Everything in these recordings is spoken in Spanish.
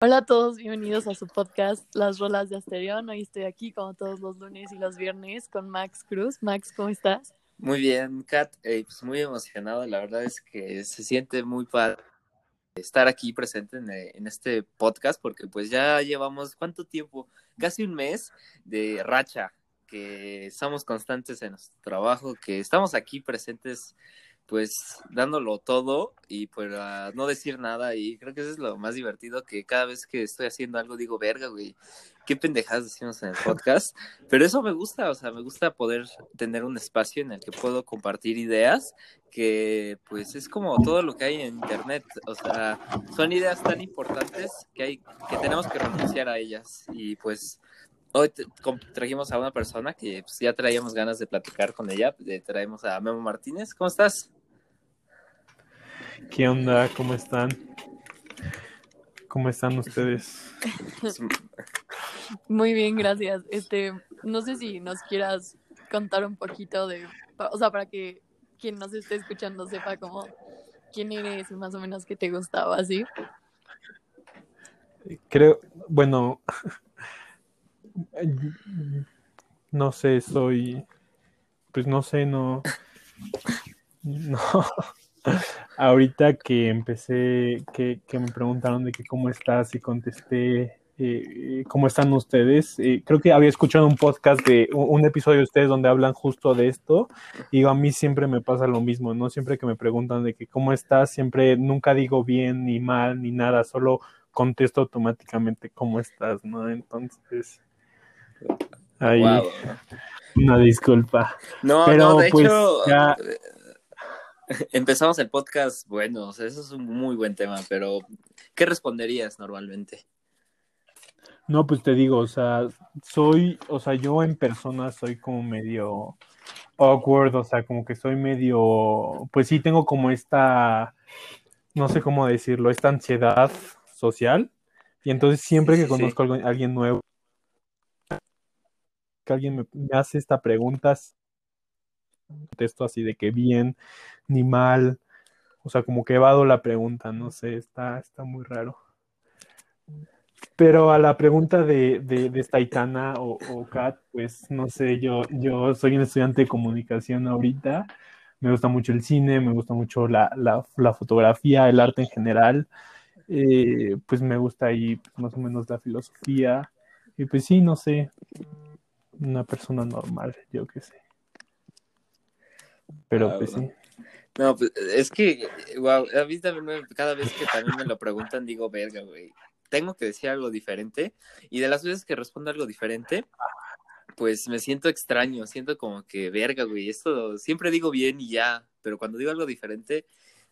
Hola a todos, bienvenidos a su podcast Las Rolas de Asterión. Hoy estoy aquí como todos los lunes y los viernes con Max Cruz. Max, ¿cómo estás? Muy bien, Kat, eh, pues muy emocionado. La verdad es que se siente muy padre estar aquí presente en, eh, en, este podcast porque pues ya llevamos cuánto tiempo, casi un mes de racha, que estamos constantes en nuestro trabajo, que estamos aquí presentes pues dándolo todo y para no decir nada y creo que eso es lo más divertido que cada vez que estoy haciendo algo digo, verga, güey, qué pendejadas decimos en el podcast, pero eso me gusta, o sea, me gusta poder tener un espacio en el que puedo compartir ideas que pues es como todo lo que hay en internet, o sea, son ideas tan importantes que hay que tenemos que renunciar a ellas y pues Hoy trajimos a una persona que pues, ya traíamos ganas de platicar con ella. traemos a Memo Martínez. ¿Cómo estás? ¿Qué onda? ¿Cómo están? ¿Cómo están ustedes? Muy bien, gracias. Este, no sé si nos quieras contar un poquito de, o sea, para que quien nos esté escuchando sepa cómo quién eres y más o menos qué te gustaba así. Creo, bueno, no sé, soy, pues no sé, no, no, Ahorita que empecé, que, me preguntaron de que cómo estás y contesté eh, cómo están ustedes. Eh, creo que había escuchado un podcast de un, episodio de ustedes donde hablan justo de esto y a mí siempre me pasa lo mismo, ¿no? Siempre que me preguntan de que cómo estás, siempre nunca digo bien ni mal ni nada, solo contesto automáticamente cómo estás, ¿no? Entonces, ahí una disculpa. No, Pero, no, de pues, hecho, ya... Empezamos el podcast, bueno, eso es un muy buen tema, pero ¿qué responderías normalmente? No, pues te digo, o sea, soy, o sea, yo en persona soy como medio awkward, o sea, como que soy medio, pues sí tengo como esta, no sé cómo decirlo, esta ansiedad social, y entonces siempre que conozco a alguien nuevo, que alguien me, me hace esta pregunta, contesto así de que bien ni mal. O sea, como que evado la pregunta, no sé, está, está muy raro. Pero a la pregunta de, de, de Staitana o, o Kat, pues no sé, yo, yo soy un estudiante de comunicación ahorita. Me gusta mucho el cine, me gusta mucho la, la, la fotografía, el arte en general. Eh, pues me gusta ahí más o menos la filosofía. Y pues sí, no sé, una persona normal, yo qué sé. Pero pues sí. No, pues es que, wow, a mí también cada vez que también me lo preguntan digo, verga, güey, tengo que decir algo diferente. Y de las veces que respondo algo diferente, pues me siento extraño, siento como que, verga, güey, esto siempre digo bien y ya, pero cuando digo algo diferente,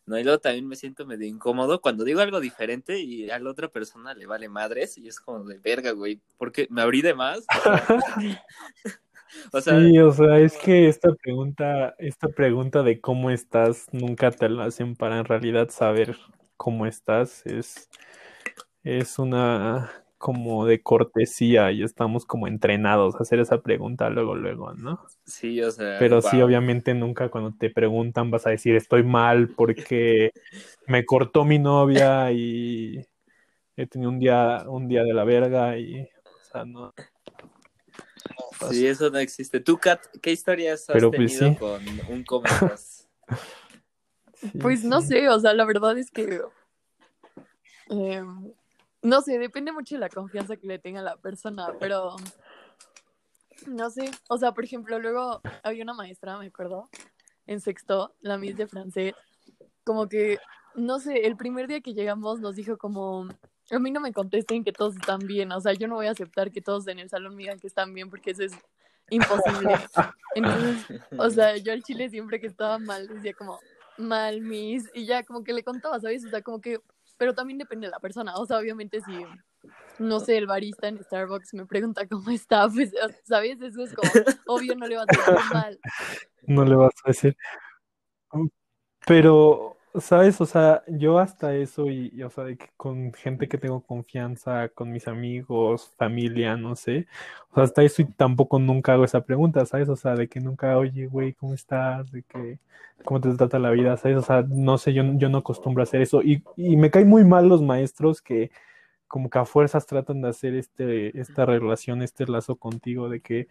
no, y luego también me siento medio incómodo cuando digo algo diferente y a la otra persona le vale madres y es como de verga, güey, porque me abrí de más. sí, o sea, es que esta pregunta, esta pregunta de cómo estás, nunca te la hacen para en realidad saber cómo estás. Es, es una como de cortesía y estamos como entrenados a hacer esa pregunta luego, luego, ¿no? Sí, o sea. Pero sí, obviamente nunca cuando te preguntan vas a decir estoy mal porque me cortó mi novia y he tenido un día, un día de la verga y, o sea, no. Sí, eso no existe. ¿Tú, Kat, qué historias has pues, tenido con un comentas? pues no sé, o sea, la verdad es que. Em, no sé, depende mucho de la confianza que le tenga la persona, pero. No sé, o sea, por ejemplo, luego había una maestra, me acuerdo, en sexto, la Miss de francés, como que, no sé, el primer día que llegamos nos dijo como, a mí no me contesten que todos están bien, o sea, yo no voy a aceptar que todos en el salón me digan que están bien porque eso es imposible. Entonces, o sea, yo al chile siempre que estaba mal decía como, mal, miss, y ya como que le contaba, ¿sabes? O sea, como que, pero también depende de la persona, o sea, obviamente si, no sé, el barista en Starbucks me pregunta cómo está, pues, ¿sabes? Eso es como, obvio no le vas a decir mal. No le vas a decir. Pero, ¿Sabes? O sea, yo hasta eso y, o sea, de que con gente que tengo confianza, con mis amigos, familia, no sé. O sea, hasta eso y tampoco nunca hago esa pregunta, ¿sabes? O sea, de que nunca, oye, güey, ¿cómo estás? De que, ¿cómo te trata la vida? ¿Sabes? O sea, no sé, yo, yo no acostumbro a hacer eso. Y, y me caen muy mal los maestros que, como que a fuerzas tratan de hacer este, esta relación, este lazo contigo, de que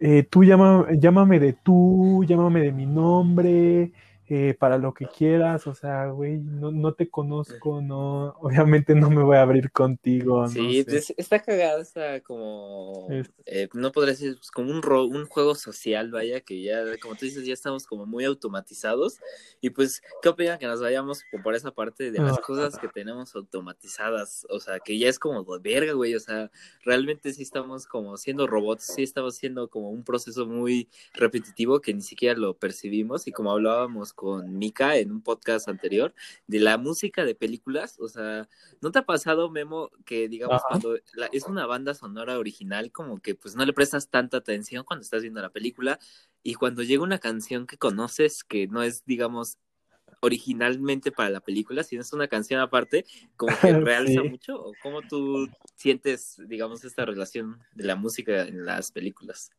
eh, tú llama, llámame de tú, llámame de mi nombre, eh, para lo que quieras, o sea, güey, no, no te conozco, no, obviamente no me voy a abrir contigo. Sí, pues, está cagada, está como, eh, no podría decir, pues, como un, un juego social, vaya, que ya, como tú dices, ya estamos como muy automatizados, y pues, ¿qué opinan que nos vayamos por esa parte de las ah. cosas que tenemos automatizadas? O sea, que ya es como de verga, güey, o sea, realmente sí estamos como siendo robots, sí estamos siendo como un proceso muy repetitivo que ni siquiera lo percibimos, y como hablábamos con Mika en un podcast anterior de la música de películas. O sea, ¿no te ha pasado, Memo, que digamos cuando es una banda sonora original, como que pues no le prestas tanta atención cuando estás viendo la película y cuando llega una canción que conoces que no es, digamos, originalmente para la película, sino es una canción aparte, como que realza mucho, o cómo tú sientes, digamos, esta relación de la música en las películas.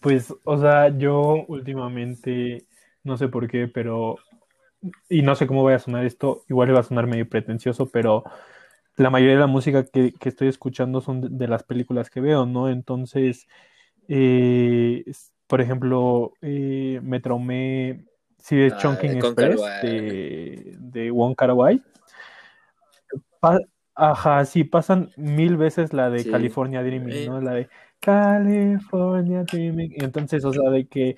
Pues, o sea, yo últimamente, no sé por qué, pero, y no sé cómo voy a sonar esto, igual va a sonar medio pretencioso, pero la mayoría de la música que, estoy escuchando son de, las películas que veo, ¿no? Entonces, eh, por ejemplo, eh, me traumé, si es ah, Chunking Express de, de Wong Kar Wai. Ajá, sí, pasan mil veces la de California Dreaming, ¿no? La de California Dreaming. Entonces, o sea, de que,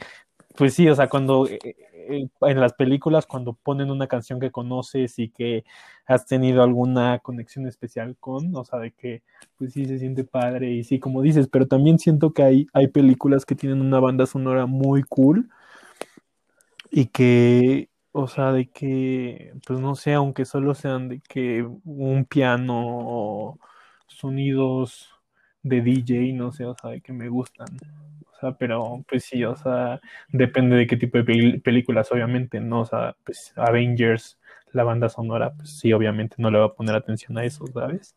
pues sí, o sea, cuando eh, eh, en las películas, cuando ponen una canción que conoces y que has tenido alguna conexión especial con, o sea, de que, pues sí, se siente padre y sí, como dices, pero también siento que hay, hay películas que tienen una banda sonora muy cool y que, o sea, de que, pues no sé, aunque solo sean de que un piano o sonidos de DJ, no sé, o sea, de que me gustan. O sea, pero pues sí, o sea, depende de qué tipo de películas, obviamente, ¿no? O sea, pues Avengers, la banda sonora, pues sí, obviamente no le va a poner atención a eso, ¿sabes?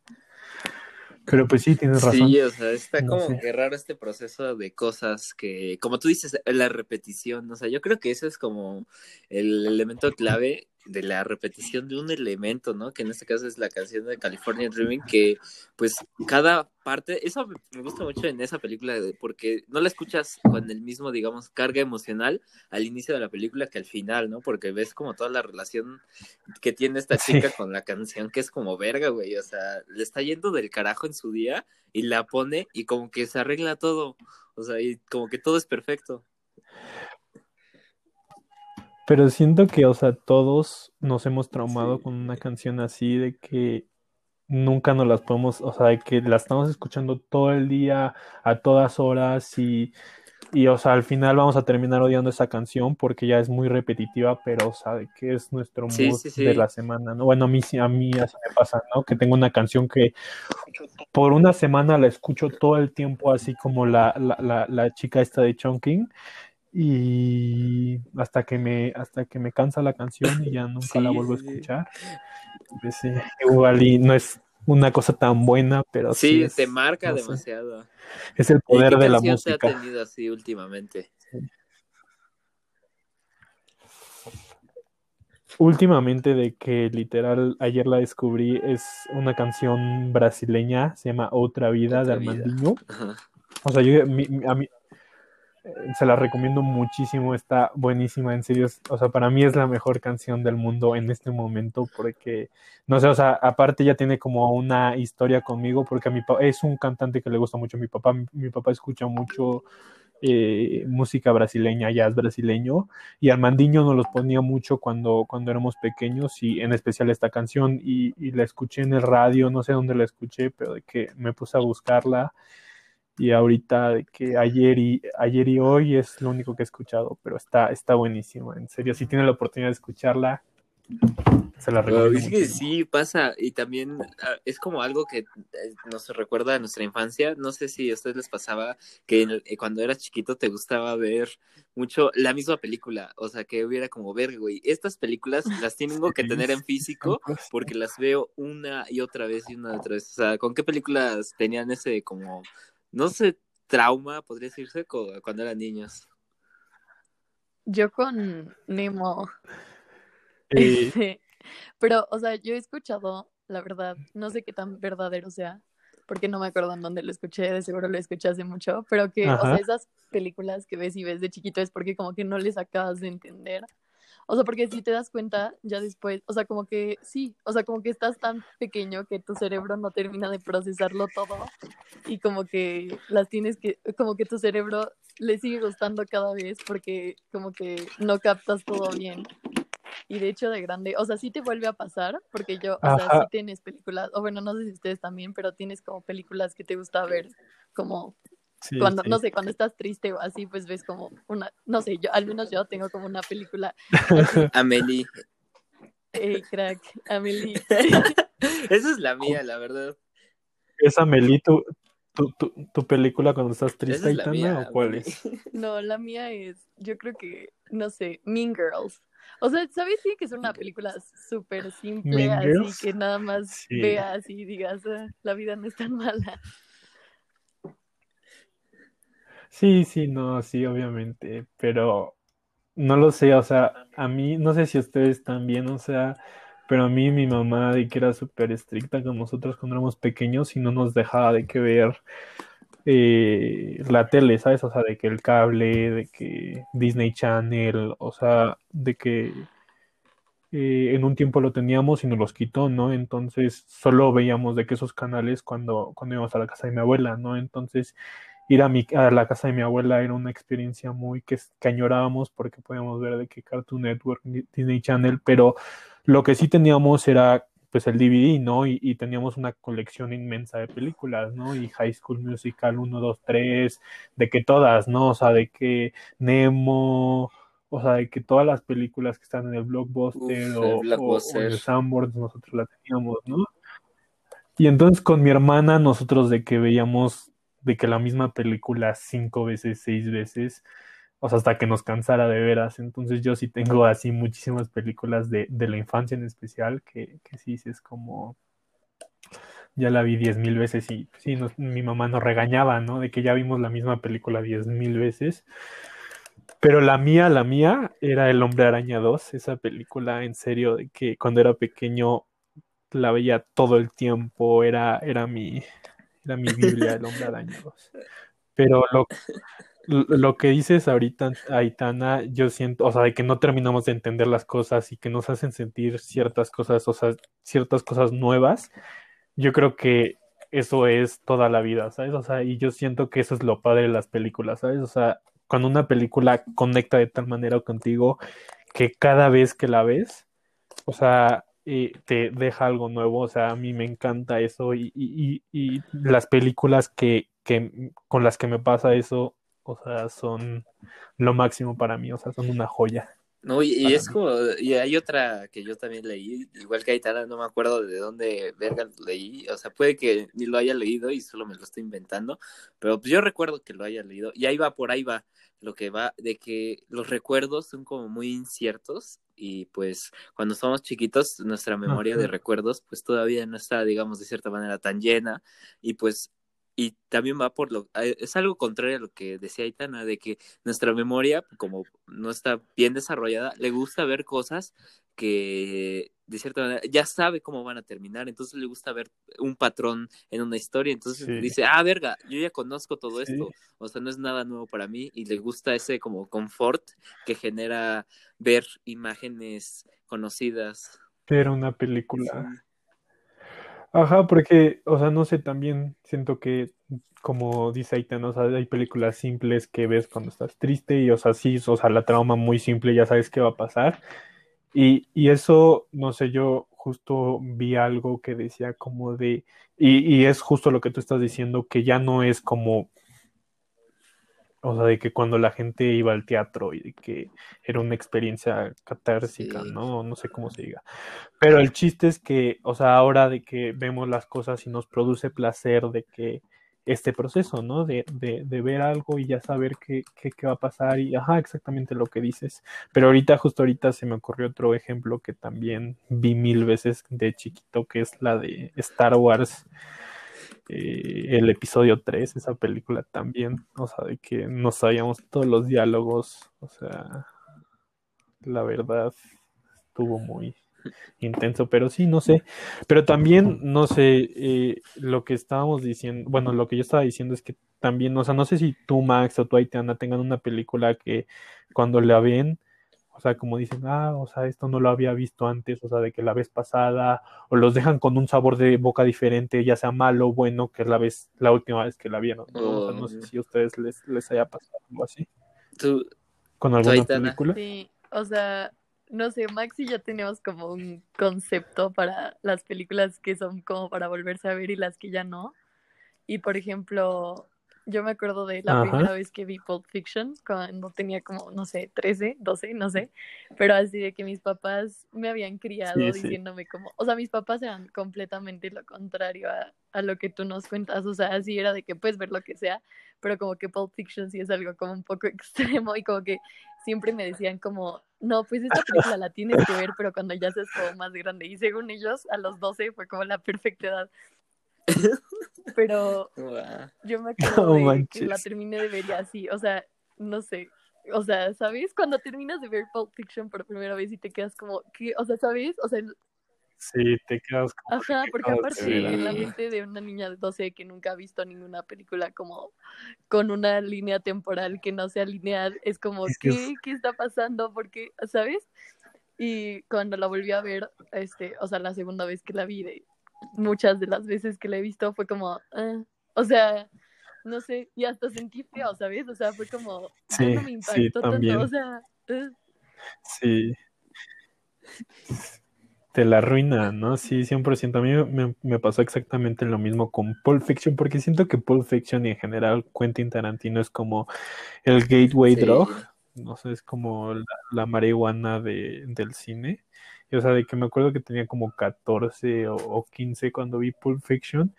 Pero pues sí, tienes razón. Sí, o sea, está como que raro este proceso de cosas que, como tú dices, la repetición, o sea, yo creo que eso es como el elemento clave de la repetición de un elemento, ¿no? Que en este caso es la canción de California Dreaming, que pues cada parte, eso me gusta mucho en esa película, porque no la escuchas con el mismo, digamos, carga emocional al inicio de la película que al final, ¿no? Porque ves como toda la relación que tiene esta chica con la canción, que es como verga, güey, o sea, le está yendo del carajo en su día y la pone y como que se arregla todo, o sea, y como que todo es perfecto. Pero siento que, o sea, todos nos hemos traumado con una canción así de que nunca nos las podemos, o sea, de que la estamos escuchando todo el día, a todas horas y, y, o sea, al final vamos a terminar odiando esa canción porque ya es muy repetitiva, pero, o sea, de que es nuestro mood de la semana, ¿no? Bueno, a mí, a mí así me pasa, ¿no? Que tengo una canción que por una semana la escucho todo el tiempo, así como la, la, la, la chica esta de Chongqing y hasta que me hasta que me cansa la canción y ya nunca la vuelvo a escuchar pues igual y no es una cosa tan buena pero sí, te marca demasiado. Es el poder de la música te ha tenido así últimamente últimamente de que literal ayer la descubrí es una canción brasileña se llama Otra vida de Armandinho. O sea yo a mí se la recomiendo muchísimo, está buenísima, en serio, o sea, para mí es la mejor canción del mundo en este momento porque, no sé, o sea, aparte ya tiene como una historia conmigo porque a mi es un cantante que le gusta mucho a mi papá, mi, papá escucha mucho eh, música brasileña, jazz brasileño, y Armandinho nos los ponía mucho cuando, cuando éramos pequeños y en especial esta canción y, y la escuché en el radio, no sé dónde la escuché, pero de que me puse a buscarla y ahorita que ayer y ayer y hoy es lo único que he escuchado, pero está, está buenísimo, en serio, si tiene la oportunidad de escucharla, se la recomiendo. que sí, pasa, y también ah, es como algo que eh, nos recuerda a nuestra infancia, no sé si a ustedes les pasaba que eh, cuando eras chiquito te gustaba ver mucho la misma película, o sea, que hubiera como ver, güey, estas películas las tengo que tener en físico porque las veo una y otra vez y una y otra vez, o sea, ¿con qué películas tenían ese como no sé, trauma, podría decirse, cuando eran niños. Yo con Nemo. Este, Pero, o sea, yo he escuchado, la verdad, no sé qué tan verdadero sea, porque no me acuerdo en dónde lo escuché, de seguro lo escuché hace mucho, pero que, o sea, esas películas que ves y ves de chiquito es porque como que no les acabas de entender. O sea, porque si te das cuenta, ya después, o sea, como que sí, o sea, como que estás tan pequeño que tu cerebro no termina de procesarlo todo y como que las tienes que, como que tu cerebro le sigue gustando cada vez porque como que no captas todo bien. Y de hecho de grande, o sea, sí te vuelve a pasar, porque yo, o sea, sí tienes películas, o bueno, no sé si ustedes también, pero tienes como películas que te gusta ver, como Sí, cuando, sí. no sé, cuando estás triste o así, pues ves como una, no sé, yo, al menos yo tengo como una película, Amelie. eh, crack, Amelie. Esa es la mía, la verdad. ¿Es Amelie tu, tu, tu, tu película cuando estás triste, es Aitana, mía. o cuál es? No, la mía es, yo creo que, no sé, Mean Girls. O sea, ¿sabes? Sí, que es una película súper simple, Mean así Girls. que nada más Sí. veas y digas, "Ah, la vida no es tan mala. Sí, sí, no, sí, obviamente, pero no lo sé, o sea, a mí, no sé si ustedes también, o sea, pero a mí mi mamá de que era súper estricta con nosotros cuando éramos pequeños y no nos dejaba de que ver eh, la tele, ¿sabes? O sea, de que el cable, de que Disney Channel, o sea, de que eh, en un tiempo lo teníamos y nos los quitó, ¿no? Entonces solo veíamos de que esos canales cuando, cuando íbamos a la casa de mi abuela, ¿no? Entonces ir a, mi, a la casa de mi abuela era una experiencia muy que, que añorábamos porque podíamos ver de que Cartoon Network, Disney Channel, pero lo que sí teníamos era pues el DVD, ¿no? Y, y, teníamos una colección inmensa de películas, ¿no? Y High School Musical 1, 2, 3, de que todas, ¿no? O sea, de que Nemo, o sea, de que todas las películas que están en el Blockbuster, Uf, o, el Blockbuster. O, o, en el Sanborns nosotros la teníamos, ¿no? Y entonces con mi hermana nosotros de que veíamos de que la misma película cinco veces, seis veces, o sea, hasta que nos cansara de veras. Entonces yo sí tengo así muchísimas películas de, de la infancia en especial, que, que sí, sí es como, ya la vi diez mil veces y sí, nos, mi mamá nos regañaba, ¿no? De que ya vimos la misma película diez mil veces. Pero la mía, la mía, era El Hombre Araña 2, esa película en serio, de que cuando era pequeño la veía todo el tiempo, era, era mi, era mi Biblia, El Hombre Araña 2. Pero lo, lo que dices ahorita, Aitana, yo siento, o sea, de que no terminamos de entender las cosas y que nos hacen sentir ciertas cosas, o sea, ciertas cosas nuevas, yo creo que eso es toda la vida, ¿sabes? O sea, y yo siento que eso es lo padre de las películas, ¿sabes? O sea, cuando una película conecta de tal manera contigo que cada vez que la ves, o sea, eh, te deja algo nuevo, o sea, a mí me encanta eso y, y, y, y las películas que, que, con las que me pasa eso, o sea, son lo máximo para mí, o sea, son una joya. No, y, y es mí. como, y hay otra que yo también leí, igual que Aitana, no me acuerdo de dónde verga leí, o sea, puede que ni lo haya leído y solo me lo estoy inventando, pero pues yo recuerdo que lo haya leído, y ahí va, por ahí va, lo que va, de que los recuerdos son como muy inciertos, y pues cuando somos chiquitos, nuestra memoria Ajá. de recuerdos, pues todavía no está, digamos, de cierta manera tan llena, y pues y también va por lo es algo contrario a lo que decía Aitana de que nuestra memoria como no está bien desarrollada le gusta ver cosas que de cierta manera ya sabe cómo van a terminar entonces le gusta ver un patrón en una historia entonces sí. dice ah verga yo ya conozco todo sí. esto o sea no es nada nuevo para mí y le gusta ese como confort que genera ver imágenes conocidas era una película. Ajá, porque, o sea, no sé, también siento que, como dice Aitana, o sea, hay películas simples que ves cuando estás triste y, o sea, sí, o sea, la trauma muy simple, ya sabes qué va a pasar. Y, y eso, no sé, yo justo vi algo que decía como de, y, y es justo lo que tú estás diciendo, que ya no es como o sea, de que cuando la gente iba al teatro y de que era una experiencia catársica, sí. ¿no? No sé cómo se diga. Pero el chiste es que, o sea, ahora de que vemos las cosas y nos produce placer de que este proceso, ¿no? De, de, de ver algo y ya saber qué, qué, qué, va a pasar y, ajá, exactamente lo que dices. Pero ahorita, justo ahorita se me ocurrió otro ejemplo que también vi mil veces de chiquito, que es la de Star Wars. Eh, el episodio 3, esa película también, o sea, de que no sabíamos todos los diálogos, o sea, la verdad estuvo muy, intenso, pero sí, no sé. Pero también, no sé, eh, lo que estábamos diciendo, bueno, lo que yo estaba diciendo es que también, o sea, no sé si tú, Max, o tú, Aitana, tengan una película que cuando la ven, o sea, como dicen, ah, o sea, esto no lo había visto antes, o sea, de que la vez pasada, o los dejan con un sabor de boca diferente, ya sea malo o bueno, que es la vez, la última vez que la vieron, ¿no? O sea, no sé si a ustedes les, les haya pasado algo así. Tú, ¿Con alguna película? Sí, o sea, no sé, Max y yo teníamos como un concepto para las películas que son como para volverse a ver y las que ya no. Y por ejemplo, yo me acuerdo de la Ajá. primera vez que vi Pulp Fiction, cuando tenía como, no sé, 13, 12, no sé, pero así de que mis papás me habían criado Sí, sí. diciéndome como, o sea, mis papás eran completamente lo contrario a, a lo que tú nos cuentas, o sea, así era de que puedes ver lo que sea, pero como que Pulp Fiction sí es algo como un poco extremo y como que siempre me decían como, no, pues esta película la tienes que ver, pero cuando ya seas como más grande. Y según ellos, a los 12 fue como la perfecta edad. Pero yo me acuerdo No de que la terminé de ver y así, o sea, no sé. O sea, ¿sabes? Cuando terminas de ver Pulp Fiction por primera vez y te quedas como, ¿qué? O sea, ¿sabes? O sea, Sí, te quedas como. Ajá, ¿qué porque aparte en la Sí. mente de una niña de 12 que nunca ha visto ninguna película como con una línea temporal que no sea lineal, es como, Es ¿qué? es- ¿Qué está pasando? ¿Por qué? ¿Sabes? Y cuando la volví a ver, este, o sea, la segunda vez que la vi, de muchas de las veces que la he visto, fue como, ah, o sea, no sé, y hasta sentí feo, ¿sabes? O sea, fue como, ya Sí, no me sí, impactó también. tanto, o sea, ah. Sí. Te la arruina, ¿no? Sí, 100%. A mí me, me pasó exactamente lo mismo con Pulp Fiction, porque siento que Pulp Fiction y en general Quentin Tarantino es como el gateway Sí. drug, no sé, es como la, la marihuana de, del cine. Y, o sea, de que me acuerdo que tenía como 14 o, o 15 cuando vi Pulp Fiction.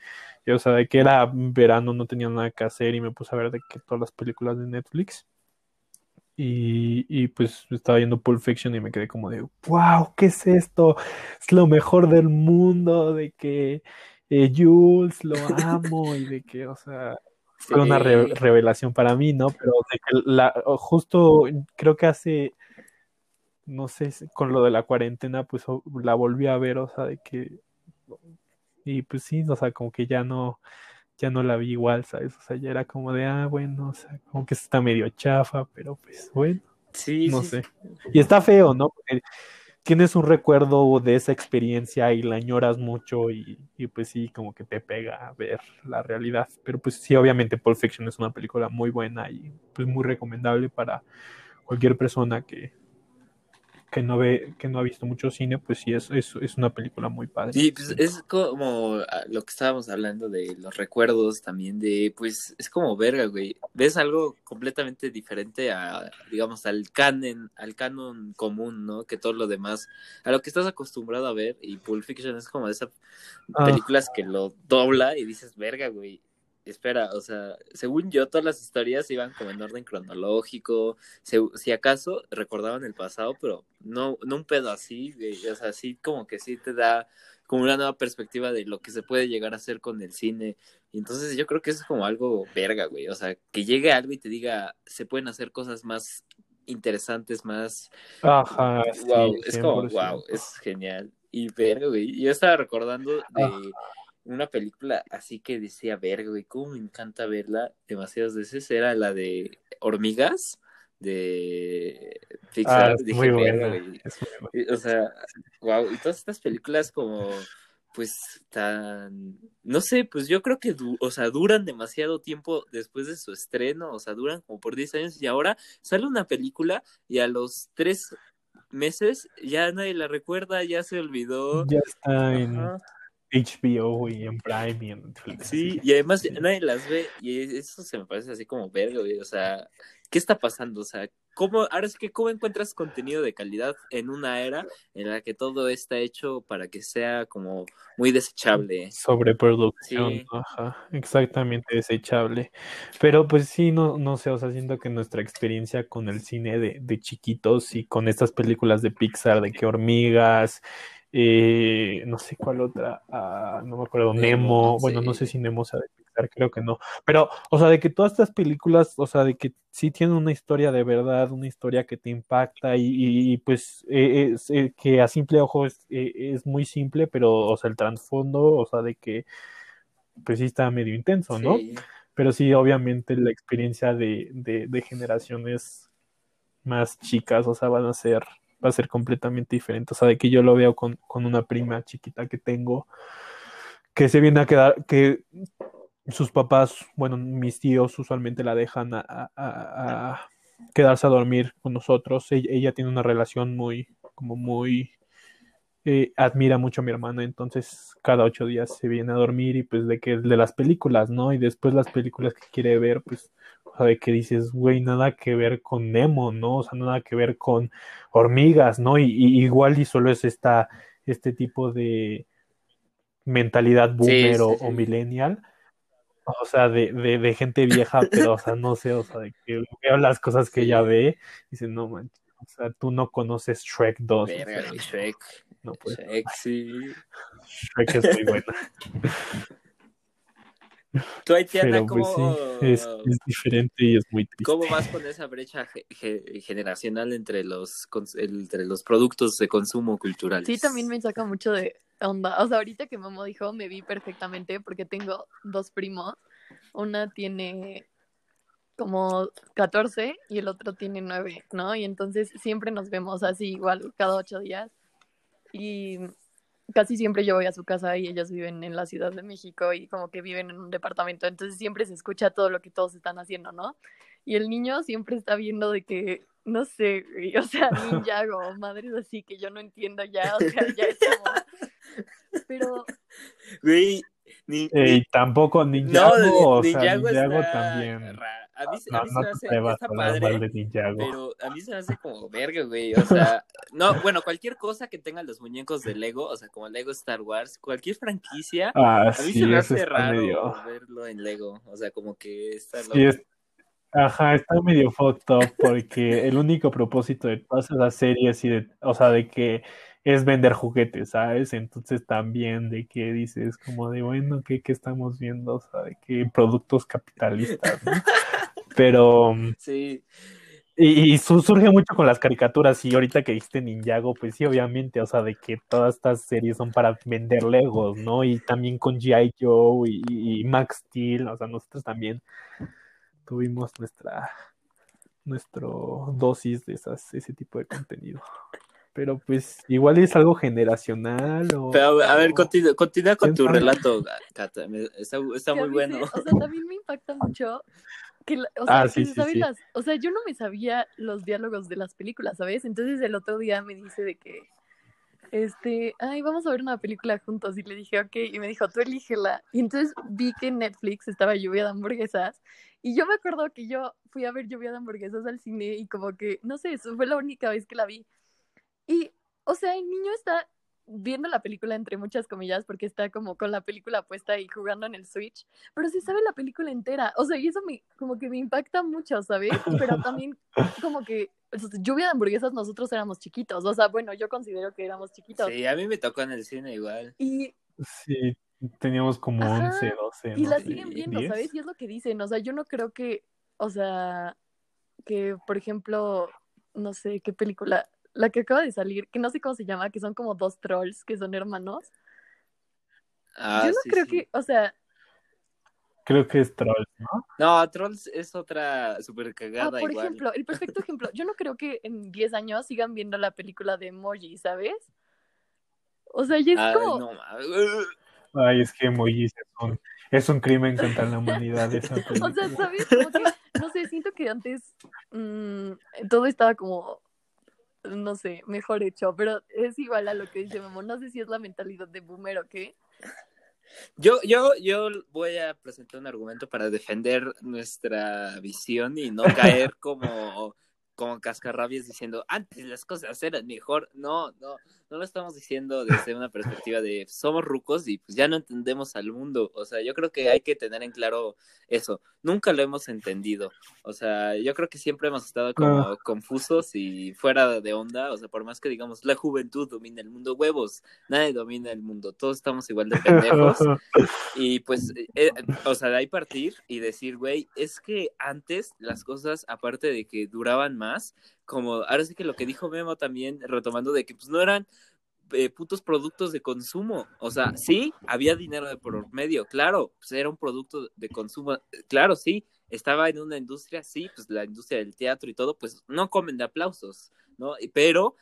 Y, o sea, de que era verano, no tenía nada que hacer y me puse a ver de que todas las películas de Netflix. Y, y pues estaba viendo Pulp Fiction y me quedé como de, wow, ¿qué es esto? Es lo mejor del mundo, de que eh, Jules lo amo y de que, o sea, fue una re- revelación para mí, ¿no? Pero de que la, justo creo que hace, no sé, con lo de la cuarentena, pues la volví a ver, o sea, de que, y pues sí, o sea, como que ya no, ya no la vi igual, ¿sabes? O sea, ya era como de, ah, bueno, o sea, como que está medio chafa, pero pues bueno, Sí, no sí, sé. Y está feo, ¿no? Porque tienes un recuerdo de esa experiencia y la añoras mucho y, y pues sí, como que te pega ver la realidad. Pero pues sí, obviamente Pulp Fiction es una película muy buena y pues muy recomendable para cualquier persona que, que no ve, que no ha visto mucho cine, pues sí, es, es, es una película muy padre. Sí, pues es como ah, lo que estábamos hablando de los recuerdos también de, pues es como verga, güey. Ves algo completamente diferente a, digamos, al canon, al canon común, ¿no? Que todo lo demás, a lo que estás acostumbrado a ver y Pulp Fiction es como de esas Ah. películas que lo dobla y dices, verga, güey. Espera, o sea, según yo, todas las historias iban como en orden cronológico, se- si acaso recordaban el pasado, pero no, no un pedo así, o sea, sí como que sí te da como una nueva perspectiva de lo que se puede llegar a hacer con el cine. Y entonces yo creo que eso es como algo verga, güey, o sea, que llegue algo y te diga, se pueden hacer cosas más interesantes, más Ajá, sí, wow, es como 100%. wow, es genial. Y verga, güey, yo estaba recordando de. Una película así que decía, verga, güey, cómo me encanta verla demasiadas veces, era la de Hormigas de Ah, Pixar, es dije, muy buena. güey. es muy buena. Y, O sea, wow, y todas estas películas como pues tan no sé, pues yo creo que du- o sea, duran demasiado tiempo después de su estreno, o sea, duran como por 10 años y ahora sale una película y a los tres meses ya nadie la recuerda, ya se olvidó. Ya está en. HBO y en Prime y en Netflix. Sí, y además nadie las ve y eso se me parece así como verga, güey, o sea, ¿qué está pasando? O sea, ¿cómo, ahora sí que cómo encuentras contenido de calidad en una era en la que todo está hecho para que sea como muy desechable? Sobreproducción, Sí. ajá, exactamente desechable. Pero pues sí, no, no sé, o sea, siento que nuestra experiencia con el cine de, de chiquitos y con estas películas de Pixar, de que hormigas, eh, no sé cuál otra, ah, no me acuerdo, Nemo, bueno, no sé si Nemo sea de Pixar, creo que no. Pero, o sea, de que todas estas películas, o sea, de que sí tienen una historia de verdad, una historia que te impacta y, pues eh, es, eh, que a simple ojo es, es, muy simple, pero, o sea, el trasfondo, o sea, de que pues sí está medio intenso, ¿no? Pero sí, obviamente la experiencia de, de, de generaciones más chicas, o sea, van a ser va a ser completamente diferente. O sea, de que yo lo veo con, con una prima chiquita que tengo, que se viene a quedar, que sus papás, bueno, mis tíos usualmente la dejan a, quedarse a dormir con nosotros. Ella, tiene una relación muy, como muy, eh, admira mucho a mi hermana, entonces cada ocho días se viene a dormir y pues de que de las películas, ¿no? Y después las películas que quiere ver, pues sea, de que dices, güey, nada que ver con Nemo, ¿no? O sea, nada que ver con hormigas, ¿no? Y, igual y solo es esta, este tipo de mentalidad boomer o, millennial. O sea, de, de, gente vieja, pero, o sea, no sé, o sea, de que veo las cosas que ella ve y dice, no manches, o sea, tú no conoces Shrek 2. Shrek. No Shrek, sí. Shrek es muy buena. Tú, Haitiana, pues ¿cómo... es, diferente y es muy triste. ¿Cómo vas con esa brecha generacional entre los, entre los productos de consumo cultural? Sí, también me saca mucho de onda. O sea, ahorita que Momo dijo, me vi perfectamente porque tengo dos primos. Una tiene como 14 y el otro tiene 9, ¿no? Y entonces siempre nos vemos así igual cada ocho días. Y casi siempre yo voy a su casa y ellos viven en la Ciudad de México y como que viven en un departamento, entonces siempre se escucha todo lo que todos están haciendo, ¿no? Y el niño siempre está viendo de que, no sé, o sea, Ninjago, madres así que yo no entiendo ya, o sea, ya es como... Pero... Güey, ni, tampoco Ninjago, no, o sea, Ninjago también. A mí, a mí se me hace está padre, pero a mí se me hace como verga, güey. O sea, no, bueno, cualquier cosa que tenga los muñecos de Lego, o sea, como Lego Star Wars, cualquier franquicia, ah, a mí se me hace raro verlo en Lego. O sea, como que está sí, Ajá, está medio fucked up porque el único propósito de todas esas series y de, o sea, de que es vender juguetes, ¿sabes? Entonces también de que dices como de, bueno, ¿qué, qué estamos viendo? O sea, de que productos capitalistas, ¿no? Pero. Sí. Y, surge mucho con las caricaturas. Y ahorita que dijiste Ninjago, pues sí, obviamente, o sea, de que todas estas series son para vender Legos, ¿no? Y también con G.I. Joe y, Max Steel, o sea, nosotros también tuvimos nuestra nuestro dosis de esas, ese tipo de contenido. Pero pues igual es algo generacional o... Pero a ver, continúa, continúa con tu relato, Cata. Está, está muy bueno. o sea, también me impacta mucho o sea, ah, sí, las, o sea, yo no me sabía los diálogos de las películas, ¿sabes? Entonces el otro día me dice de que, este, ay, vamos a ver una película juntos. Y le dije, ok, y me dijo, tú elígela. Y entonces vi que en Netflix estaba Lluvia de Hamburguesas. Y yo me acuerdo que yo fui a ver Lluvia de Hamburguesas al cine y como que, no sé, eso fue la única vez que la vi. Y, o sea, el niño está viendo la película entre muchas comillas porque está como con la película puesta y jugando en el Switch, pero sí sabe la película entera, o sea, y eso me como que me impacta mucho, ¿sabes? Pero también como que lluvia de hamburguesas nosotros éramos chiquitos, o sea, bueno, yo considero que éramos chiquitos. Sí, a mí me tocó en el cine igual. Y sí, teníamos como 11, 12. Y la siguen viendo, ¿sabes? Y es lo que dicen, o sea, yo no creo que, o sea, que por ejemplo, no sé, qué película la que acaba de salir, que no sé cómo se llama, que son como dos trolls que son hermanos. Ah, Yo no creo que, o sea. Creo que es Trolls, ¿no? No, Trolls es otra súper cagada. Ah, por ejemplo, el perfecto ejemplo. Yo no creo que en 10 años sigan viendo la película de Emoji, ¿sabes? O sea, ya es como. No, Ay, es que Emoji es un, es un crimen contra la humanidad. Esa o sea, ¿sabes? Como que, no sé, siento que antes mmm, todo estaba como no sé, mejor hecho, pero es igual a lo que dice Memo. No sé si es la mentalidad de boomer o qué. Yo, yo, yo voy a presentar un argumento para defender nuestra visión y no caer como como cascarrabias diciendo, antes las cosas eran mejor. No, no, no lo estamos diciendo desde una perspectiva de somos rucos y pues ya no entendemos al mundo. O sea, yo creo que hay que tener en claro eso. Nunca lo hemos entendido. O sea, yo creo que siempre hemos estado como Ah. confusos y fuera de onda. O sea, por más que digamos, la juventud domina el mundo, huevos, nadie domina el mundo. Todos estamos igual de pendejos. Y pues, eh, o sea, de ahí partir y decir, güey, es que antes las cosas, aparte de que duraban más, como ahora sí que lo que dijo Memo también, retomando de que pues no eran eh, putos productos de consumo. O sea, sí, había dinero de por medio, claro, pues era un producto de consumo, eh, claro, sí, estaba en una industria, sí, pues la industria del teatro y todo, pues no comen de aplausos, ¿no? Pero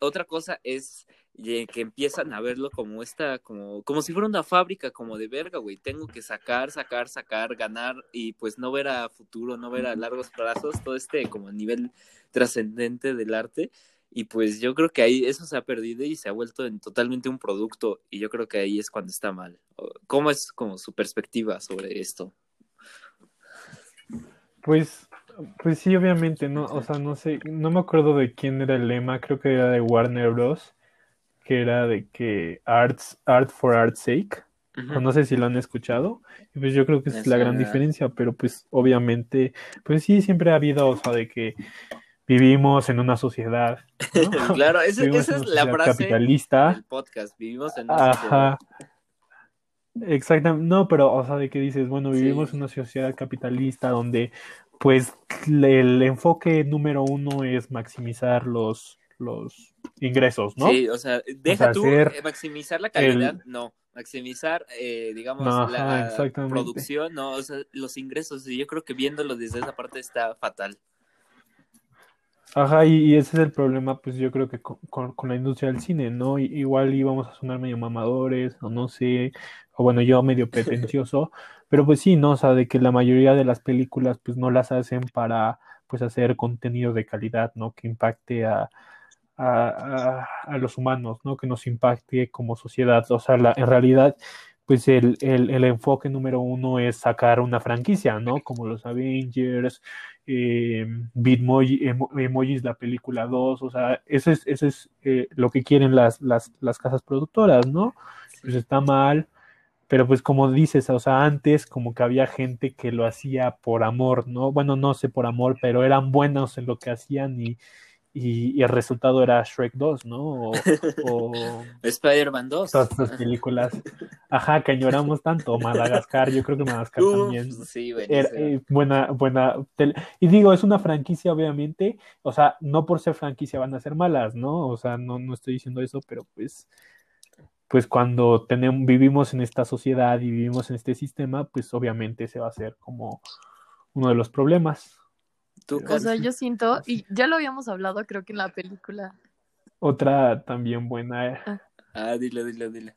otra cosa es eh, que empiezan a verlo como esta, como, como si fuera una fábrica, como de verga, güey. Tengo que sacar, sacar, sacar, ganar y pues no ver a futuro, no ver a largos plazos, todo este como nivel trascendente del arte. Y pues yo creo que ahí eso se ha perdido y se ha vuelto en totalmente un producto. Y yo creo que ahí es cuando está mal. ¿Cómo es como su perspectiva sobre esto? Pues, pues sí, obviamente, no, o sea, no sé, no me acuerdo de quién era el lema, creo que era de Warner Bros. Que era de que arts, art for art's sake, no sé si lo han escuchado, y pues yo creo que esa es la gran diferencia, pero pues obviamente, pues sí, siempre ha habido, o sea, de que vivimos en una sociedad, ¿no? claro, esa, es la frase capitalista. del podcast. Vivimos en una sociedad. Exactamente, no, pero, o sea, de que dices, bueno, vivimos Sí. en una sociedad capitalista donde, pues, el enfoque número uno es maximizar los, los ingresos, ¿no? Sí, o sea, deja sea, tú eh, maximizar la calidad, el- no, maximizar, eh, digamos, Ajá, la producción, no, o sea, los ingresos, y yo creo que viéndolo desde esa parte está fatal. Ajá, y, ese es el problema, pues yo creo que con, con- con la industria del cine, ¿no? Igual íbamos a sonar medio mamadores, o no sé, o bueno, yo medio pretencioso, pero pues sí, ¿no? O sea, de que la mayoría de las películas, pues no las hacen para, pues, hacer contenido de calidad, ¿no? Que impacte a, a, a- a los humanos, ¿no? Que nos impacte como sociedad. O sea, la, en realidad, pues el, el, el enfoque número uno es sacar una franquicia, ¿no? Como los Avengers, eh, Bitmoji, Emo- Emojis, la película 2, o sea, eso es, eso es eh, lo que quieren las, las, las casas productoras, ¿no? Pues está mal, pero pues como dices, o sea, antes como que había gente que lo hacía por amor, ¿no? Bueno, no sé por amor, pero eran buenos en lo que hacían y, y, y el resultado era Shrek 2, ¿no? O, o Spider-Man 2. todas estas películas, ajá, que añoramos tanto, Madagascar, yo creo que Madagascar también sí, era, eh, buena, buena tele- Y digo, es una franquicia, obviamente. O sea, no por ser franquicia van a ser malas, ¿no? O sea, no, no estoy diciendo eso, pero pues, pues cuando tenemos, vivimos en esta sociedad y vivimos en este sistema, pues obviamente se va a hacer como uno de los problemas. Tú, O sea, yo siento, y ya lo habíamos hablado, creo que en la película. Otra también buena. eh, Ah, dilo, dilo, dilo.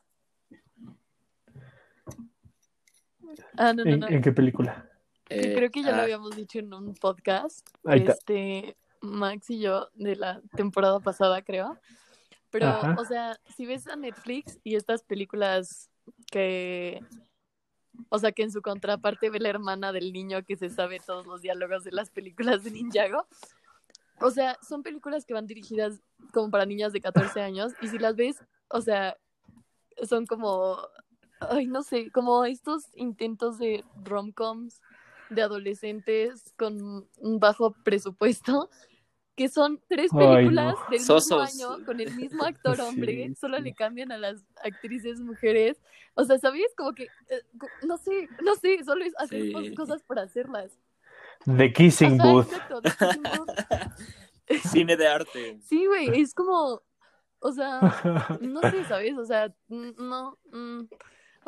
Ah, no, no, ¿En, no. en qué película? Eh, creo que ya lo ah, habíamos dicho en un podcast. Ahí está. Este, Max y yo, de la temporada pasada, creo. Pero, Ajá. o sea, si ves a Netflix y estas películas que. O sea, que en su contraparte ve la hermana del niño que se sabe todos los diálogos de las películas de Ninjago. O sea, son películas que van dirigidas como para niñas de 14 años. Y si las ves, o sea, son como. Ay, no sé, como estos intentos de rom-coms de adolescentes con un bajo presupuesto, que son tres Ay, no. películas del Sosos. mismo año con el mismo actor Sí, hombre, solo le cambian a las actrices mujeres. O sea, ¿sabías? Como que, eh, no sé, no sé, solo es hacer Sí. cosas por hacerlas. The Kissing Ajá, Booth. exacto, The Kissing Booth. Cine de arte. Sí, güey, es como, o sea, no sé, ¿sabes? O sea, no, mm,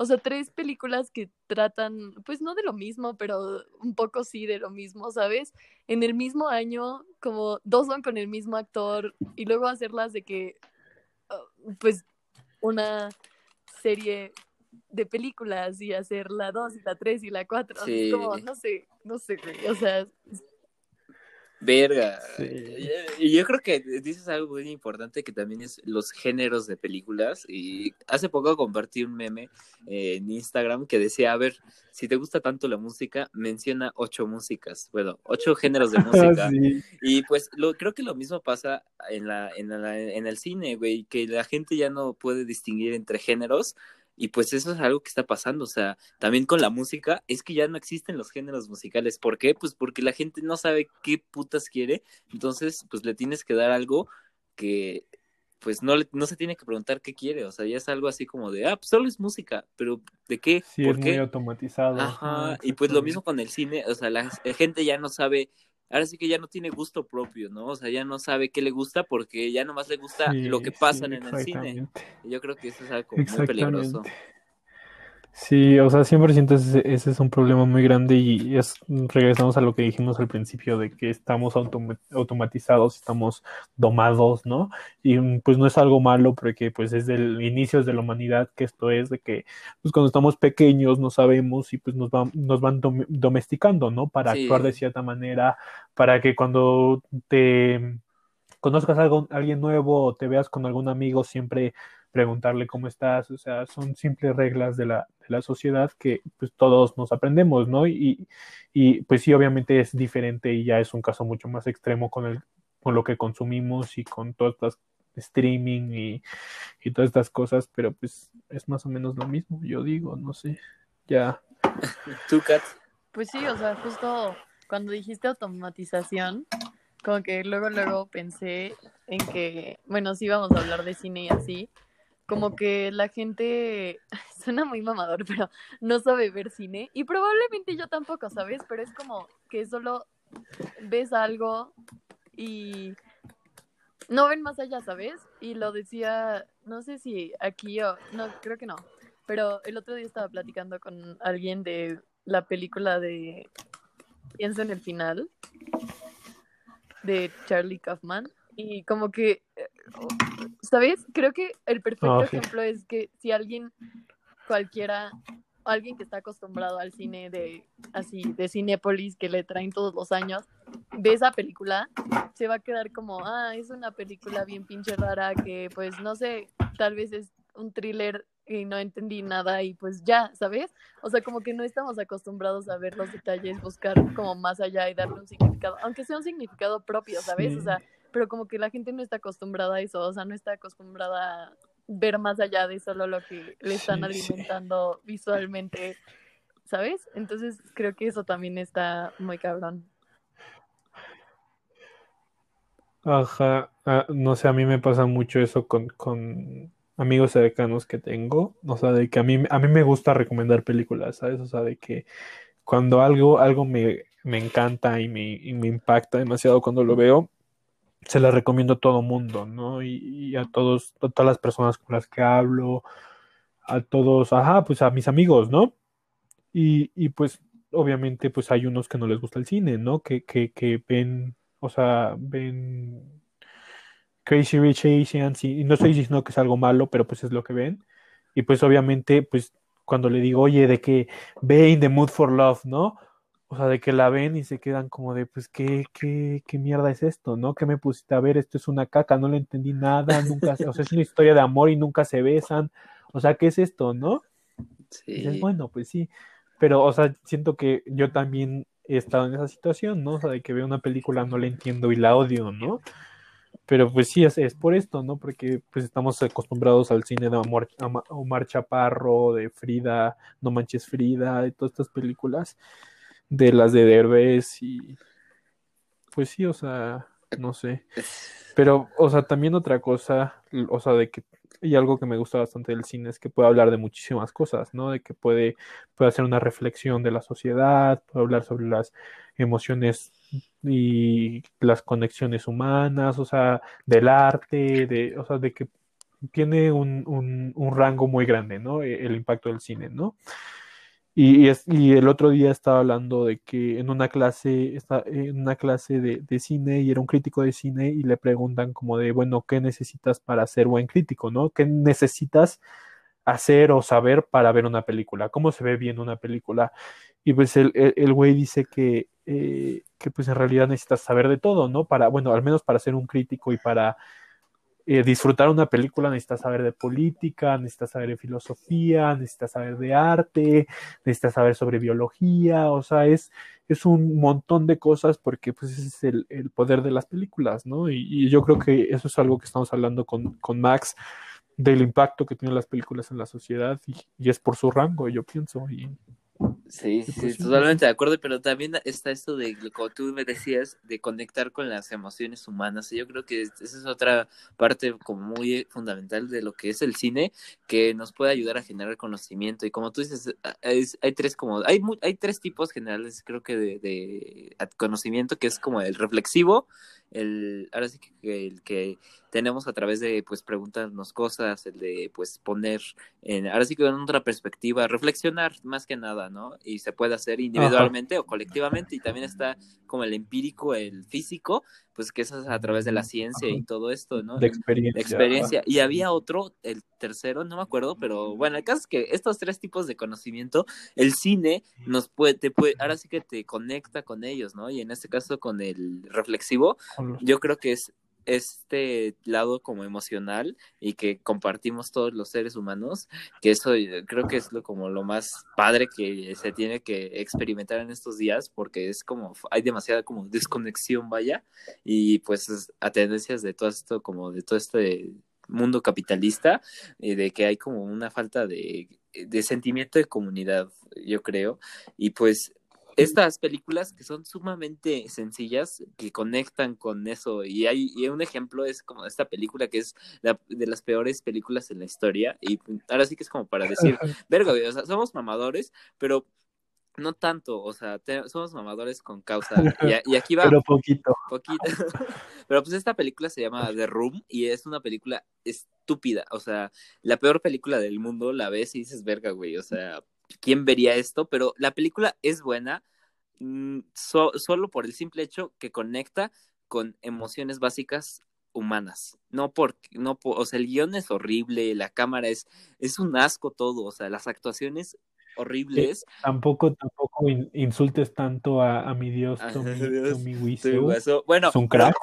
o sea, tres películas que tratan, pues no de lo mismo, pero un poco sí de lo mismo, ¿sabes? En el mismo año, como dos son con el mismo actor y luego hacerlas de que, ah, pues, una serie de películas y hacer la dos y la tres y la cuatro, Sí. como, no sé, no sé, güey, o sea, Verga. Sí. Y yo creo que dices algo muy importante que también es los géneros de películas. Y hace poco compartí un meme en Instagram que decía, a ver, si te gusta tanto la música, menciona ocho músicas, bueno, ocho géneros de música. Sí. Y pues lo, creo que lo mismo pasa en, la, en, la, en el cine, güey, que la gente ya no puede distinguir entre géneros. Y pues eso es algo que está pasando, o sea, también con la música, es que ya no existen los géneros musicales. ¿Por qué? Pues porque la gente no sabe qué putas quiere, entonces pues le tienes que dar algo que pues no, le, no se tiene que preguntar qué quiere, o sea, ya es algo así como de, ah, pues solo es música, pero ¿de qué? Sí, ¿Por es qué? muy automatizado. Ajá, y pues lo mismo con el cine, o sea, la, la gente ya no sabe, ahora sí que ya no tiene gusto propio, ¿no? O sea, ya no sabe qué le gusta porque ya nomás le gusta Sí, lo que sí, pasan en el cine. Y yo creo que eso es algo muy peligroso. Sí, o sea, 100% ese, ese es un problema muy grande y es, regresamos a lo que dijimos al principio de que estamos automa- automatizados, estamos domados, ¿no? Y mm, pues no es algo malo porque pues es del inicio de la humanidad que esto es de que pues cuando estamos pequeños no sabemos y pues nos van, nos van dom- domesticando, ¿no? Para Sí. actuar de cierta manera, para que cuando te conozcas a algo- alguien nuevo o te veas con algún amigo, siempre preguntarle cómo estás, o sea, son simples reglas de la, de la sociedad que pues todos nos aprendemos, ¿no? Y, y pues sí, obviamente es diferente y ya es un caso mucho más extremo con el, con lo que consumimos y con todas estas streaming y, y todas estas cosas, pero pues es más o menos lo mismo, yo digo, no sé, ya. ¿Tú, Kat? Pues sí, o sea, justo cuando dijiste automatización, como que luego, luego pensé en que, bueno, sí vamos a hablar de cine y así, como que la gente, suena muy mamador, pero no sabe ver cine, y probablemente yo tampoco, ¿sabes? Pero es como que solo ves algo y no ven más allá, ¿sabes? Y lo decía, no sé si aquí o, no, creo que no, pero el otro día estaba platicando con alguien de la película de Piensa en el final de Charlie Kaufman y como que, eh, ¿sabes? Creo que el perfecto Ah, ejemplo es que si alguien cualquiera, alguien que está acostumbrado al cine de así, de Cinépolis que le traen todos los años, ve esa película, se va a quedar como, ah, es una película bien pinche rara que pues no sé, tal vez es un thriller y no entendí nada y pues ya, ¿sabes? O sea, como que no estamos acostumbrados a ver los detalles, buscar como más allá y darle un significado, aunque sea un significado propio, ¿sabes? O sea, pero como que la gente no está acostumbrada a eso, o sea, no está acostumbrada a ver más allá de solo lo que le están Sí, sí. alimentando visualmente, ¿sabes? Entonces creo que eso también está muy cabrón. Ajá, ah, no sé, a mí me pasa mucho eso con, con amigos cercanos que tengo, o sea, de que a mí, a mí me gusta recomendar películas, ¿sabes? O sea, de que cuando algo, algo me, me encanta y me, y me impacta demasiado cuando lo veo, se la recomiendo a todo mundo, ¿no? Y, a todos, a todas las personas con las que hablo, a todos, ajá, pues a mis amigos, ¿no? Y, y pues obviamente pues hay unos que no les gusta el cine, ¿no? Que, que, que ven, o sea, ven Crazy Rich Asians y, y no estoy diciendo que es algo malo, pero pues es lo que ven. Y pues obviamente pues cuando le digo, oye, de que ve In the Mood for Love, ¿no? O sea, de que la ven y se quedan como de, pues, ¿qué, qué, qué mierda es esto, no? ¿Qué me pusiste a ver? Esto es una caca, no le entendí nada, nunca, o sea, es una historia de amor y nunca se besan. O sea, ¿qué es esto, no? Dices, Sí. bueno, pues sí, pero, o sea, siento que yo también he estado en esa situación, ¿no? O sea, de que veo una película, no la entiendo y la odio, ¿no? Pero pues sí, es, es por esto, ¿no? Porque pues estamos acostumbrados al cine de Omar, Omar Chaparro, de Frida, No Manches Frida, de todas estas películas, de las de Derbez y pues sí, o sea, no sé. Pero, o sea, también otra cosa, o sea, de que, y algo que me gusta bastante del cine es que puede hablar de muchísimas cosas, ¿no? De que puede, puede hacer una reflexión de la sociedad, puede hablar sobre las emociones y las conexiones humanas, o sea, del arte, de, o sea, de que tiene un, un, un rango muy grande, ¿no? E- El impacto del cine, ¿no? Y, y es- y el otro día estaba hablando de que en una clase, está, en una clase de, de cine y era un crítico de cine y le preguntan como de, bueno, ¿qué necesitas para ser buen crítico, no? ¿Qué necesitas hacer o saber para ver una película, cómo se ve bien una película. Y pues el, el, güey dice que, eh, que pues en realidad necesitas saber de todo, ¿no? Para, bueno, al menos para ser un crítico y para eh, disfrutar una película necesitas saber de política, necesitas saber de filosofía, necesitas saber de arte, necesitas saber sobre biología, o sea, es, es un montón de cosas porque pues ese es el, el poder de las películas, ¿no? Y, y, yo creo que eso es algo que estamos hablando con, con Max del impacto que tienen las películas en la sociedad y, y es por su rango, yo pienso. Y, Sí, sí, totalmente de acuerdo, pero también está esto de, como tú me decías, de conectar con las emociones humanas. Y yo creo que esa es otra parte como muy fundamental de lo que es el cine, que nos puede ayudar a generar conocimiento. Y como tú dices, hay tres como, hay, hay tres tipos generales, creo que de, de conocimiento, que es como el reflexivo, el, ahora sí que el que tenemos a través de pues preguntarnos cosas, el de pues poner en, ahora sí que en otra perspectiva, reflexionar más que nada, ¿no? Y se puede hacer individualmente o colectivamente y también está como el empírico, el físico, pues que es a través de la ciencia y todo esto, ¿no? De experiencia. experiencia. Y había otro, el tercero, no me acuerdo, pero bueno, el caso es que estos tres tipos de conocimiento, el cine nos puede, te puede, ahora sí que te conecta con ellos, ¿no? Y en este caso con el reflexivo, yo creo que es este lado como emocional y que compartimos todos los seres humanos, que eso eh, creo que es lo como lo más padre que se tiene que experimentar en estos días, porque es como hay demasiada como desconexión, vaya, y pues a tendencias de todo esto, como de todo este mundo capitalista, y de que hay como una falta de, de sentimiento de comunidad, yo creo, y pues estas películas que son sumamente sencillas, que conectan con eso. Y hay y un ejemplo es como esta película que es la, de las peores películas en la historia. Y ahora sí que es como para decir, verga, o sea, somos mamadores, pero no tanto, o sea, somos mamadores con causa. Y, y, aquí va. Pero poquito. Poquito. Pero pues esta película se llama The Room y es una película estúpida. O sea, la peor película del mundo la ves y dices, verga, güey. O sea, ¿quién vería esto? Pero la película es buena mm, so, solo por el simple hecho que conecta con emociones básicas humanas. No porque, no por, o sea, el guion es horrible, la cámara es, es un asco todo, o sea, las actuaciones horribles. Sí, tampoco, tampoco insultes tanto a, a mi Dios, Tommy, Dios, Tommy Wiseau. Bueno, es un crack.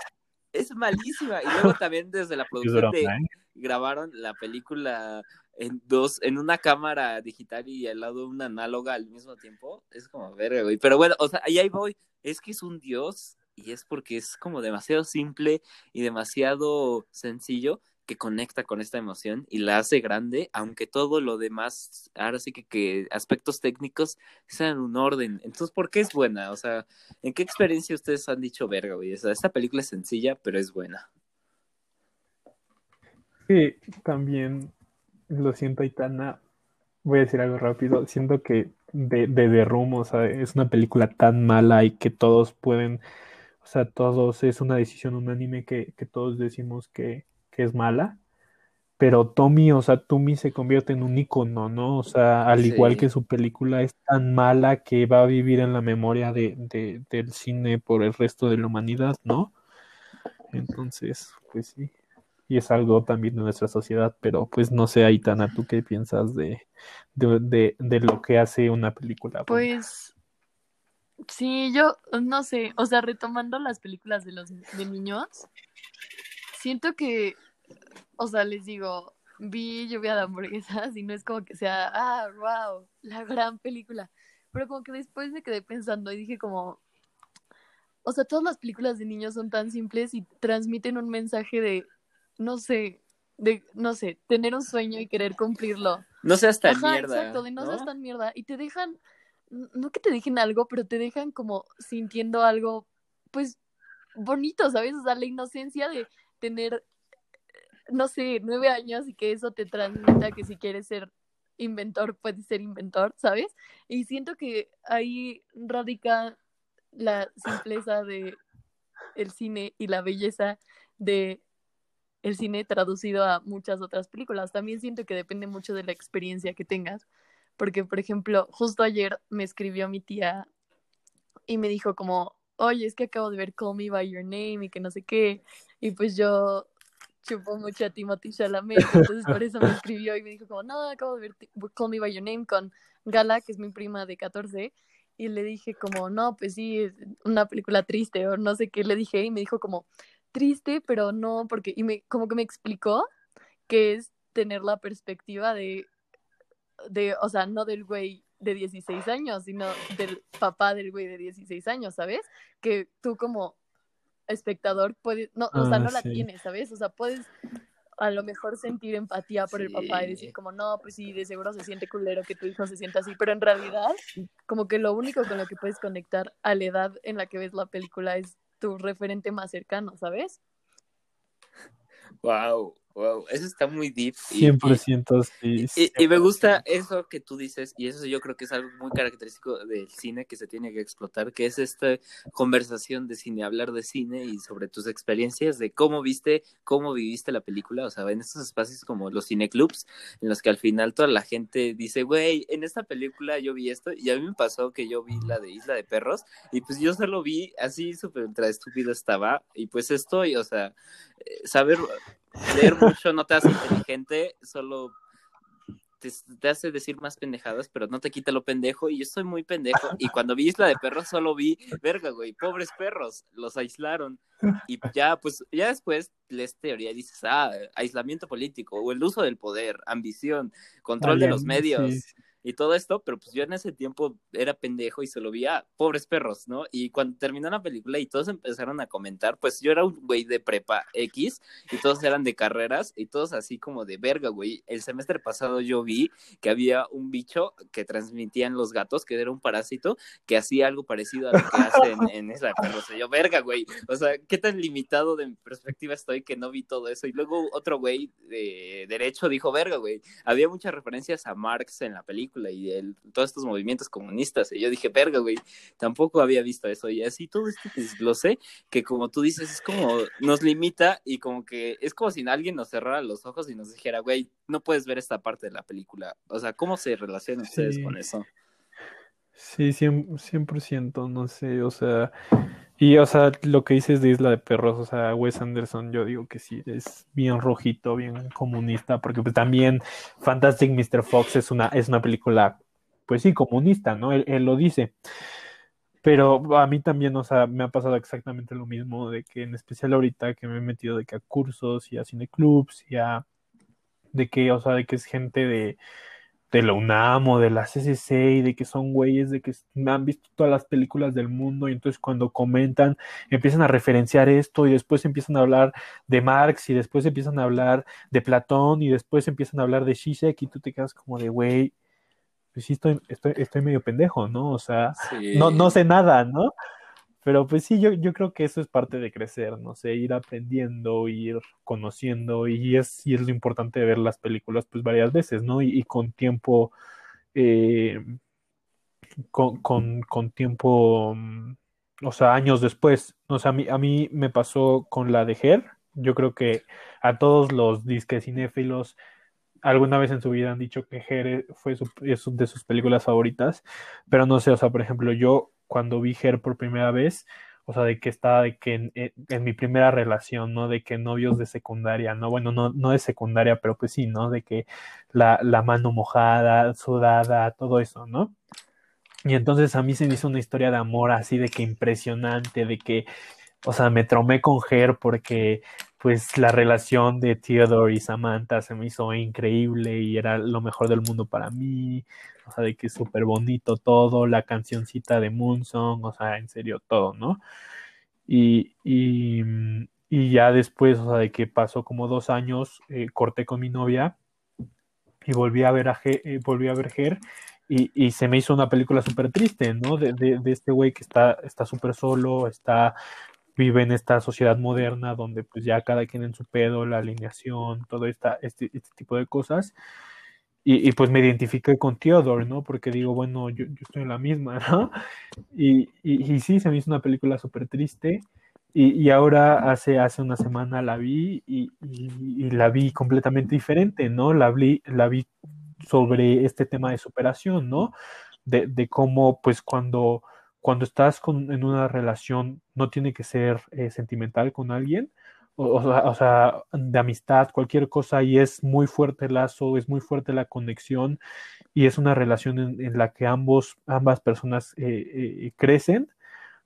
Es malísima. Y luego también desde la producción de, grabaron la película en dos, en una cámara digital y al lado una análoga al mismo tiempo, es como verga, güey. Pero bueno, o sea, ahí, ahí voy. Es que es un dios y es porque es como demasiado simple y demasiado sencillo que conecta con esta emoción y la hace grande, aunque todo lo demás, ahora sí que, que aspectos técnicos sean un orden. Entonces, ¿por qué es buena? O sea, ¿en qué experiencia ustedes han dicho verga, güey? O sea, esta película es sencilla, pero es buena. Sí, también lo siento, Aitana. Voy a decir algo rápido. Siento que de, de Room, o sea, es una película tan mala y que todos pueden, o sea, todos es una decisión unánime que, que todos decimos que, que es mala. Pero Tommy, o sea, Tommy se convierte en un icono, ¿no? O sea, al sí. igual que su película es tan mala que va a vivir en la memoria de, de, del cine por el resto de la humanidad, ¿no? Entonces, pues sí y es algo también de nuestra sociedad, pero pues no sé, Aitana, ¿tú qué piensas de, de, de, lo que hace una película? Pues sí, yo no sé, o sea, retomando las películas de los de niños, siento que, o sea, les digo, vi lluvia de hamburguesas y no es como que sea, ah, wow, la gran película, pero como que después me quedé pensando y dije como, o sea, todas las películas de niños son tan simples y transmiten un mensaje de no sé, de, no sé, tener un sueño y querer cumplirlo. No seas tan Ajá, mierda. Exacto, de no, ¿no? seas tan mierda. Y te dejan, no que te dejen algo, pero te dejan como sintiendo algo, pues, bonito, ¿sabes? O sea, la inocencia de tener, no sé, nueve años y que eso te transmita que si quieres ser inventor, puedes ser inventor, ¿sabes? Y siento que ahí radica la simpleza de el cine y la belleza de el cine traducido a muchas otras películas. También siento que depende mucho de la experiencia que tengas, porque por ejemplo, justo ayer me escribió mi tía y me dijo como, oye, es que acabo de ver Call Me By Your Name y que no sé qué, y pues yo, chupó mucho a Timothy Chalamet, entonces por eso me escribió y me dijo como, no, acabo de ver Call Me By Your Name con Gala, que es mi prima de 14, y le dije como, no, pues sí, es una película triste o no sé qué le dije y me dijo como, triste, pero no, porque, y me, como que me explicó que es tener la perspectiva de, de, o sea, no del güey de 16 años, sino del papá del güey de 16 años, ¿sabes? Que tú como espectador puedes, no, o sea, Ah, no la tienes, ¿sabes? O sea, puedes a lo mejor sentir empatía por el papá y decir como, no, pues sí, de seguro se siente culero que tu hijo se sienta así, pero en realidad, como que lo único con lo que puedes conectar a la edad en la que ves la película es tu referente más cercano, ¿sabes? Wow, wow, eso está muy deep. y- y- 100% sí. Y, y me gusta eso que tú dices, y eso yo creo que es algo muy característico del cine que se tiene que explotar, que es esta conversación de cine, hablar de cine y sobre tus experiencias, de cómo viste, cómo viviste la película, o sea, en estos espacios como los cineclubs, en los que al final toda la gente dice, güey, en esta película yo vi esto, y a mí me pasó que yo vi la de Isla de Perros, y pues yo solo vi así súper ultra estúpido estaba, y pues estoy, o sea, eh, saber leer mucho no te hace inteligente, solo te, te hace decir más pendejadas, pero no te quita lo pendejo. Y yo soy muy pendejo. Y cuando vi Isla de Perros, solo vi, verga, güey, pobres perros, los aislaron. Y ya, pues, ya después lees teoría y dices, ah, aislamiento político, o el uso del poder, ambición, control de los medios. sí. Y todo esto, pero pues yo en ese tiempo era pendejo y solo vi a pobres perros, ¿no? Y cuando terminó la película y todos empezaron a comentar, pues yo era un güey de prepa X y todos eran de carreras y todos así como de verga, güey. El semestre pasado yo vi que había un bicho que transmitían los gatos, que era un parásito, que hacía algo parecido a lo que hacen en esa perros. Y yo, verga, güey. O sea, qué tan limitado de mi perspectiva estoy que no vi todo eso. Y luego otro güey de derecho dijo, verga, güey. Había muchas referencias a Marx en la película y el, todos estos movimientos comunistas. Y yo dije, verga, güey, tampoco había visto eso. Y así todo esto desglose, que como tú dices, es como nos limita y como que es como si alguien nos cerrara los ojos y nos dijera, güey, no puedes ver esta parte de la película. O sea, ¿cómo se relacionan ustedes Sí. con eso? Sí, 100%, 100%, no sé, o sea, y o sea, lo que dices de Isla de Perros, o sea, Wes Anderson, yo digo que sí, es bien rojito, bien comunista, porque pues también Fantastic Mr. Fox es una, es una película, pues sí, comunista, ¿no? Él, él lo dice. Pero a mí también, o sea, me ha pasado exactamente lo mismo, de que en especial ahorita que me he metido de que a cursos y a cineclubs y a, de que, o sea, de que es gente de, de la UNAM o de la CCC y de que son güeyes de que han visto todas las películas del mundo y entonces cuando comentan empiezan a referenciar esto y después empiezan a hablar de Marx y después empiezan a hablar de Platón y después empiezan a hablar de Zizek y tú te quedas como de güey, pues sí estoy, estoy, estoy medio pendejo, ¿no? O sea, Sí. no, no sé nada, ¿no? Pero pues sí, yo, yo creo que eso es parte de crecer, no sé, ir aprendiendo, ir conociendo, y es, y es lo importante de ver las películas pues varias veces, ¿no? Y, con tiempo, eh, con, con, con tiempo, mm, o sea, años después. O sea, a mí, a mí me pasó con la de Her, yo creo que a todos los disque cinéfilos alguna vez en su vida han dicho que Her fue su, de sus películas favoritas, pero no sé, o sea, por ejemplo, yo cuando vi Her por primera vez, o sea, de que estaba de que en, en, mi primera relación, ¿no? De que novios de secundaria, ¿no? Bueno, no, no de secundaria, pero pues sí, ¿no? De que la, la mano mojada, sudada, todo eso, ¿no? Y entonces a mí se me hizo una historia de amor así de que impresionante, de que, o sea, me tromé con Her porque pues la relación de Theodore y Samantha se me hizo increíble y era lo mejor del mundo para mí, o sea, de que súper bonito todo, la cancioncita de Moonsong, o sea, en serio, todo, ¿no? Y, y, y ya después, o sea, de que pasó como dos años, eh, corté con mi novia y volví a ver a Her, eh, volví a ver Her y, y, se me hizo una película súper triste, ¿no? De, de, de este güey que está súper está solo, está vive en esta sociedad moderna donde pues ya cada quien en su pedo, la alineación, todo esta, este, este tipo de cosas. Y, y, pues me identifiqué con Theodore, ¿no? Porque digo, bueno, yo, yo estoy en la misma, ¿no? Y, y, y sí, se me hizo una película súper triste. Y, ahora hace, hace una semana la vi y, la vi completamente diferente, ¿no? La vi, la vi sobre este tema de superación, ¿no? De, de cómo, pues, cuando cuando estás con, en una relación no tiene que ser eh, sentimental con alguien, o, o, sea, de amistad, cualquier cosa, y es muy fuerte el lazo, es muy fuerte la conexión, y es una relación en, la que ambos, ambas personas eh, eh, crecen,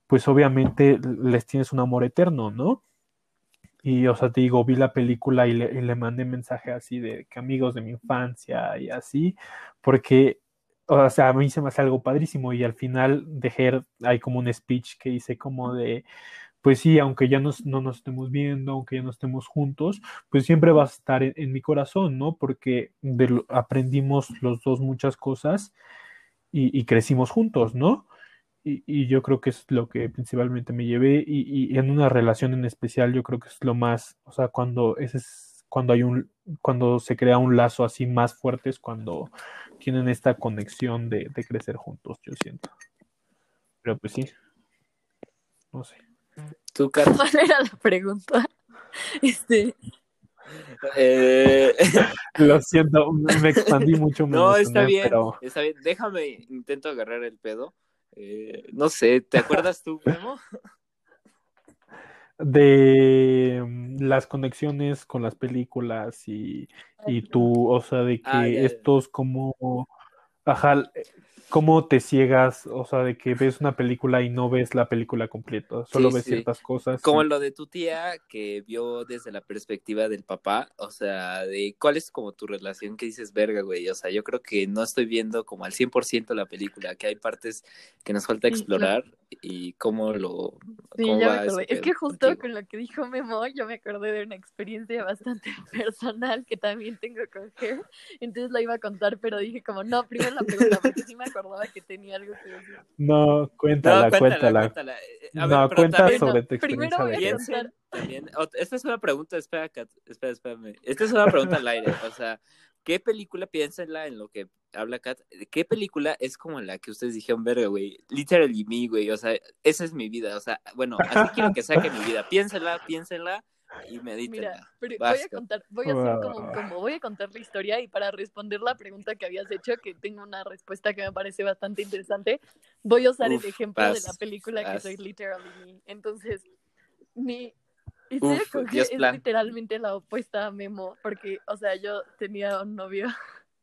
pues obviamente les tienes un amor eterno, ¿no? Y, o sea, te digo, vi la película y le, y le mandé mensaje así de que amigos de mi infancia y así, porque o sea, a mí se me hace algo padrísimo y al final de Her hay como un speech que dice como de, pues sí, aunque ya nos, no nos estemos viendo, aunque ya no estemos juntos, pues siempre vas a estar en, en mi corazón, ¿no? Porque aprendimos los dos muchas cosas y, y crecimos juntos, ¿no? Y, y, yo creo que es lo que principalmente me llevé y, y, en una relación en especial yo creo que es lo más, o sea, cuando es cuando hay un, cuando se crea un lazo así más fuerte es cuando tienen esta conexión de, de crecer juntos, yo siento. Pero pues sí, no sé. ¿Tú, era la pregunta? Este, Eh, Lo siento, me expandí mucho. Me no, está bien, Pero está bien. Déjame, intento agarrar el pedo. Eh, no sé, ¿te acuerdas tú, Memo? De mm, las conexiones con las películas y, y tú, o sea, de que Ah, ya. estos como, ajá, cómo te ciegas, o sea, de que ves una película y no ves la película completa, solo Sí, ves sí. ciertas cosas. Como lo de tu tía que vio desde la perspectiva del papá, o sea, de cuál es como tu relación que dices, verga, güey, o sea, yo creo que no estoy viendo como al 100% la película, que hay partes que nos falta Sí, explorar y cómo lo... Sí, cómo ya va me Es que justo contigo. con lo que dijo Memo, yo me acordé de una experiencia bastante personal que también tengo con Her. Entonces la iba a contar, pero dije como, no, primero la pregunta, porque sí me acordaba que tenía algo que decir. No, cuéntala, No, cuéntala. cuéntala. Eh, A ver, No, cuenta también- sobre tu Primero experiencia voy a contar. también. Esta es una pregunta, espera, Kat, espera, espera, espérame. Esta es una pregunta al aire. O sea, ¿qué película, piénsenla en lo que habla Kat, qué película es como la que ustedes dijeron, verga, güey? Literally me, güey. O sea, esa es mi vida. O sea, bueno, así quiero que saque mi vida. Piénsenla, piénsenla y medítenla. Mira, pero voy a contar, voy a hacer como, como voy a contar la historia y para responder la pregunta que habías hecho, que tengo una respuesta que me parece bastante interesante, voy a usar Uf, el ejemplo de la película que soy literally me. Entonces, mi Uf, Dios es plan. literalmente la opuesta a Memo, porque, o sea, yo tenía un novio,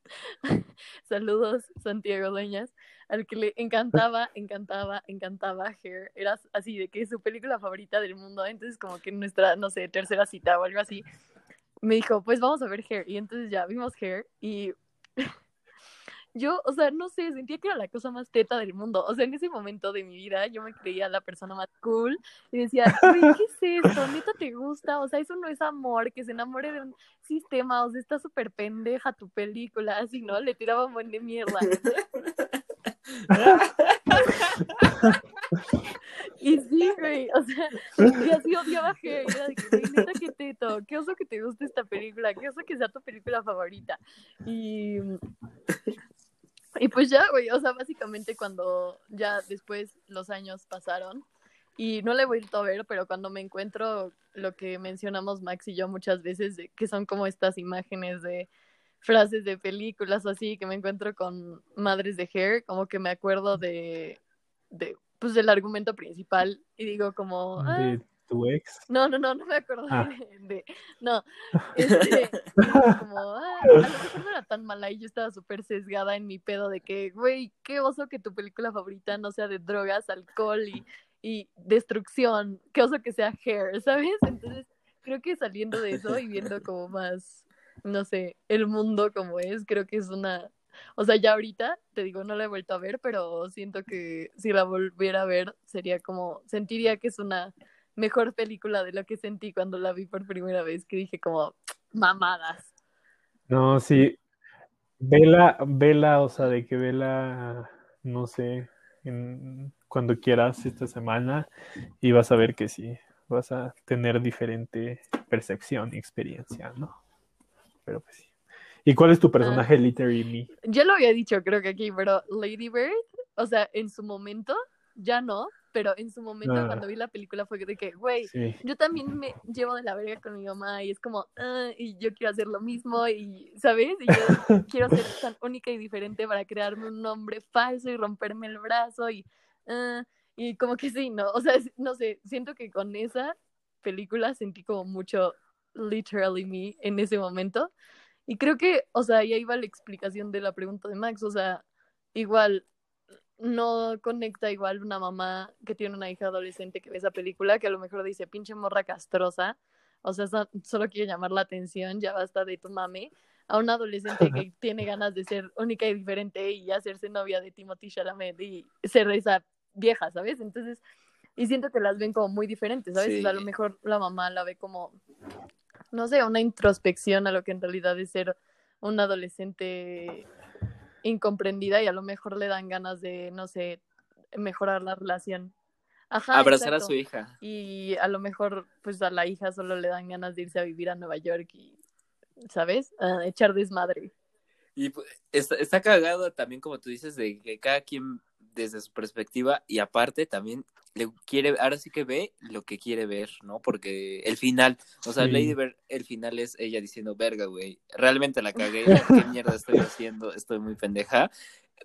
saludos, Santiago Dueñas, al que le encantaba, encantaba, encantaba Hair. Era así de que es su película favorita del mundo. Entonces, como que nuestra, no sé, tercera cita o algo así, me dijo, pues vamos a ver Hair. Y entonces ya vimos Hair y yo, o sea, no sé, sentía que era la cosa más teta del mundo. O sea, en ese momento de mi vida yo me creía la persona más cool y decía, güey, ¿qué es esto? ¿Neta te gusta? O sea, eso no es amor, que se enamore de un sistema, o sea, está súper pendeja tu película, así, ¿no? Le tiraba un buen de mierda. Y sí, güey, o sea, y así odiaba y era de que, neta, qué teto, qué oso que te guste esta película, qué oso que sea tu película favorita. Y, y pues ya, güey, o sea, básicamente cuando ya después los años pasaron, y no la he vuelto a ver, pero cuando me encuentro lo que mencionamos Max y yo muchas veces, de, que son como estas imágenes de frases de películas o así, que me encuentro con madres de Hair, como que me acuerdo de, de pues del argumento principal y digo como, ah, tu ex. no, no, no, no me acuerdo Ah. de, de- no, este, como, ah, a lo mejor no era tan mala y yo estaba súper sesgada en mi pedo de que, güey, qué oso que tu película favorita no sea de drogas, alcohol y, y destrucción, qué oso que sea Hair, ¿sabes? Entonces, creo que saliendo de eso y viendo como más, no sé, el mundo como es, creo que es una, o sea, ya ahorita, te digo, no la he vuelto a ver, pero siento que si la volviera a ver, sería como, sentiría que es una mejor película de lo que sentí cuando la vi por primera vez, que dije como, mamadas. No, sí. Vela, vela, o sea, de que vela, no sé, en- cuando quieras esta semana y vas a ver que sí, vas a tener diferente percepción y experiencia, ¿no? Pero pues sí. ¿Y cuál es tu personaje Literary Me? Ya lo había dicho, creo que aquí, pero Lady Bird, o sea, en su momento, ya no, pero en su momento cuando vi la película fue de que, güey, Sí. yo también me llevo de la verga con mi mamá y es como, "Ah", y yo quiero hacer lo mismo y, ¿sabes? Y yo quiero ser tan única y diferente para crearme un nombre falso y romperme el brazo y, "Ah", y como que sí, ¿no? O sea, no sé, siento que con esa película sentí como mucho literally me en ese momento. Y creo que, o sea, ahí va la explicación de la pregunta de Max, o sea, igual no conecta igual una mamá que tiene una hija adolescente que ve esa película, que a lo mejor dice, pinche morra castrosa, o sea, solo quiere llamar la atención, ya basta de tu mami, a una adolescente que tiene ganas de ser única y diferente y hacerse novia de Timothy Chalamet y ser esa vieja, ¿sabes? Entonces, y siento que las ven como muy diferentes, ¿sabes? a lo mejor la mamá la ve como, no sé, una introspección a lo que en realidad es ser una adolescente incomprendida y a lo mejor le dan ganas de, no sé, mejorar la relación. Ajá, Abrazar a su hija. Y a lo mejor, pues a la hija solo le dan ganas de irse a vivir a Nueva York y, ¿sabes? A echar desmadre. Y pues, está, está cagado también, como tú dices, de que cada quien desde su perspectiva y aparte también le quiere, ahora sí que ve lo que quiere ver, ¿no? Porque el final, o sea, Lady Bird, el final es ella diciendo, verga, güey, realmente la cagué, ¿qué mierda estoy haciendo? Estoy muy pendeja.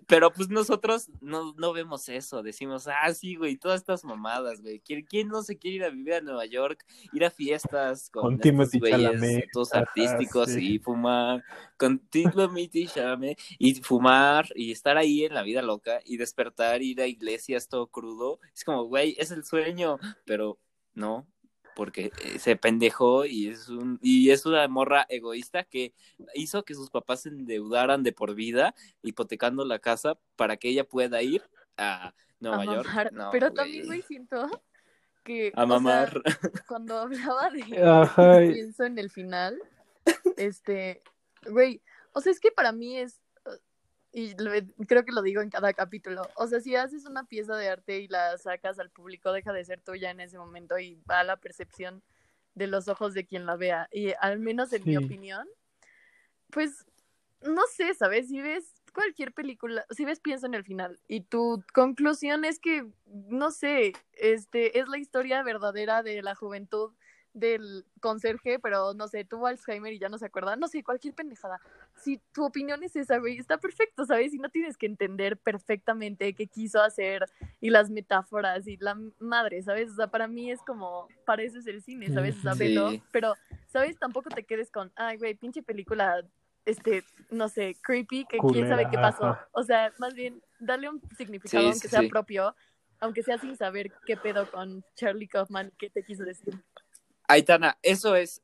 Pero pues nosotros no, no vemos eso, decimos, ah, sí, güey, todas estas mamadas, güey. ¿Quién, no se quiere ir a vivir a Nueva York, ir a fiestas con, con güeyes, todos artísticos y fumar, con Timothy Chalamet y fumar y estar ahí en la vida loca y despertar, ir a iglesias todo crudo? Es como, güey, es el sueño, pero no, porque eh, se pendejó y es un y es una morra egoísta que hizo que sus papás se endeudaran de por vida hipotecando la casa para que ella pueda ir a Nueva York. Pero también güey siento que a mamar. cuando hablaba de pienso en el final, este, güey, o sea, es que para mí es y creo que lo digo en cada capítulo. O sea, si haces una pieza de arte y la sacas al público, deja de ser tuya en ese momento y va a la percepción de los ojos de quien la vea. Y al menos en mi opinión, pues no sé, ¿sabes? Si ves cualquier película, si ves pienso en el final y tu conclusión es que, no sé, este es la historia verdadera de la juventud del conserje, pero no sé, tuvo Alzheimer y ya no se acuerda, no sé, cualquier pendejada. Si tu opinión es esa, güey, está perfecto, ¿sabes? Y no tienes que entender perfectamente qué quiso hacer y las metáforas y la madre, ¿sabes? O sea, para mí es como, para eso es el cine, ¿sabes? O pero, ¿sabes? Tampoco te quedes con, ay, güey, pinche película, este, no sé, creepy, que quién sabe qué pasó. O sea, más bien, dale un significado aunque sea propio, aunque sea sin saber qué pedo con Charlie Kaufman, qué te quiso decir. Aitana, eso es,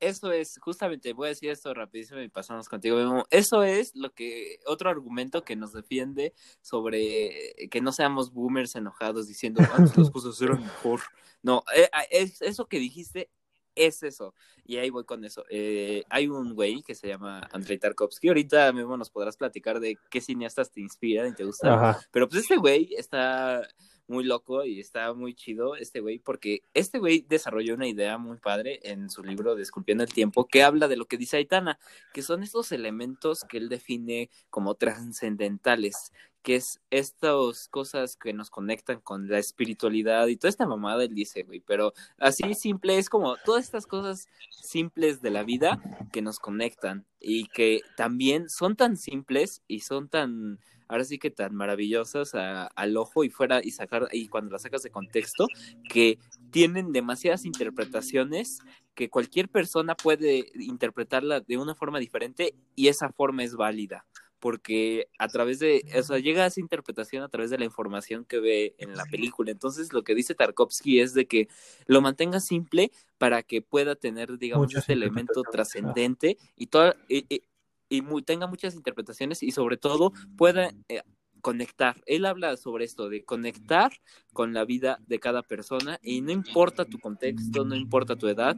eso es, justamente voy a decir esto rapidísimo y pasamos contigo. Eso es lo que, otro argumento que nos defiende sobre que no seamos boomers enojados diciendo, antes las cosas eran mejor. No, eh, es, eso que dijiste es eso. Y ahí voy con eso. Eh, hay un güey que se llama Andrei Tarkovsky. Ahorita mismo nos podrás platicar de qué cineastas te inspiran y te gustan. Pero pues este güey está muy loco y está muy chido este güey, porque este güey desarrolló una idea muy padre en su libro de el Tiempo, que habla de lo que dice Aitana, que son estos elementos que él define como trascendentales, que es estas cosas que nos conectan con la espiritualidad y toda esta mamada, él dice, güey, pero así simple es como todas estas cosas simples de la vida que nos conectan y que también son tan simples y son tan ahora sí que tan maravillosas al ojo y fuera y sacar y cuando las sacas de contexto que tienen demasiadas interpretaciones que cualquier persona puede interpretarla de una forma diferente y esa forma es válida porque a través de, o sea, llega a esa interpretación a través de la información que ve en la película. Entonces, lo que dice Tarkovsky es de que lo mantenga simple para que pueda tener, digamos, este elemento trascendente y, toda, y tenga muchas interpretaciones y sobre todo pueda eh, conectar. Él habla sobre esto, de conectar con la vida de cada persona y no importa tu contexto, no importa tu edad,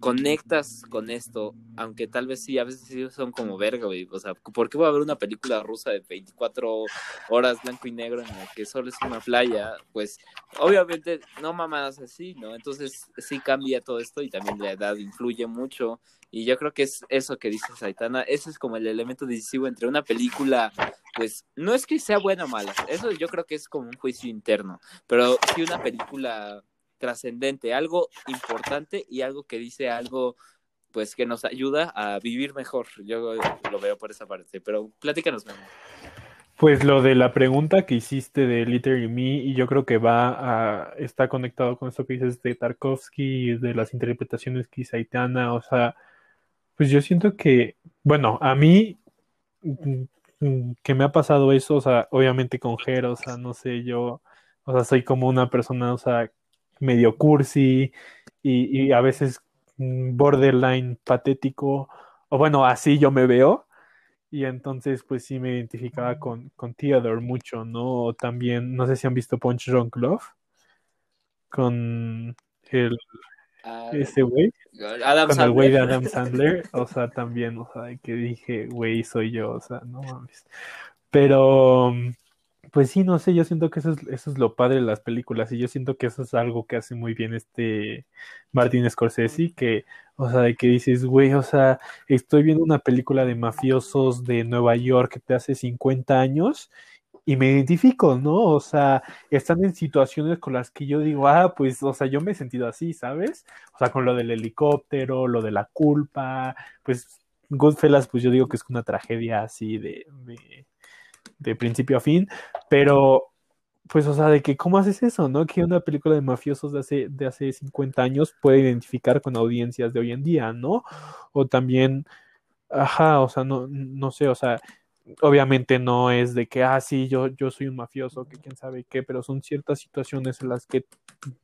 conectas con esto, aunque tal vez sí, a veces sí son como verga, güey. O sea, ¿por qué va a haber una película rusa de 24 horas blanco y negro en la que solo es una playa? Pues obviamente no mamadas así, ¿no? Entonces sí cambia todo esto y también la edad influye mucho y yo creo que es eso que dice Saitana, ese es como el elemento decisivo entre una película, pues no es que sea buena o mala, eso yo creo que es como un juicio interno, pero sí una película trascendente, algo importante y algo que dice algo pues que nos ayuda a vivir mejor. Yo lo veo por esa parte, pero platícanos, Pues lo de la pregunta que hiciste de Literally Me, y yo creo que va a, está conectado con esto que dices de Tarkovsky, de las interpretaciones que hizo o sea, pues yo siento que, bueno, a mí mm, mm, que me ha pasado eso, o sea, obviamente con Ger, o sea, no sé, yo, o sea, soy como una persona, o sea, medio cursi y, y a veces mm, borderline patético, o bueno, así yo me veo. Y entonces, pues sí me identificaba con, con Theodore mucho, ¿no? O también, no sé si han visto Punch Drunk Love, con el, Ah, ese güey, Adam con el güey de. Adam Sandler, o sea, también, o sea, que dije, güey, soy yo, o sea, no mames. Pero, pues sí, no sé, yo siento que eso es, eso es lo padre de las películas y yo siento que eso es algo que hace muy bien este Martin Scorsese, que, o sea, de que dices, güey, o sea, estoy viendo una película de mafiosos de Nueva York de hace 50 años y me identifico, ¿no? O sea, están en situaciones con las que yo digo, ah, pues, o sea, yo me he sentido así, ¿sabes? O sea, con lo del helicóptero, lo de la culpa, pues Goodfellas, pues yo digo que es una tragedia así de, de, de principio a fin, pero pues, o sea, de que cómo haces eso, ¿no? Que una película de mafiosos de hace, de hace 50 años puede identificar con audiencias de hoy en día, ¿no? O también, ajá, o sea, no, no sé, o sea, obviamente no es de que, ah, sí, yo, yo soy un mafioso, que quién sabe qué, pero son ciertas situaciones en las que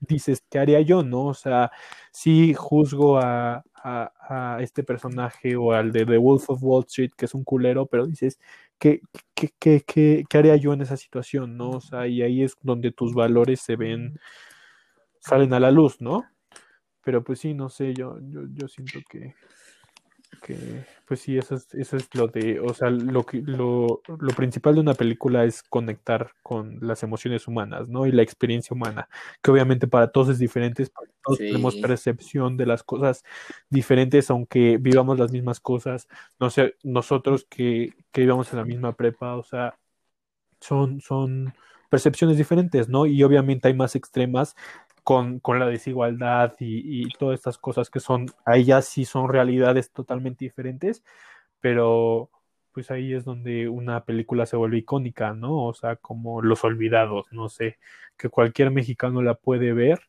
dices, ¿qué haría yo, no? O sea, sí juzgo a, a, este personaje o al de The Wolf of Wall Street, que es un culero, pero dices, ¿qué, qué, qué, qué, qué haría yo en esa situación, no? O sea, y ahí es donde tus valores se ven, salen a la luz, ¿no? Pero pues sí, no sé, yo, yo, yo siento que, que pues sí, eso es, eso es lo de, o sea, lo que, lo, lo principal de una película es conectar con las emociones humanas, ¿no? Y la experiencia humana, que obviamente para todos es diferente, porque todos tenemos percepción de las cosas diferentes, aunque vivamos las mismas cosas, no sé, nosotros que, que vivamos en la misma prepa, o sea, son, son percepciones diferentes, ¿no? Y obviamente hay más extremas con, con la desigualdad y, y todas estas cosas que son, ahí ya sí son realidades totalmente diferentes, pero pues ahí es donde una película se vuelve icónica, ¿no? O sea, como Los Olvidados, no sé, que cualquier mexicano la puede ver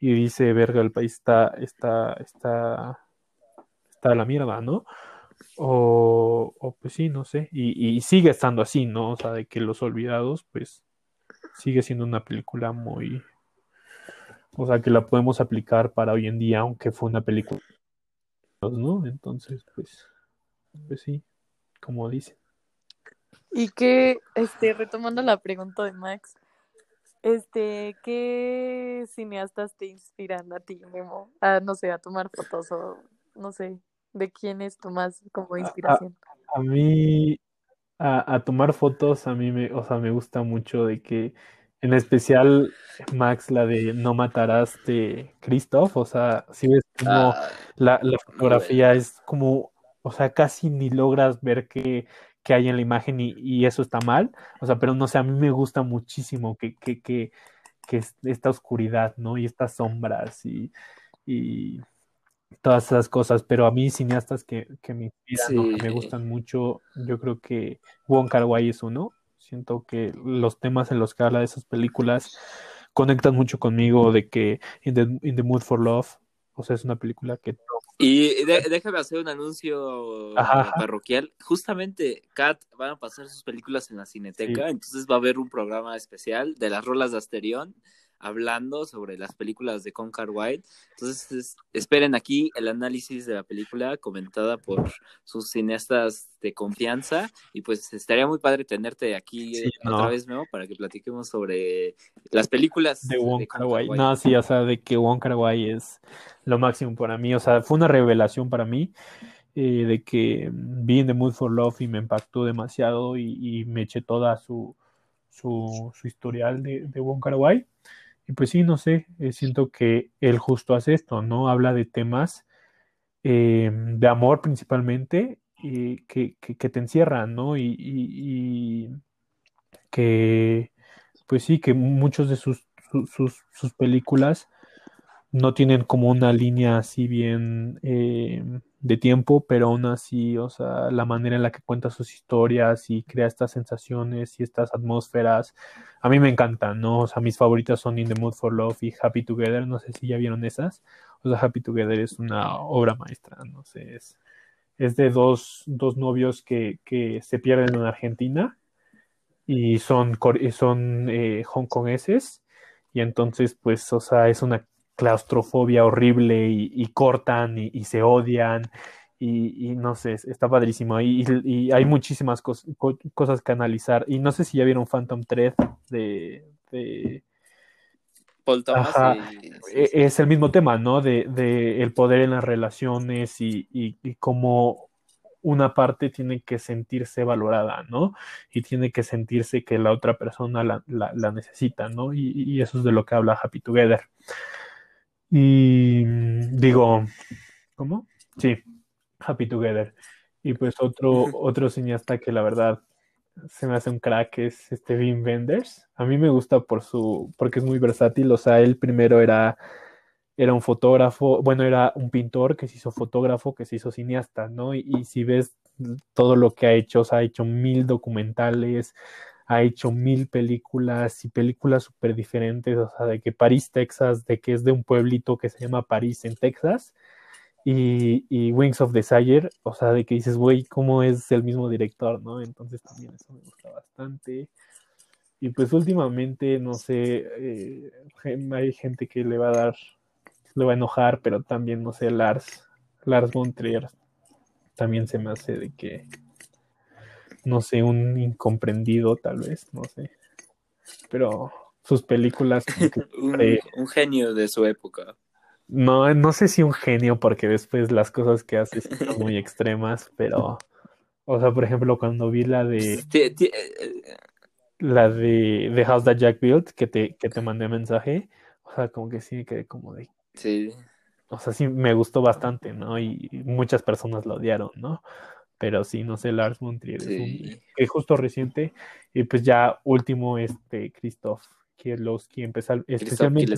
y dice, verga, el país está, está, está, está de la mierda, ¿no? O, o pues sí, no sé, y, y sigue estando así, ¿no? O sea, de que Los Olvidados, pues sigue siendo una película muy, o sea, que la podemos aplicar para hoy en día, aunque fue una película, ¿no? Entonces, pues, pues sí, como dice. Y que, este, retomando la pregunta de Max, este, ¿qué cineastas te inspiran a ti, Memo? A, no sé, a tomar fotos o, no sé, ¿de quién es tu más como inspiración? A mí, a, a tomar fotos, a mí me, o sea, me gusta mucho de que, en especial, Max, la de No matarás de Christoph, o sea, si ves como Ah, la, la fotografía es como, o sea, casi ni logras ver qué, qué hay en la imagen y, y eso está mal, o sea, pero no sé, a mí me gusta muchísimo que, que, que, que es- esta oscuridad, ¿no? Y estas sombras y, y todas esas cosas, pero a mí cineastas que, que me inspiran o que me gustan mucho, yo creo que Wong Kar-wai es uno. Siento que los temas en los que habla de esas películas conectan mucho conmigo, de que In the, In the Mood for Love, o sea, es una película que... Y de- déjame hacer un anuncio Ajá, parroquial. Justamente, Kat van a pasar sus películas en la Cineteca, entonces va a haber un programa especial de las rolas de Asterión hablando sobre las películas de Concar White. Entonces, es- esperen aquí el análisis de la película comentada por sus cineastas de confianza. Y pues estaría muy padre tenerte aquí Sí, otra vez, ¿no? Para que platiquemos sobre las películas de Wong Kar. Wai. No, sí, o sea, de que Wong Kar-wai es lo máximo para mí. O sea, fue una revelación para mí eh, de que vi In the Mood for Love y me impactó demasiado y, y me eché toda su, su, su historial de, de Wong Kar-wai. Y pues sí, no sé, eh, siento que él justo hace esto, ¿no? Habla de temas eh, de amor principalmente y que, que, que te encierran, ¿no? Y, y- y que, pues sí, que muchos de sus, su- sus, sus películas no tienen como una línea así bien, eh, de tiempo, pero aún así, o sea, la manera en la que cuenta sus historias y crea estas sensaciones y estas atmósferas, a mí me encantan, ¿no? O sea, mis favoritas son In the Mood for Love y Happy Together, no sé si ya vieron esas, o sea, Happy Together es una obra maestra, no sé, es, es de dos, dos novios que, que se pierden en Argentina y son, son eh, hongkongeses y entonces, pues, o sea, es una claustrofobia horrible y, cortan y, se odian y, no sé, está padrísimo. Y, hay muchísimas cosas que analizar. Y no sé si ya vieron Phantom Thread de... Paul Thomas e, es el mismo tema, ¿no? De, de, el poder en las relaciones y, y, cómo una parte tiene que sentirse valorada, ¿no? Y tiene que sentirse que la otra persona la, la, la necesita, ¿no? Y, eso es de lo que habla Happy Together. Y mm, digo, ¿cómo? Sí, Happy Together. Y pues otro, otro cineasta que la verdad se me hace un crack es este Wim Wenders. A mí me gusta por su, porque es muy versátil. O sea, él primero era, era un fotógrafo, bueno, era un pintor que se hizo fotógrafo, que se hizo cineasta, ¿no? Y, y si ves todo lo que ha hecho, o sea, ha hecho mil documentales, ha hecho mil películas y películas súper diferentes, o sea, de que París, Texas, de que es de un pueblito que se llama París en Texas, y, Wings of Desire, o sea, de que dices, güey, ¿cómo es el mismo director, no? Entonces también eso me gusta bastante. Y pues últimamente, no sé, eh, hay gente que le va a dar, le va a enojar, pero también, no sé, Lars, Lars von también se me hace de que no sé, un incomprendido tal vez, no sé. Pero sus películas... un, genio de su época. No, no sé si un genio porque después las cosas que hace son muy extremas, pero... O sea, por ejemplo, cuando vi la de... Eh, la de The House That Jack Built, que te, que te mandé mensaje, o sea, como que sí me quedé como de... Sí. O sea, sí me gustó bastante, ¿no? Y muchas personas lo odiaron, ¿no? Pero sí, no sé, Lars Montrier es, justo reciente, y pues ya último, este, Christoph Kierlowski, empezó especialmente,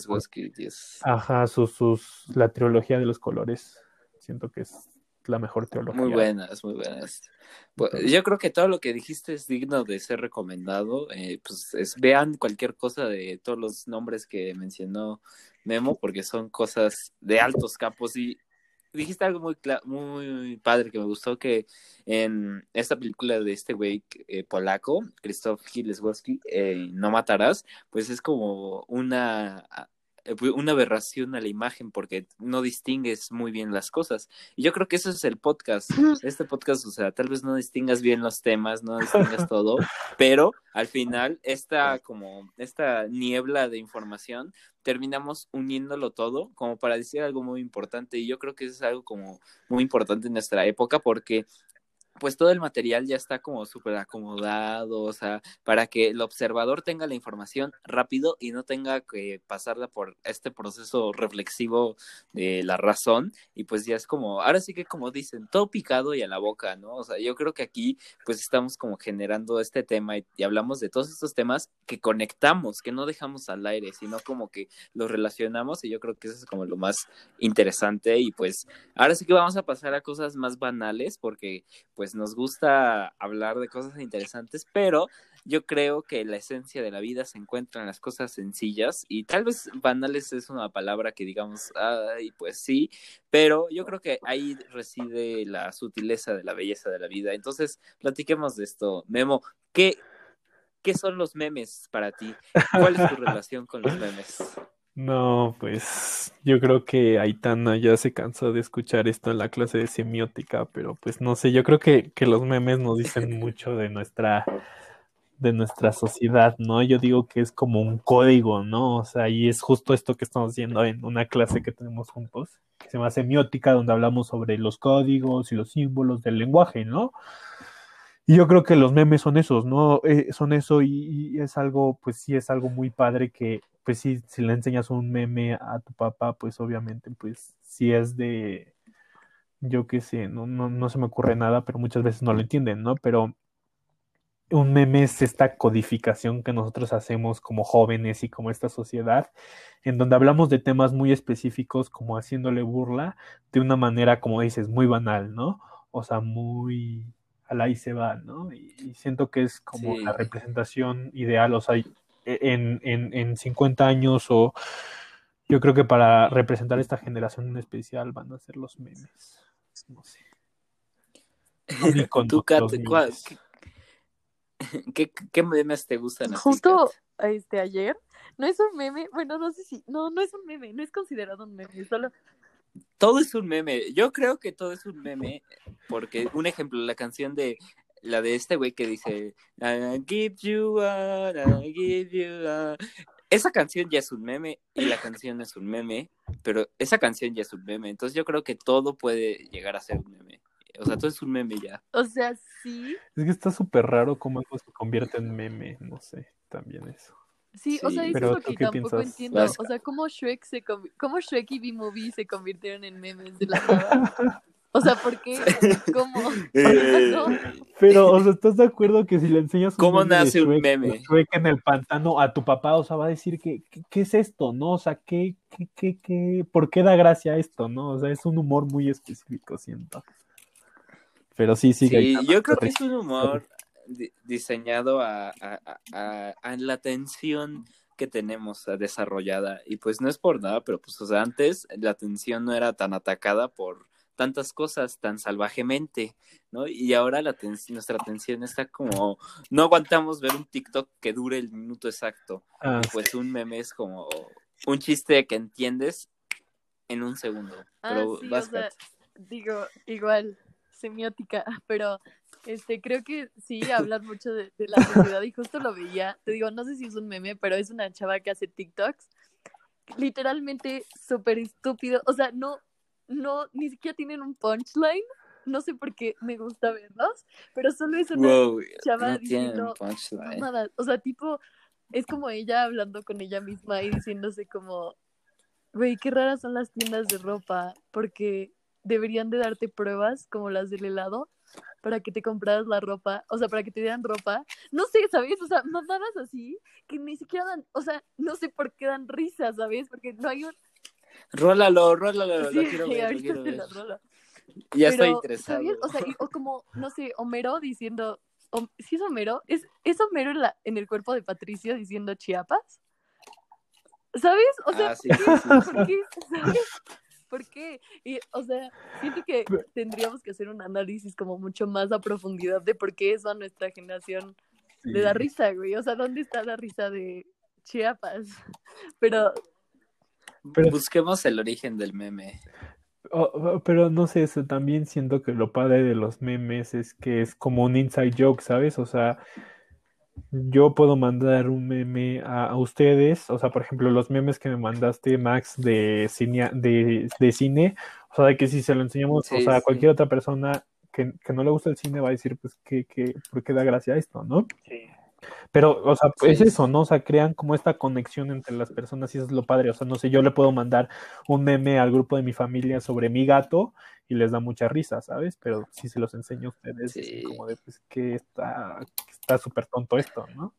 ajá, sus, sus, la trilogía de los colores, siento que es la mejor teología. Muy buenas, muy buenas. Pues, yo creo que todo lo que dijiste es digno de ser recomendado. Eh, pues vean cualquier cosa de todos los nombres que mencionó Memo, porque son cosas de altos capos y dijiste algo muy, muy padre que me gustó, que en esta película de este güey eh, polaco, Krzysztof Hileswowski, eh, No Matarás, pues es como una una aberración a la imagen porque no distingues muy bien las cosas. Y yo creo que eso es el podcast. Este podcast, o sea, tal vez no distingas bien los temas, no distingas todo, pero al final esta como esta niebla de información terminamos uniéndolo todo como para decir algo muy importante y yo creo que eso es algo como muy importante en nuestra época porque pues todo el material ya está como súper acomodado, o sea, para que el observador tenga la información rápido y no tenga que pasarla por este proceso reflexivo de la razón y pues ya es como, ahora sí que como dicen, todo picado y a la boca, ¿no? O sea, yo creo que aquí pues estamos como generando este tema y, hablamos de todos estos temas que conectamos, que no dejamos al aire, sino como que los relacionamos y yo creo que eso es como lo más interesante y pues ahora sí que vamos a pasar a cosas más banales porque pues pues nos gusta hablar de cosas interesantes, pero yo creo que la esencia de la vida se encuentra en las cosas sencillas y tal vez banales es una palabra que digamos, ay, pues sí, pero yo creo que ahí reside la sutileza de la belleza de la vida. Entonces, platiquemos de esto. Memo, ¿qué, qué son los memes para ti? ¿Cuál es tu relación con los memes? No, pues yo creo que Aitana ya se cansó de escuchar esto en la clase de semiótica, pero pues no sé, yo creo que, que los memes nos dicen mucho de nuestra, de nuestra sociedad, ¿no? Yo digo que es como un código, ¿no? O sea, y es justo esto que estamos viendo en una clase que tenemos juntos, que se llama semiótica, donde hablamos sobre los códigos y los símbolos del lenguaje, ¿no? Y yo creo que los memes son esos, ¿no? Eh, son eso y, y, es algo, pues sí, es algo muy padre que, pues sí, si le enseñas un meme a tu papá, pues obviamente, pues si es de, yo qué sé, no, no, no se me ocurre nada, pero muchas veces no lo entienden, ¿no? Pero un meme es esta codificación que nosotros hacemos como jóvenes y como esta sociedad, en donde hablamos de temas muy específicos como haciéndole burla de una manera, como dices, muy banal, ¿no? O sea, muy a la y se va, ¿no? Y, siento que es como la representación ideal, o sea, e, en, en, en 50 años o yo creo que para representar esta generación en especial van a ser los memes. No sé. ¿Tú, Kat, ¿qué, ¿qué, memes te gustan? Justo este ayer, no es un meme, bueno, no sé si, no, no es un meme, no es considerado un meme, solo... Todo es un meme, yo creo que todo es un meme, porque un ejemplo, la canción de, la de este güey que dice, I give you a, I give you a, esa canción ya es un meme y la canción es un meme, pero esa canción ya es un meme, entonces yo creo que todo puede llegar a ser un meme. O sea, todo es un meme ya. O sea, sí. Es que está súper raro cómo algo se convierte en meme, no sé, también eso. Sí, o sea, eso es lo que tampoco entiendo. O sea, cómo Shrek, se cómo Shrek y B-Movie se convirtieron en memes de la nada. O sea, ¿por qué? ¿Cómo? Eh, pero, o sea, ¿estás de acuerdo que si le enseñas un ¿Cómo meme nace un meme? en el pantano a tu papá, o sea, va a decir que, ¿qué es esto, no? O sea, ¿qué, qué, qué, qué, por qué da gracia esto, no? O sea, es un humor muy específico, siento. Pero sí, sí. Sí, yo creo que es un humor diseñado a, a, a, a, la atención que tenemos desarrollada. Y pues no es por nada, pero pues, o sea, antes la atención no era tan atacada por tantas cosas tan salvajemente, ¿no? Y ahora la nuestra atención está como, no aguantamos ver un TikTok que dure el minuto exacto. Ah, pues un meme es como un chiste que entiendes en un segundo. Ah, pero digo, igual, semiótica, pero este, creo que sí, hablan mucho de, de, la sociedad y justo lo veía, te digo, no sé si es un meme, pero es una chava que hace TikToks, literalmente súper estúpido, o sea, no, no, ni siquiera tienen un punchline. No sé por qué me gusta verlos, pero solo es una chava diciendo nada. O sea, tipo, es como ella hablando con ella misma y diciéndose como, güey, qué raras son las tiendas de ropa, porque deberían de darte pruebas como las del helado para que te compraras la ropa, o sea, para que te dieran ropa. No sé, ¿sabes? O sea, mamadas así que ni siquiera dan, o sea, no sé por qué dan risa, ¿sabes? Porque no hay un Rólalo, rólalo, lo quiero ver, Ya estoy interesado. O sea, o como, no sé, Homero diciendo, si es Homero, ¿es, es Homero en, la, en el cuerpo de Patricio diciendo Chiapas? ¿Sabes? O sea, ah, ¿por qué? ¿Sabes? ¿Por qué? Y, o sea, siento que tendríamos que hacer un análisis como mucho más a profundidad de por qué eso a nuestra generación le da risa, güey. O sea, ¿dónde está la risa de Chiapas? Pero Busquemos el origen del meme. pero no sé, eso también siento que lo padre de los memes es que es como un inside joke, ¿sabes? O sea, yo puedo mandar un meme a, ustedes, o sea, por ejemplo, los memes que me mandaste, Max, de cine, de, cine o sea, de que si se lo enseñamos, o sea, a cualquier otra persona que, no le gusta el cine va a decir, pues, que, que, ¿por qué da gracia esto, no? Sí. Pero, o sea, es eso, ¿no? O sea, crean como esta conexión entre las personas y eso es lo padre. O sea, no sé, yo le puedo mandar un meme al grupo de mi familia sobre mi gato y les da mucha risa, ¿sabes? Pero si se los enseño a ustedes, es como de, pues, que está súper tonto esto, ¿no?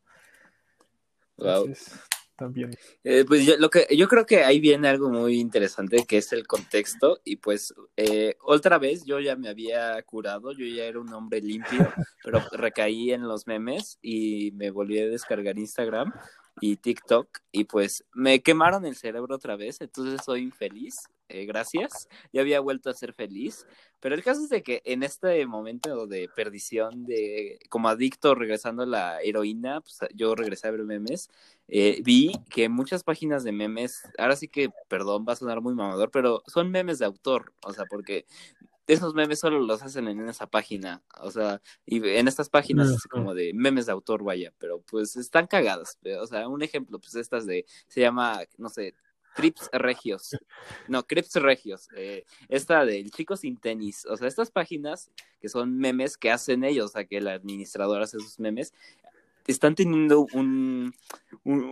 Wow también. Eh, pues yo, lo que, yo creo que ahí viene algo muy interesante que es el contexto y pues eh, otra vez yo ya me había curado, yo ya era un hombre limpio, pero recaí en los memes y me volví a descargar Instagram y TikTok y pues me quemaron el cerebro otra vez, entonces soy infeliz eh, gracias, ya había vuelto a ser feliz, pero el caso es de que en este momento de perdición, de como adicto regresando a la heroína, pues yo regresé a ver memes, eh, vi que muchas páginas de memes, ahora sí que, perdón, va a sonar muy mamador, pero son memes de autor, o sea, porque esos memes solo los hacen en esa página, o sea, y en estas páginas es como de memes de autor, vaya, pero pues están cagadas, o sea, un ejemplo, pues estas de, se llama, no sé, Trips Regios. No, Crips Regios. Eh, esta del Chico Sin Tenis. O sea, estas páginas que son memes que hacen ellos, o sea, que el administrador hace sus memes, están teniendo un,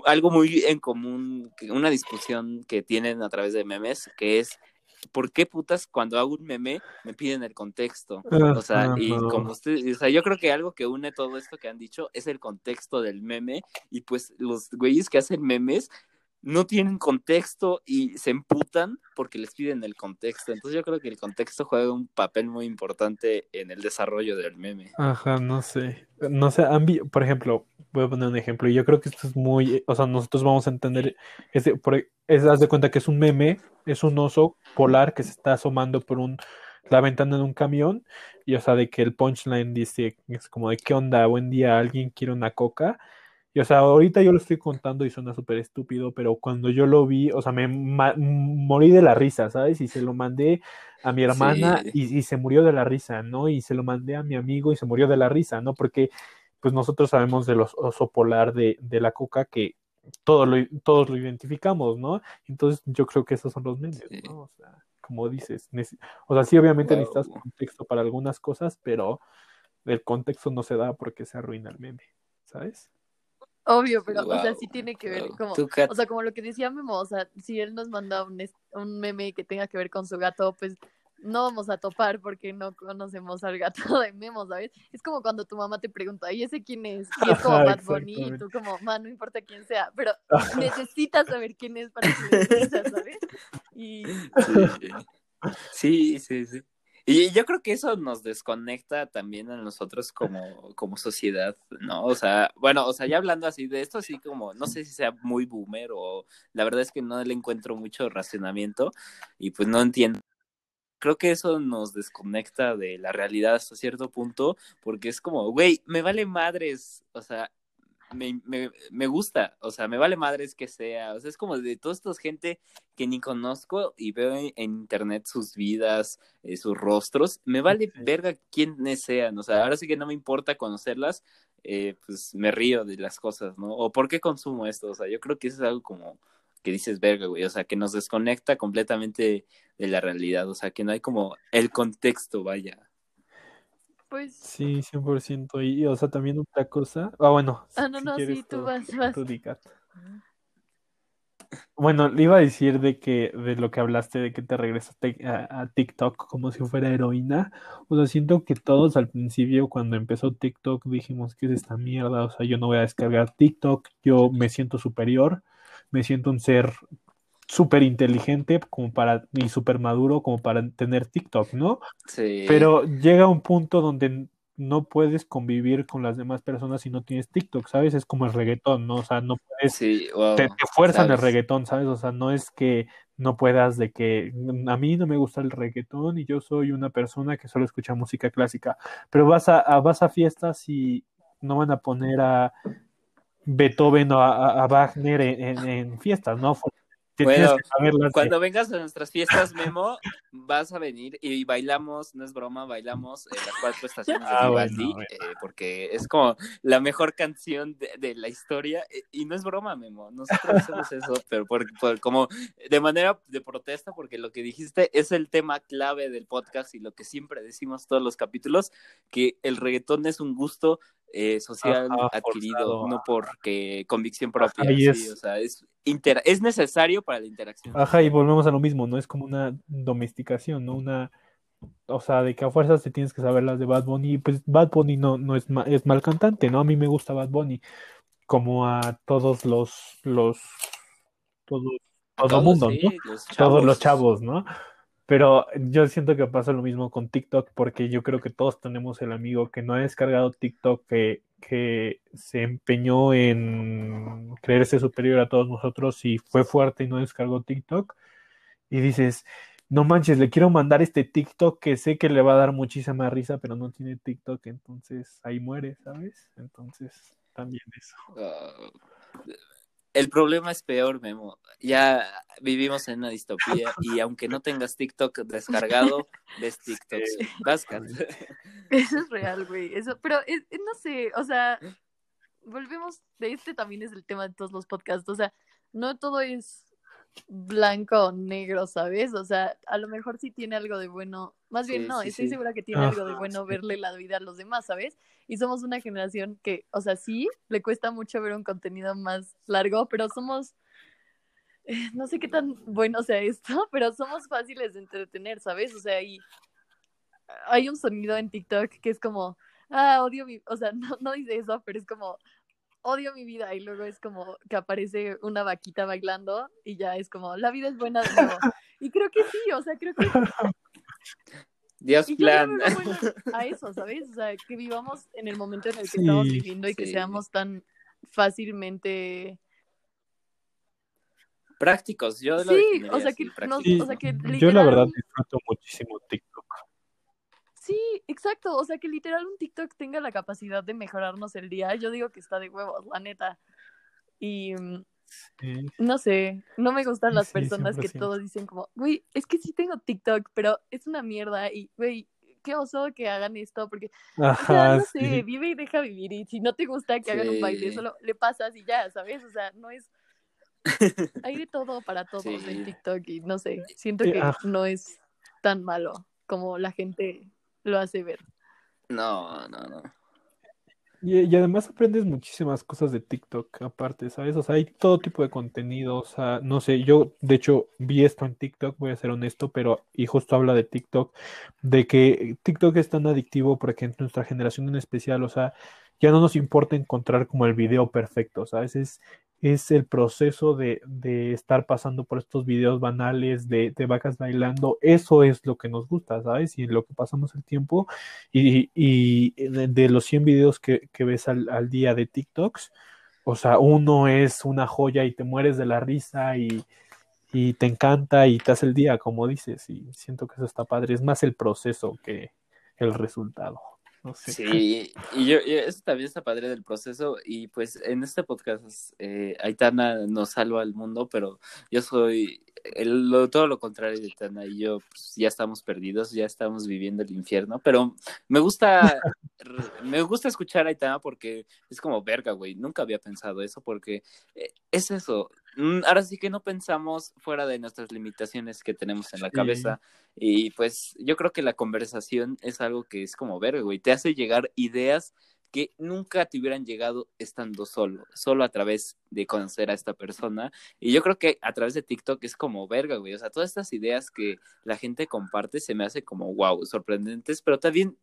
algo muy en común, una discusión que tienen a través de memes, que es ¿por qué putas cuando hago un meme me piden el contexto? O sea, y como usted, o sea, yo creo que algo que une todo esto que han dicho es el contexto del meme y pues los güeyes que hacen memes no tienen contexto y se emputan porque les piden el contexto. Entonces yo creo que el contexto juega un papel muy importante en el desarrollo del meme. Ajá, no sé. No sé, por ejemplo, voy a poner un ejemplo. Yo creo que esto es muy, o sea, nosotros vamos a entender, es, por, es haz de cuenta que es un meme, es un oso polar que se está asomando por un la ventana de un camión y o sea de que el punchline dice es como de qué onda buen día alguien quiere una coca y o sea, ahorita yo lo estoy contando y suena súper estúpido, pero cuando yo lo vi, o sea, me morí de la risa, ¿sabes? Y se lo mandé a mi hermana y, se murió de la risa, ¿no? Y se lo mandé a mi amigo y se murió de la risa, ¿no? Porque pues nosotros sabemos de los oso polar de, de la coca que todo lo, todos lo identificamos, ¿no? Entonces yo creo que esos son los memes, ¿no? O sea, como dices, o sea, sí obviamente necesitas contexto para algunas cosas, pero el contexto no se da porque se arruina el meme, ¿sabes? Obvio, pero, o sea, sí tiene que ver, como, o sea, como lo que decía Memo, o sea, si él nos manda un, un meme que tenga que ver con su gato, pues no vamos a topar porque no conocemos al gato de Memo, ¿sabes? Es como cuando tu mamá te pregunta, ¿y ese quién es? Y es como Bad Bunny, y tú como, man, no importa quién sea, pero necesitas saber quién es para que le ¿sabes? Y... Sí, sí, sí. Y yo creo que eso nos desconecta también a nosotros como, como sociedad, ¿no? O sea, bueno, o sea, ya hablando así de esto, así como, no sé si sea muy boomer o la verdad es que no le encuentro mucho racionamiento y pues no entiendo. Creo que eso nos desconecta de la realidad hasta cierto punto, porque es como, güey, me vale madres, o sea, me, me, me, gusta, o sea, me vale madres que sea, o sea, es como de toda esta gente que ni conozco y veo en, internet sus vidas, eh, sus rostros, me vale verga quiénes sean, o sea, ahora sí que no me importa conocerlas, eh, pues me río de las cosas, ¿no? O por qué consumo esto, o sea, yo creo que eso es algo como que dices verga, güey, o sea, que nos desconecta completamente de la realidad, o sea, que no hay como el contexto, vaya. Pues. Sí, 100%. Y, o sea, también otra cosa. Ah, bueno. Ah, no, no, sí, tú, vas, vas. bueno, le iba a decir de que, de lo que hablaste, de que te regresaste a, TikTok como si fuera heroína. O sea, siento que todos al principio, cuando empezó TikTok, dijimos que es esta mierda. O sea, yo no voy a descargar TikTok, yo me siento superior, me siento un ser súper inteligente como para y súper maduro como para tener TikTok, ¿no? Sí. Pero llega un punto donde no puedes convivir con las demás personas si no tienes TikTok, ¿sabes? Es como el reggaetón, ¿no? O sea, no puedes, sí, te, fuerzan el reggaetón, ¿sabes? O sea, no es que no puedas de que a mí no me gusta el reggaetón y yo soy una persona que solo escucha música clásica, pero vas a, vas a fiestas y no van a poner a Beethoven o a, Wagner en, en, fiestas, ¿no? Bueno, cuando vengas a nuestras fiestas, Memo, vas a venir y bailamos, no es broma, bailamos eh, las cuatro estaciones de ah, Vivaldi, eh, porque es como la mejor canción de, la historia, eh, y no es broma, Memo, nosotros hacemos eso, pero por, como de manera de protesta, porque lo que dijiste es el tema clave del podcast y lo que siempre decimos todos los capítulos, que el reggaetón es un gusto eh, social adquirido, no porque convicción propia. es. o sea, es, es necesario para la interacción. Ajá, y volvemos a lo mismo, ¿no? Es como una domesticación, ¿no? Una, o sea, de que a fuerzas te tienes que saber las de Bad Bunny, pues Bad Bunny no, no es, es mal cantante, ¿no? A mí me gusta Bad Bunny, como a todos los, los, todos, todo mundo, ¿no? Todos los chavos, ¿no? Pero yo siento que pasa lo mismo con TikTok porque yo creo que todos tenemos el amigo que no ha descargado TikTok, que, que se empeñó en creerse superior a todos nosotros y fue fuerte y no descargó TikTok. Y dices, no manches, le quiero mandar este TikTok que sé que le va a dar muchísima risa, pero no tiene TikTok, entonces ahí muere, ¿sabes? Entonces, también eso. Ah, el problema es peor, Memo. Ya vivimos en una distopía y aunque no tengas TikTok descargado, ves TikTok. Eso es real, güey. Eso, pero no sé, o sea, volvemos, de este también es el tema de todos los podcasts. O sea, no todo es blanco o negro, ¿sabes? O sea, a lo mejor sí tiene algo de bueno, más bien no, estoy segura que tiene algo de bueno verle la vida a los demás, ¿sabes? Y somos una generación que, o sea, sí, le cuesta mucho ver un contenido más largo, pero somos eh, no sé qué tan bueno sea esto, pero somos fáciles de entretener, ¿sabes? O sea, y hay un sonido en TikTok que es como, ah, odio mi, o sea, no, no dice eso, pero es como, odio mi vida y luego es como que aparece una vaquita bailando y ya es como, la vida es buena de nuevo. Y creo que sí, o sea, creo que... Dios Y yo plan. creo que, bueno, a eso, ¿sabes? O sea, que vivamos en el momento en el que Sí, estamos viviendo y que seamos tan fácilmente... Prácticos, yo lo Sí, o sea, así, que nos- prácticos. Sí, o sea, que yo la verdad disfruto muchísimo TikTok. Sí, exacto. O sea, que literal un TikTok tenga la capacidad de mejorarnos el día. Yo digo que está de huevos, la neta. Y mm, Sí. no sé, no me gustan las Sí, personas que 100%. todos dicen como, güey, es que sí tengo TikTok, pero es una mierda y, güey, qué oso que hagan esto, porque, o sea, Ajá, no sé, vive y deja vivir y si no te gusta que hagan un baile, solo le pasas y ya, ¿sabes? O sea, no es... Hay de todo para todos Sí. en TikTok y no sé, siento que ah. no es tan malo como la gente lo hace ver. No, no, no. Y, y además aprendes muchísimas cosas de TikTok aparte, ¿sabes? O sea, hay todo tipo de contenido, o sea, no sé, yo de hecho vi esto en TikTok, voy a ser honesto, pero y justo habla de TikTok, de que TikTok es tan adictivo porque en nuestra generación en especial, o sea, ya no nos importa encontrar como el video perfecto, ¿sabes? Es, es el proceso de, de estar pasando por estos videos banales de, de vacas bailando, eso es lo que nos gusta, ¿sabes? Y lo que pasamos el tiempo. Y, y de, los 100 videos que, que ves al, al día de TikToks, o sea, uno es una joya y te mueres de la risa y, y te encanta y te hace el día, como dices, y siento que eso está padre. Es más el proceso que el resultado. Sí, y yo, y eso también está padre del proceso. Y pues en este podcast, eh, Aitana nos salva al mundo, pero yo soy todo lo contrario de Aitana y yo pues, ya estamos perdidos, ya estamos viviendo el infierno. Pero me gusta, me gusta escuchar a Aitana porque es como verga, güey. Nunca había pensado eso porque eh, es eso. Mm, Ahora sí que no pensamos fuera de nuestras limitaciones que tenemos en la Sí. cabeza. Y pues yo creo que la conversación es algo que es como verga, güey. Te hace llegar ideas que nunca te hubieran llegado estando solo, solo a través de conocer a esta persona. Y yo creo que a través de TikTok es como verga, güey. O sea, todas estas ideas que la gente comparte se me hace como wow, sorprendentes, pero también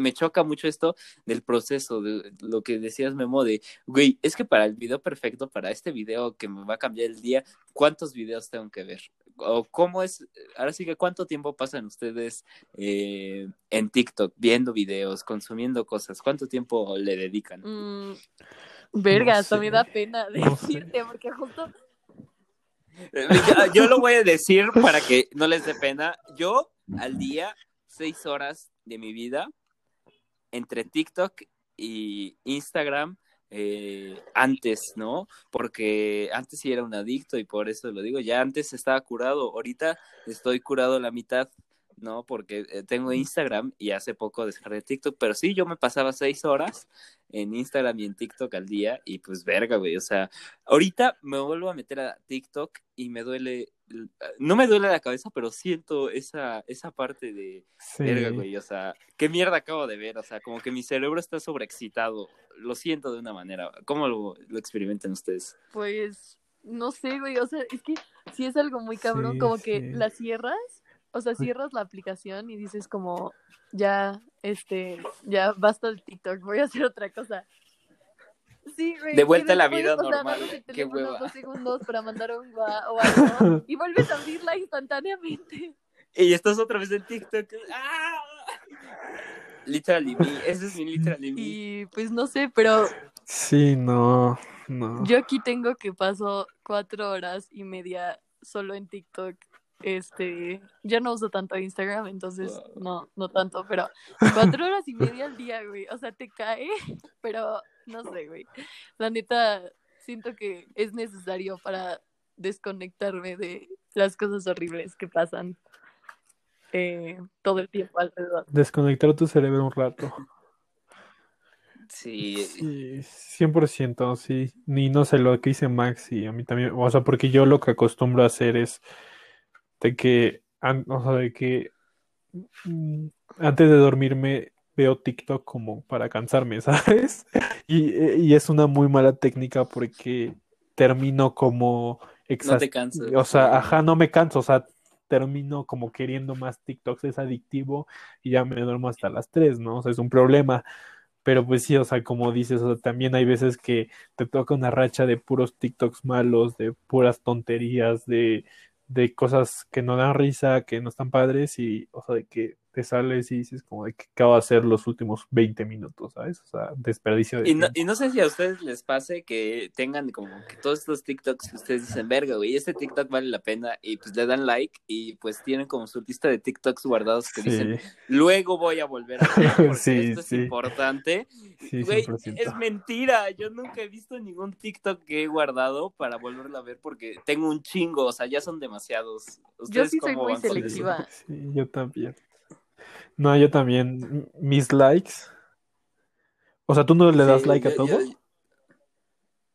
me choca mucho esto del proceso, de lo que decías, Memo, de, güey, es que para el video perfecto, para este video que me va a cambiar el día, ¿cuántos videos tengo que ver? O cómo es, ahora sí que cuánto tiempo pasan ustedes eh, en TikTok viendo videos, consumiendo cosas, cuánto tiempo le dedican. Mm, verga, No hasta me sé. da pena No sé. decirte, porque justo Eh, Yo, yo lo voy a decir para que no les dé pena. Yo al día, seis horas de mi vida entre TikTok y Instagram. eh, antes, ¿no? Porque antes sí era un adicto y por eso lo digo. Ya antes estaba curado, ahorita estoy curado la mitad, ¿no? Porque eh, tengo Instagram y hace poco descargué TikTok, pero sí, yo me pasaba seis horas en Instagram y en TikTok al día y pues verga, güey. O sea, ahorita me vuelvo a meter a TikTok y me duele, no me duele la cabeza, pero siento esa, esa parte de, Sí. verga, güey. O sea, ¿qué mierda acabo de ver? O sea, como que mi cerebro está sobreexcitado. Lo siento de una manera. ¿Cómo lo, lo experimentan ustedes? Pues, no sé, güey, o sea, es que si es algo muy cabrón, Sí, como que la cierras, o sea, cierras la aplicación y dices como, ya, este, ya basta el TikTok, voy a hacer otra cosa. Sí, güey. De vuelta a la vida normal, qué hueva. dos segundos para mandar un gua o algo y vuelves a abrirla instantáneamente. Y estás otra vez en TikTok. ¡Ah! Literally me. Ese es mi literally me. Y pues no sé, pero Sí, no, no. Yo aquí tengo que paso cuatro horas y media solo en TikTok. Este, yo no uso tanto Instagram, entonces Wow. no, no tanto, pero cuatro horas y media al día, güey. O sea, te cae, pero no sé, güey. La neta, siento que es necesario para desconectarme de las cosas horribles que pasan eh, todo el tiempo alrededor. Desconectar tu cerebro un rato. Sí. Sí, 100%, sí. Ni no sé lo que dice Max y a mí también, o sea, porque yo lo que acostumbro a hacer es de que, o sea, de que mm, antes de dormirme veo TikTok como para cansarme, ¿sabes? Y, y es una muy mala técnica porque termino como No te cansas. O sea, ajá, no me canso, o sea, termino como queriendo más TikToks, es adictivo y ya me duermo hasta las 3, ¿no? O sea, es un problema. Pero pues sí, o sea, como dices, o sea, también hay veces que te toca una racha de puros TikToks malos, de puras tonterías, de, de cosas que no dan risa, que no están padres y, o sea, de que te sales y dices como de que acabo de hacer los últimos 20 minutos, ¿sabes? O sea, desperdicio de Y no, tiempo. y no sé si a ustedes les pase que tengan como que todos estos TikToks que ustedes dicen, verga, güey, este TikTok vale la pena, y pues le dan like, y pues tienen como su lista de TikToks guardados que dicen, luego voy a volver a ver porque Sí, esto es sí. importante. sí, Güey, 100%. es mentira, yo nunca he visto ningún TikTok que he guardado para volverlo a ver porque tengo un chingo, o sea, ya son demasiados. Yo ¿Ustedes sí soy muy selectiva. Sí, yo también. No, yo también. Mis likes. O sea, ¿tú no le das Sí, like a todo? Yo,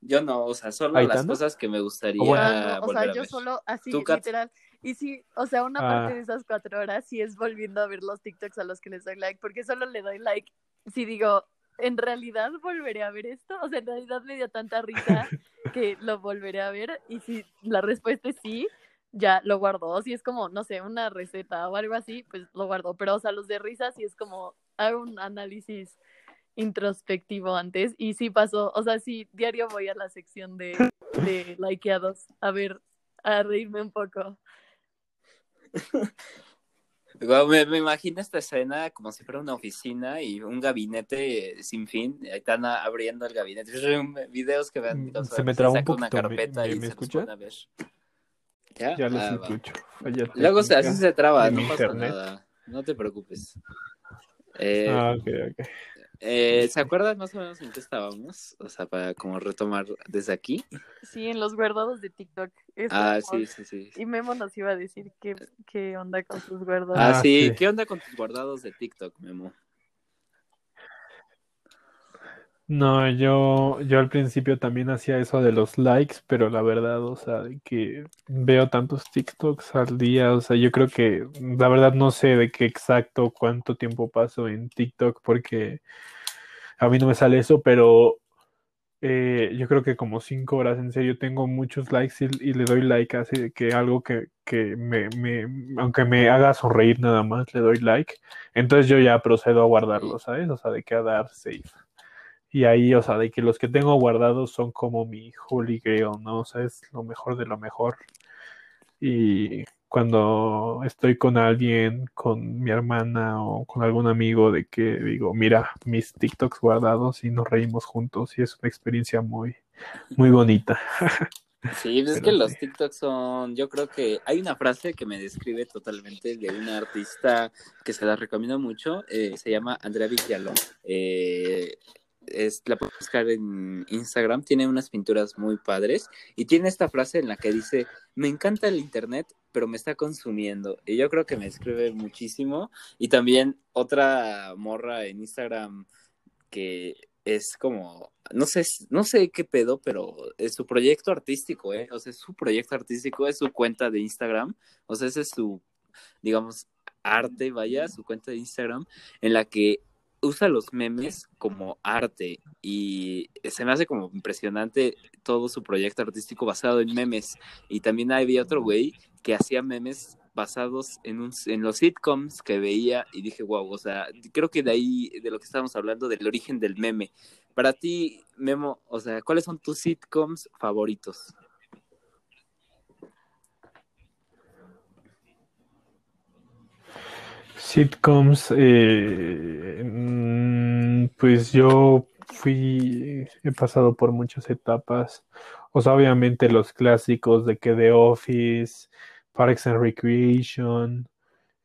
yo no, o sea, solo las cosas que me gustaría O bueno. No, o volver sea, a yo ver. solo así, literal. Y sí, o sea, una Ah. parte de esas cuatro horas sí es volviendo a ver los TikToks a los que les doy like, porque solo le doy like si digo, ¿en realidad volveré a ver esto? O sea, en realidad me dio tanta risa que lo volveré a ver. Y si la respuesta es sí, ya lo guardo. O si es como, no sé, una receta o algo así, pues lo guardo. Pero, o sea, los de risa sí es como, hago un análisis introspectivo antes y sí pasó, o sea, sí, diario voy a la sección de, de likeados a ver, a reírme un poco. Me, me imagino esta escena como si fuera una oficina y un gabinete sin fin. Ahí están abriendo el gabinete. Videos que vean. Mm, se me trabó un saca una poquito, ¿me- carpeta me- y me se los escucha? pone a ver. Ya, Ya los Ah, escucho. Luego se, así se traba, no pasa internet. nada. No te preocupes. Eh, Ah, ok, ok. eh, ¿Se acuerdan más o menos en qué estábamos? O sea, para como retomar desde aquí. Sí, en los guardados de TikTok. Ah, sí, sí, sí. Y Memo nos iba a decir qué, qué onda con sus guardados. Ah, Ah, sí. sí. ¿Qué onda con tus guardados de TikTok, Memo? No, yo, yo al principio también hacía eso de los likes, pero la verdad, o sea, de que veo tantos TikToks al día, o sea, yo creo que la verdad no sé de qué exacto cuánto tiempo paso en TikTok porque a mí no me sale eso, pero eh, yo creo que como cinco horas, en serio, tengo muchos likes y, le doy like así de que algo que, que me, me, aunque me haga sonreír nada más, le doy like. Entonces yo ya procedo a guardarlo, ¿sabes? O sea, de que a dar save. Y ahí, o sea, de que los que tengo guardados son como mi holy grail, ¿no? O sea, es lo mejor de lo mejor. Y cuando estoy con alguien, con mi hermana o con algún amigo, de que digo, mira, mis TikToks guardados y nos reímos juntos y es una experiencia muy, muy bonita. Sí, pues es que los sí. TikToks son, yo creo que hay una frase que me describe totalmente de una artista que se la recomiendo mucho, eh, se llama Andrea Villalón. Eh, es, la puedes buscar en Instagram, tiene unas pinturas muy padres y tiene esta frase en la que dice, me encanta el internet, pero me está consumiendo. Y yo creo que me describe muchísimo. Y también otra morra en Instagram que es como, no sé, no sé qué pedo, pero es su proyecto artístico, ¿eh? O sea, es su proyecto artístico, es su cuenta de Instagram, o sea, ese es su, digamos, arte, vaya, su cuenta de Instagram, en la que usa los memes como arte y se me hace como impresionante todo su proyecto artístico basado en memes. Y también había otro güey que hacía memes basados en, un, en los sitcoms que veía y dije, wow, o sea, creo que de ahí, de lo que estábamos hablando, del origen del meme. Para ti, Memo, o sea, ¿cuáles son tus sitcoms favoritos? Sitcoms, eh, mm, pues yo fui, he pasado por muchas etapas. O sea, obviamente los clásicos de que The Office, Parks and Recreation.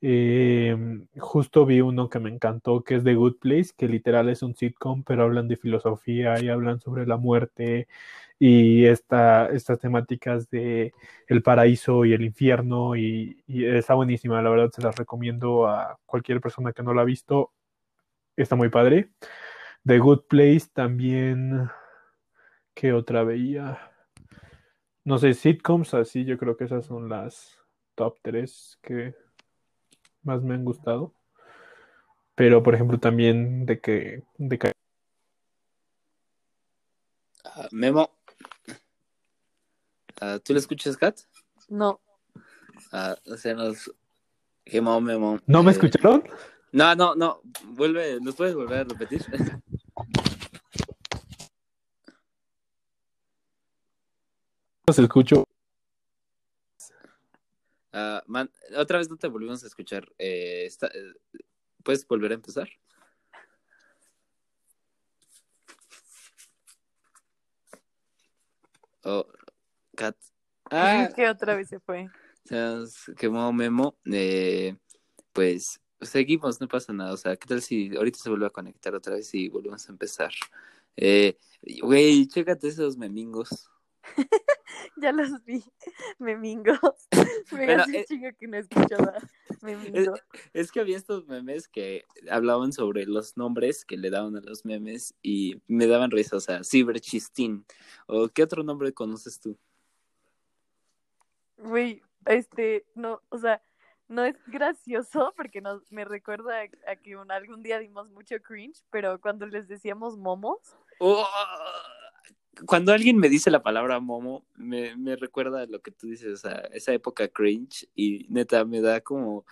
eh, justo vi uno que me encantó, que es The Good Place, que literal es un sitcom, pero hablan de filosofía y hablan sobre la muerte y esta, estas temáticas de el paraíso y el infierno y, y está buenísima, la verdad se las recomiendo a cualquier persona que no la ha visto, está muy padre. The Good Place también, ¿qué otra veía? No sé, sitcoms, así yo creo que esas son las top 3 que más me han gustado. Pero, por ejemplo, también de que, de que Ah, Memo. Ah, ¿Tú lo escuchas, Kat? No. Ah, o sea, nos... ¿No me eh, escucharon? No, no, no. Vuelve, ¿nos puedes volver a repetir? Los escucho. Ah, man, otra vez no te volvimos a escuchar. Eh, está- eh, ¿Puedes volver a empezar? Oh, Kat. Ah, que otra vez se fue. se nos quemó Memo. Eh, pues seguimos, no pasa nada. O sea, ¿qué tal si ahorita se vuelve a conectar otra vez y volvemos a empezar? Eh, güey, chécate esos memingos. Ya los vi. Memingos. Me Bueno, hace chingo que no escuchaba. Memingo. Es que había estos memes que hablaban sobre los nombres que le daban a los memes y me daban risa, o sea, Cyberchistín. ¿O qué otro nombre conoces tú? Güey, este, no, o sea, no es gracioso porque nos, me recuerda a, a que un- algún día dimos mucho cringe, pero cuando les decíamos momos, Oh, cuando alguien me dice la palabra momo, me, me recuerda a lo que tú dices, sea, esa época cringe y neta me da como...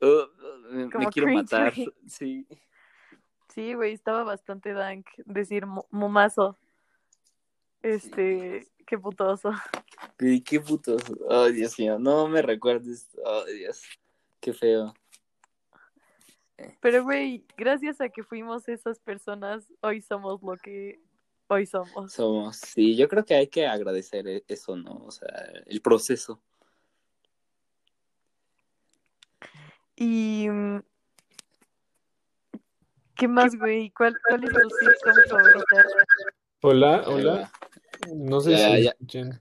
oh, me, me quiero cringe, matar. Sí. sí, güey, estaba bastante dank decir mo- momazo. Este, qué putoso. Y qué putos. Oh, Dios mío, no me recuerdes. Oh, Dios. Qué feo. Pero, güey, gracias a que fuimos esas personas, hoy somos lo que hoy somos. Somos, sí, yo creo que hay que agradecer e- eso, ¿no? O sea, el proceso. Y. mm, ¿Qué más, güey? ¿Cuál, cuál es tu sitcom favorita? Hola, hola. No sé Ya, si ya.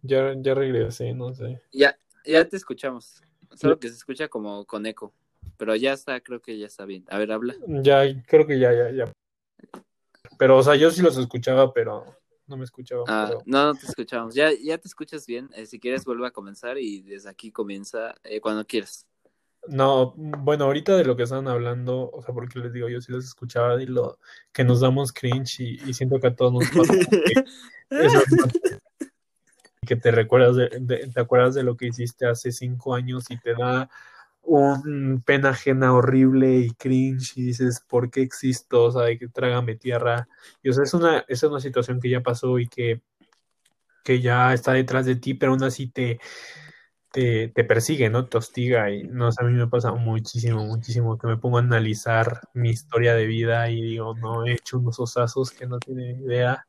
Ya, ya regresé, no sé. Ya, ya te escuchamos. Solo que se escucha como con eco. Pero ya está, creo que ya está bien. A ver, habla. Ya, creo que ya, ya, ya. Pero, o sea, yo sí los escuchaba, pero no me escuchaba. Ah, pero- no, no te escuchamos. Ya, ya te escuchas bien. Eh, si quieres, vuelve a comenzar y desde aquí comienza eh, cuando quieras. No, bueno, ahorita de lo que están hablando, o sea, porque les digo, yo sí los escuchaba de lo que nos damos cringe y, y siento que a todos nos pasa que eso es más- que te recuerdas de, de- te acuerdas de lo que hiciste hace cinco años y te da un pena ajena horrible y cringe y dices, ¿por qué existo? O sea, de que trágame tierra. Y o sea, es una, es una situación que ya pasó y que, que ya está detrás de ti, pero aún así te, te, te persigue, ¿no? Te hostiga y no sé, a mí me pasa muchísimo, muchísimo que me pongo a analizar mi historia de vida y digo, no, he hecho unos osazos que no tienen idea.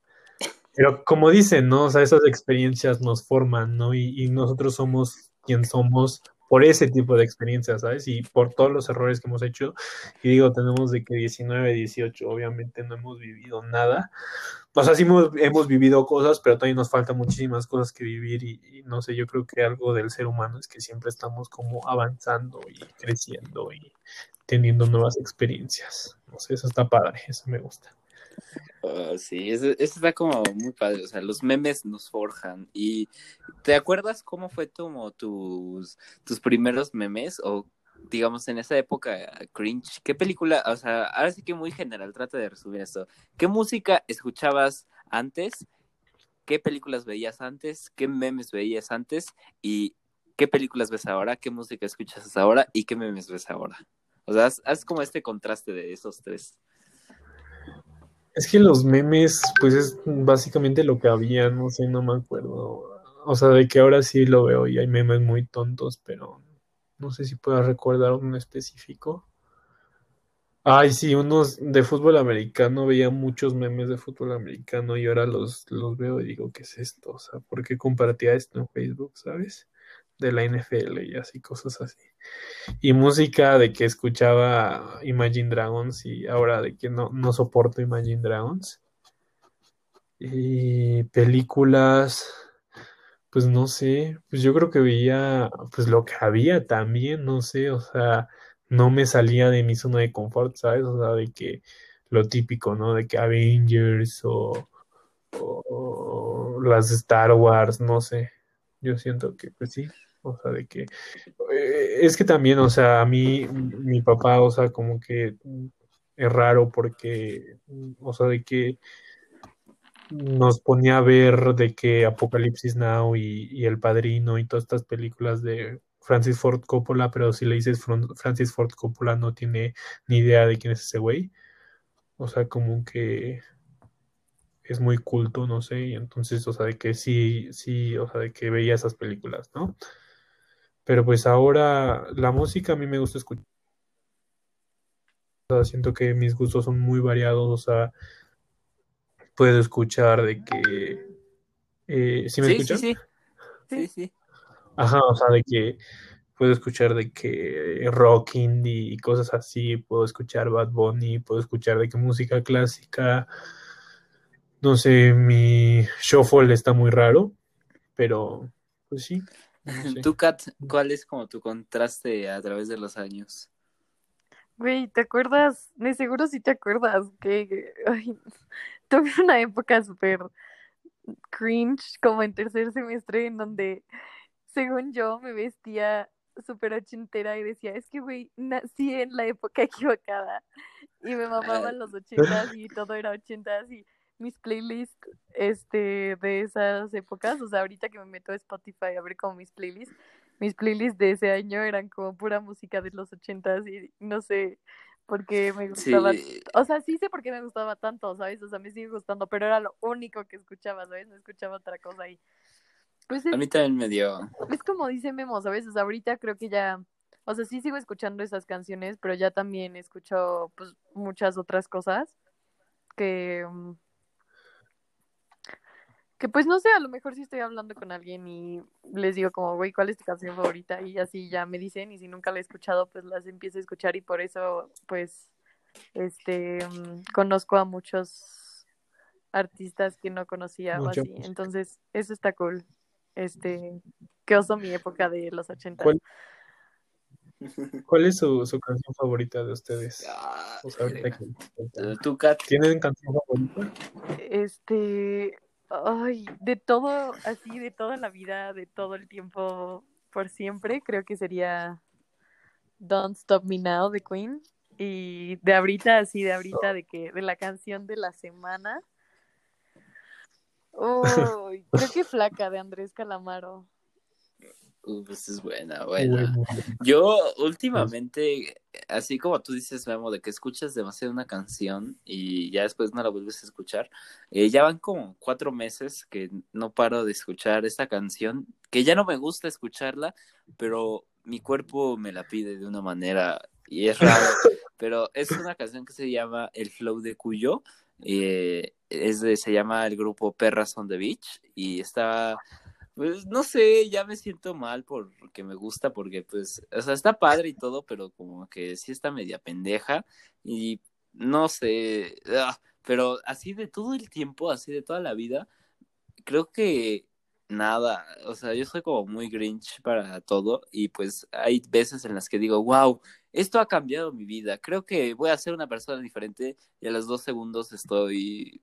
Pero como dicen, ¿no? O sea, esas experiencias nos forman, ¿no? Y, y nosotros somos quien somos por ese tipo de experiencias, ¿sabes? Y por todos los errores que hemos hecho. Y digo, tenemos de que 19, 18, obviamente no hemos vivido nada. O sea, sí hemos, hemos vivido cosas, pero todavía nos faltan muchísimas cosas que vivir y, y no sé, yo creo que algo del ser humano es que siempre estamos como avanzando y creciendo y teniendo nuevas experiencias. No sé, eso está padre, eso me gusta. Oh, sí, eso, está como muy padre. O sea, los memes nos forjan. ¿Y te acuerdas cómo fue como tus, tus primeros memes? O digamos en esa época cringe. ¿Qué película? O sea, ahora sí que muy general, trata de resumir esto. ¿Qué música escuchabas antes? ¿Qué películas veías antes? ¿Qué memes veías antes? ¿Y qué películas ves ahora? ¿Qué música escuchas ahora? ¿Y qué memes ves ahora? O sea, haz como este contraste de esos tres. Es que los memes, pues es básicamente lo que había, no sé, no me acuerdo. O sea, de que ahora sí lo veo y hay memes muy tontos, pero no sé si puedo recordar uno específico. Ay, sí, unos de fútbol americano, veía muchos memes de fútbol americano y ahora los, los veo y digo, ¿qué es esto? O sea, ¿por qué compartía esto en Facebook, sabes? De la NFL y así, cosas así. Y música de que escuchaba Imagine Dragons y ahora de que no, no soporto Imagine Dragons. Y películas, pues no sé, pues yo creo que veía pues lo que había también, no sé, o sea, no me salía de mi zona de confort, ¿sabes? O sea, de que lo típico, ¿no? De que Avengers o, o las Star Wars, no sé. Yo siento que pues sí, o sea, de que es que también, o sea, a mí mi papá, o sea, como que es raro porque, o sea, de que nos ponía a ver de que Apocalipsis Now y, y El Padrino y todas estas películas de Francis Ford Coppola, pero si le dices Francis Ford Coppola no tiene ni idea de quién es ese güey. O sea, como que es muy culto, no sé, y entonces, o sea, de que sí, sí, o sea, de que veía esas películas, ¿no? Pero pues ahora la música a mí me gusta escuchar. O sea, siento que mis gustos son muy variados, o sea, puedo escuchar de que... Eh, ¿sí me Sí, sí, escuchan? sí. Sí, sí. Ajá, o sea, de que puedo escuchar de que rock indie y cosas así, puedo escuchar Bad Bunny, puedo escuchar de que música clásica, no sé, mi shuffle está muy raro, pero pues sí, sé. Tú, Kat, ¿cuál es como tu contraste a través de los años? Güey, ¿te acuerdas? De seguro sí te acuerdas que ay, tuve una época súper cringe como en tercer semestre en donde, según yo, me vestía súper ochentera y decía, es que, güey, nací en la época equivocada y me mamaban los ochentas y todo era ochentas y mis playlists este, de esas épocas, o sea, ahorita que me meto a Spotify a ver como mis playlists, mis playlists de ese año eran como pura música de los ochentas y no sé por qué me gustaba. Sí, O sea, sí sé por qué me gustaba tanto, ¿sabes? O sea, me sigue gustando, pero era lo único que escuchaba, ¿sabes? No escuchaba otra cosa ahí. Pues a es, mí también me dio. es como dice Memo, ¿sabes? O sea, ahorita creo que ya, o sea, sí sigo escuchando esas canciones, pero ya también escucho, pues, muchas otras cosas que, mm, que pues no sé, a lo mejor si estoy hablando con alguien y les digo como, güey, ¿cuál es tu canción favorita? Y así ya me dicen, y si nunca la he escuchado, pues las empiezo a escuchar y por eso, pues, este, mm, conozco a muchos artistas que no conocía o así. Entonces, eso está cool. Este, que oso mi época de los 80. ¿Cuál, cuál es su, su canción favorita de ustedes? Ah, O sea, ahorita verga. que- Tú, Kat, ¿Tienen canción favorita? Este, ay, de todo, así, de toda la vida, de todo el tiempo, por siempre, creo que sería Don't Stop Me Now de Queen. Y de ahorita, así, de ahorita, de que, de la canción de la semana. Uy, creo que Flaca de Andrés Calamaro. Uh, pues es buena, buena. Yo últimamente, así como tú dices, Memo, de que escuchas demasiado una canción y ya después no la vuelves a escuchar, eh, ya van como cuatro meses que no paro de escuchar esta canción, que ya no me gusta escucharla, pero mi cuerpo me la pide de una manera y es raro, pero es una canción que se llama El Flow de Cuyo, eh, es de, se llama el grupo Perras on the Beach y está pues no sé, ya me siento mal porque me gusta, porque pues, o sea, está padre y todo, pero como que sí está media pendeja y no sé, ah, pero así de todo el tiempo, así de toda la vida, creo que nada, o sea, yo soy como muy grinch para todo y pues hay veces en las que digo, wow, esto ha cambiado mi vida, creo que voy a ser una persona diferente y a los dos segundos estoy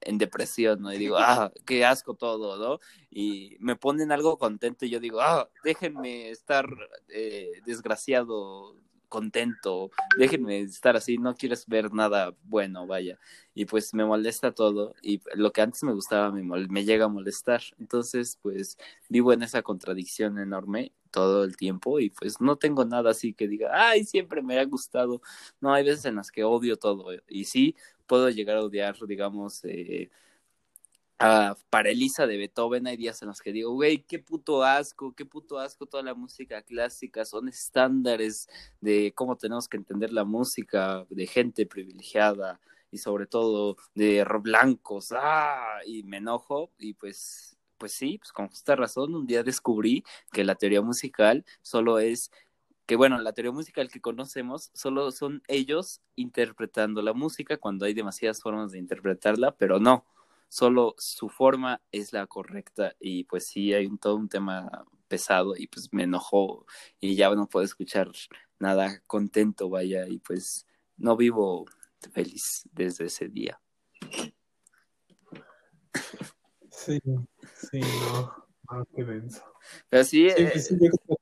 en depresión, ¿no? Y digo, ah, qué asco todo, ¿no? Y me ponen algo contento y yo digo, ah, déjenme estar eh, desgraciado, contento, déjenme estar así, no quieres ver nada bueno, vaya. Y pues me molesta todo y lo que antes me gustaba me, me llega a molestar. Entonces, pues vivo en esa contradicción enorme todo el tiempo y pues no tengo nada así que diga, ay, siempre me ha gustado. No, hay veces en las que odio todo y sí, puedo llegar a odiar, digamos, eh, a Parelisa de Beethoven. Hay días en los que digo, güey, qué puto asco, qué puto asco toda la música clásica. Son estándares de cómo tenemos que entender la música de gente privilegiada y sobre todo de blancos. ¡Ah! Y me enojo y pues, pues sí, pues con justa razón, un día descubrí que la teoría musical solo es que bueno, la teoría musical que conocemos solo son ellos interpretando la música cuando hay demasiadas formas de interpretarla, pero no, solo su forma es la correcta y pues sí hay un, todo un tema pesado y pues me enojó y ya no puedo escuchar nada contento, vaya, y pues no vivo feliz desde ese día. Sí, sí, no, no, qué denso. Pero sí, Sí, eh, sí, yo creo que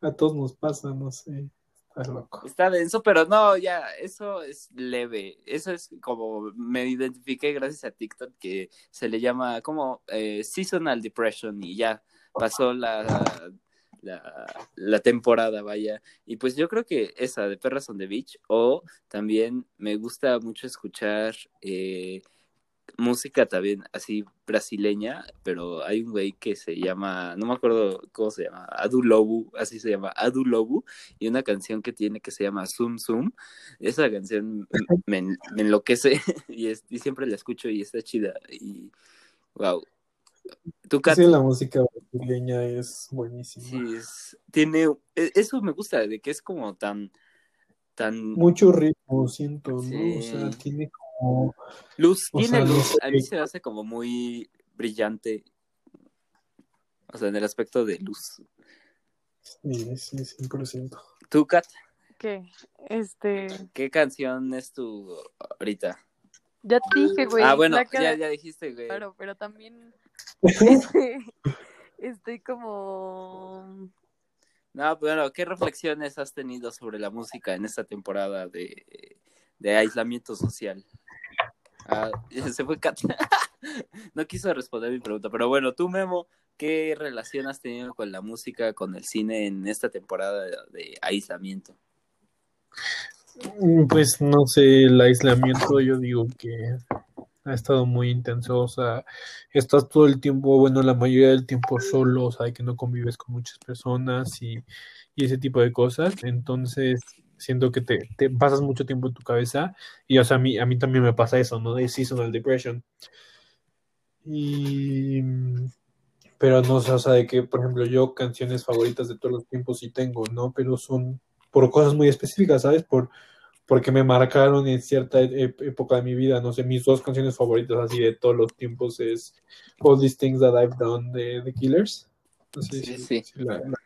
a todos nos pasa, no sé. Estás loco. Está denso, pero no, ya, eso es leve. Eso es como me identifiqué gracias a TikTok que se le llama como eh, seasonal depression y ya pasó la, la, la temporada, vaya. Y pues yo creo que esa de Perras on the Beach o también me gusta mucho escuchar eh, música también así brasileña, pero hay un güey que se llama, no me acuerdo cómo se llama, Adu Lobu, así se llama, Adu Lobu, y una canción que tiene que se llama Zoom Zoom. Esa canción me, me enloquece y, es, y siempre la escucho y está chida. Y wow. Sí, la música brasileña es buenísima. Sí, es, tiene, e, eso me gusta, de que es como tan, tan... Mucho ritmo, siento, sí. ¿no? O sea, tiene como... Luz, tiene sea, luz, a mí se me hace como muy brillante, o sea, en el aspecto de luz. Sí, sí, 100%. ¿Tú, Kat? ¿Qué? Este... ¿Qué canción es tu ahorita? Ya te dije, güey. Ah, bueno, ya, ya dijiste, güey. Claro, pero también estoy como... No, bueno, ¿qué reflexiones has tenido sobre la música en esta temporada de, de aislamiento social? Ah, se fue Kat. no quiso responder mi pregunta, pero bueno, tú, Memo, ¿qué relación has tenido con la música, con el cine en esta temporada de, aislamiento? Pues no sé, el aislamiento yo digo que ha estado muy intenso, o sea, estás todo el tiempo, bueno, la mayoría del tiempo solo, o sea, que no convives con muchas personas y, y ese tipo de cosas, entonces siento que te, te, pasas mucho tiempo en tu cabeza y, o sea, a mí, a mí también me pasa eso, ¿no? De seasonal depression. Y... Pero no sé, o sea, de que, por ejemplo, yo canciones favoritas de todos los tiempos sí tengo, ¿no? Pero son por cosas muy específicas, ¿sabes? Por, porque me marcaron en cierta época de mi vida. No sé, mis dos canciones favoritas así de todos los tiempos es All These Things That I've Done de The Killers. No sé sí, si, sí. si la, la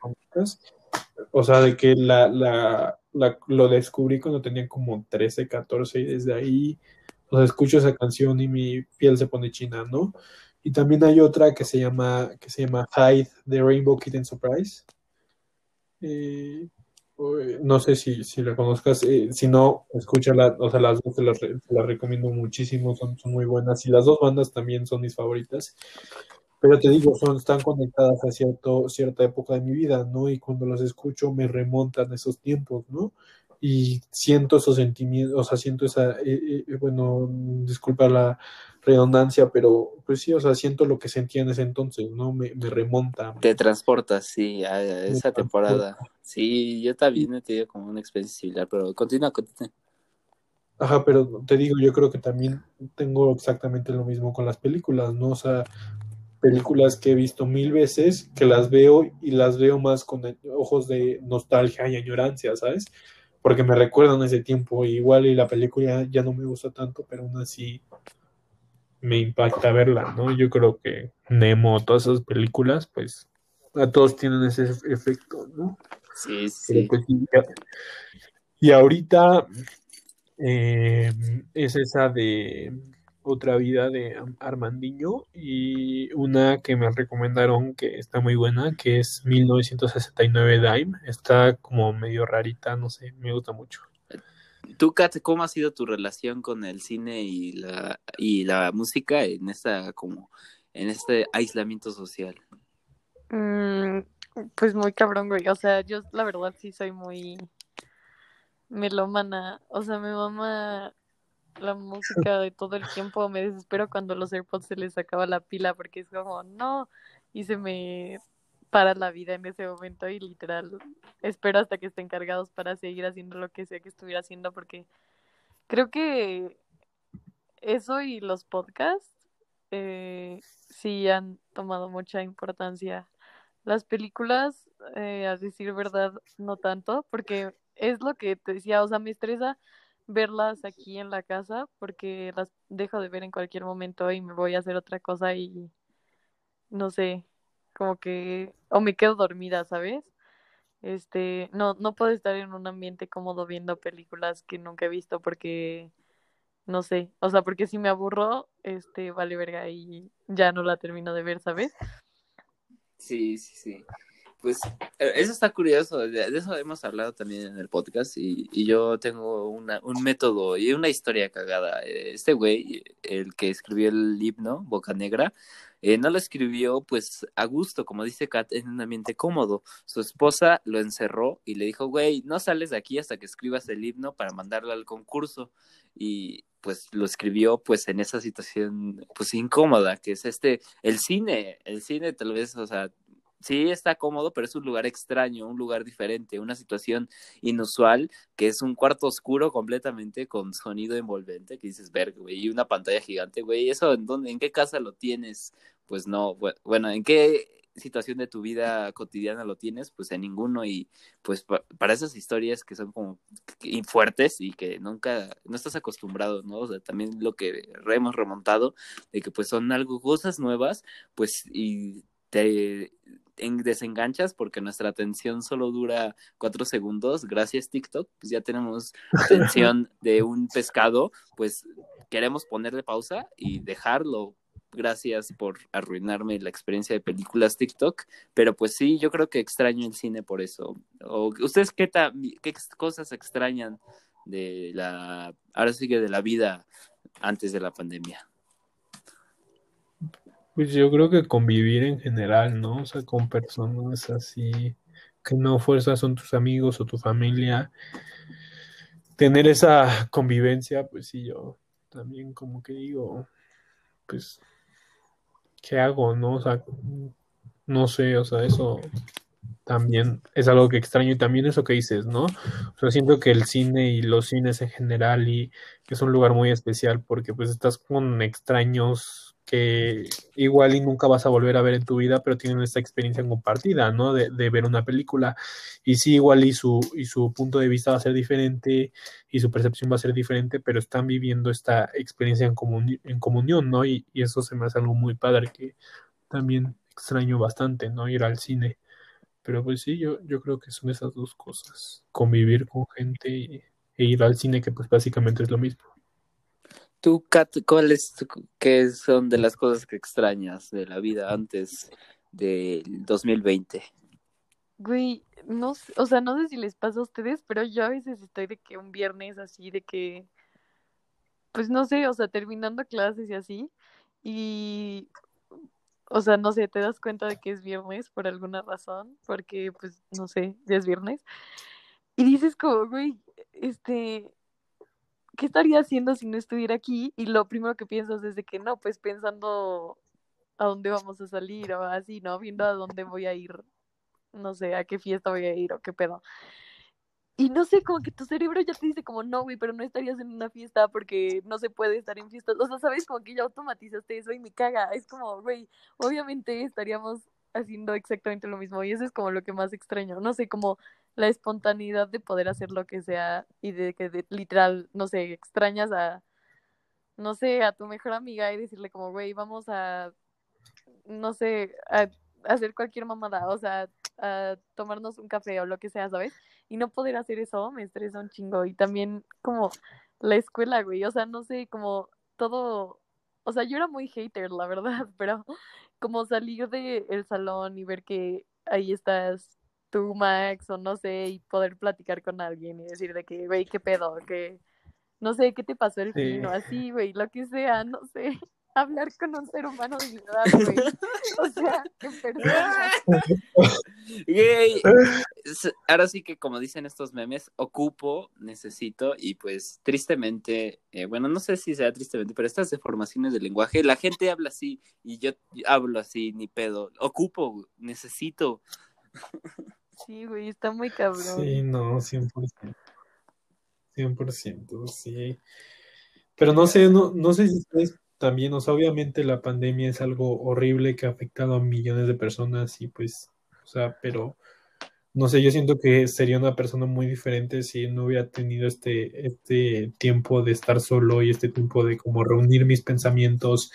o sea, de que la, la, la, lo descubrí cuando tenía como 13, 14 y desde ahí, escucho esa canción y mi piel se pone china, ¿no? Y también hay otra que se llama, que se llama Hide de Rainbow Kitten Surprise. Eh, no sé si, si la conozcas, eh, si no, escúchala, o sea, las dos te las, te las recomiendo muchísimo, son, son, muy buenas y las dos bandas también son mis favoritas, pero te digo, son, están conectadas a cierto, cierta época de mi vida, ¿no? Y cuando las escucho me remontan a esos tiempos, ¿no? Y siento esos sentimientos, o sea, siento esa, eh, eh, bueno, disculpa la redundancia, pero pues sí, o sea, siento lo que sentía en ese entonces, ¿no? Me, me remonta. Te transportas, sí, a, a esa temporada. Sí, yo también he tenido como una experiencia similar, pero continúa, continúa. Ajá, pero te digo, yo creo que también tengo exactamente lo mismo con las películas, ¿no? O sea, películas que he visto mil veces, que las veo y las veo más con ojos de nostalgia y añorancia, ¿sabes? Porque me recuerdan ese tiempo, igual y la película ya no me gusta tanto, pero aún así me impacta verla, ¿no? Yo creo que Nemo, todas esas películas, pues a todos tienen ese efecto, ¿no? Sí, sí. Pues, y ahorita eh, es esa de otra vida de Armandiño y una que me recomendaron que está muy buena, que es 1969 Dime. Está como medio rarita, no sé, me gusta mucho. Tú, Kat, ¿cómo ha sido tu relación con el cine y la, y la música en esta como en este aislamiento social? Mm, pues muy cabrón, güey. O sea, yo la verdad sí soy muy melómana. O sea, me mama la música de todo el tiempo. Me desespero cuando los AirPods se les acaba la pila porque es como, no. Y se me para la vida en ese momento y literal espero hasta que estén cargados para seguir haciendo lo que sea que estuviera haciendo porque creo que eso y los podcasts eh, sí han tomado mucha importancia las películas, eh, a decir verdad, no tanto, porque es lo que te decía, o sea, me estresa verlas aquí en la casa porque las dejo de ver en cualquier momento y me voy a hacer otra cosa y no sé, como que o me quedo dormida, ¿sabes? Este, no no puedo estar en un ambiente cómodo viendo películas que nunca he visto porque no sé, o sea, porque si me aburro, este, vale verga y ya no la termino de ver, ¿sabes? Sí, sí, sí. Pues eh, eso está curioso, de, eso hemos hablado también en el podcast y, y yo tengo una, un método y una historia cagada. Este güey, el que escribió el himno, Boca Negra, eh, no lo escribió pues a gusto, como dice Kat, en un ambiente cómodo. Su esposa lo encerró y le dijo, güey, no sales de aquí hasta que escribas el himno para mandarlo al concurso. Y pues lo escribió pues en esa situación pues incómoda, que es este, el cine, el cine tal vez, o sea, sí está cómodo, pero es un lugar extraño, un lugar diferente, una situación inusual, que es un cuarto oscuro completamente con sonido envolvente, que dices, ver, güey, y una pantalla gigante, güey, ¿eso en dónde, en qué casa lo tienes? Pues no, bueno, ¿en qué situación de tu vida cotidiana lo tienes? Pues en ninguno, y pues para esas historias que son como fuertes y que nunca, no estás acostumbrado, ¿no? O sea, también lo que hemos remontado, de que pues son algo, cosas nuevas, pues, y te en desenganchas porque nuestra atención solo dura cuatro segundos. Gracias TikTok, pues ya tenemos atención de un pescado, pues queremos ponerle pausa y dejarlo. Gracias por arruinarme la experiencia de películas TikTok, pero pues sí, yo creo que extraño el cine por eso. ¿O ¿Ustedes qué, qué cosas extrañan de la, ahora sigue de la vida antes de la pandemia? Pues yo creo que convivir en general, ¿no? O sea, con personas así que no fuerzas son tus amigos o tu familia. Tener esa convivencia, pues sí, yo también como que digo, pues, ¿qué hago, no? O sea, no sé, o sea, eso también es algo que extraño y también eso que dices, ¿no? O sea, siento que el cine y los cines en general y que es un lugar muy especial porque pues estás con extraños que igual y nunca vas a volver a ver en tu vida, pero tienen esta experiencia compartida, ¿no? De, ver una película. Y sí, igual y su, y su punto de vista va a ser diferente y su percepción va a ser diferente, pero están viviendo esta experiencia en, en comunión, ¿no? Y, y, eso se me hace algo muy padre que también extraño bastante, ¿no? Ir al cine. Pero pues sí, yo, yo creo que son esas dos cosas, convivir con gente e ir al cine, que pues básicamente es lo mismo. Tú, Kat, ¿cuáles qué son de las cosas que extrañas de la vida antes del 2020? Güey, no o sea, no sé si les pasa a ustedes, pero yo a veces estoy de que un viernes así, de que, pues no sé, o sea, terminando clases y así, y, o sea, no sé, te das cuenta de que es viernes por alguna razón, porque, pues, no sé, ya es viernes, y dices como, güey, este, ¿qué estaría haciendo si no estuviera aquí? Y lo primero que piensas es de que no, pues pensando a dónde vamos a salir o así, ¿no? Viendo a dónde voy a ir, no sé, a qué fiesta voy a ir o qué pedo. Y no sé, como que tu cerebro ya te dice como, no, güey, pero no estarías en una fiesta porque no se puede estar en fiestas. O sea, ¿sabes? Como que ya automatizaste eso y me caga. Es como, güey, obviamente estaríamos haciendo exactamente lo mismo y eso es como lo que más extraño. No sé, como la espontaneidad de poder hacer lo que sea y de que literal, no sé, extrañas a, no sé, a tu mejor amiga y decirle como, güey, vamos a, no sé, a, hacer cualquier mamada, o sea, a tomarnos un café o lo que sea, ¿sabes? Y no poder hacer eso me estresa un chingo. Y también como la escuela, güey, o sea, no sé, como todo, o sea, yo era muy hater, la verdad, pero como salir del el salón y ver que ahí estás tú, Max, o no sé, y poder platicar con alguien y decir de que, güey, qué pedo, que, no sé, qué te pasó el fin, o así, güey, lo que sea, no sé, hablar con un ser humano de verdad, güey, o sea, qué persona. ahora sí que como dicen estos memes, ocupo, necesito, y pues tristemente, eh, bueno, no sé si sea tristemente, pero estas deformaciones del lenguaje, la gente habla así, y yo hablo así, ni pedo, ocupo, necesito. Sí, güey, está muy cabrón. Sí, no, 100%. 100%, sí. Pero no sé, no, no sé si ustedes también, o sea, obviamente la pandemia es algo horrible que ha afectado a millones de personas y pues, o sea, pero no sé, yo siento que sería una persona muy diferente si no hubiera tenido este, este tiempo de estar solo y este tiempo de como reunir mis pensamientos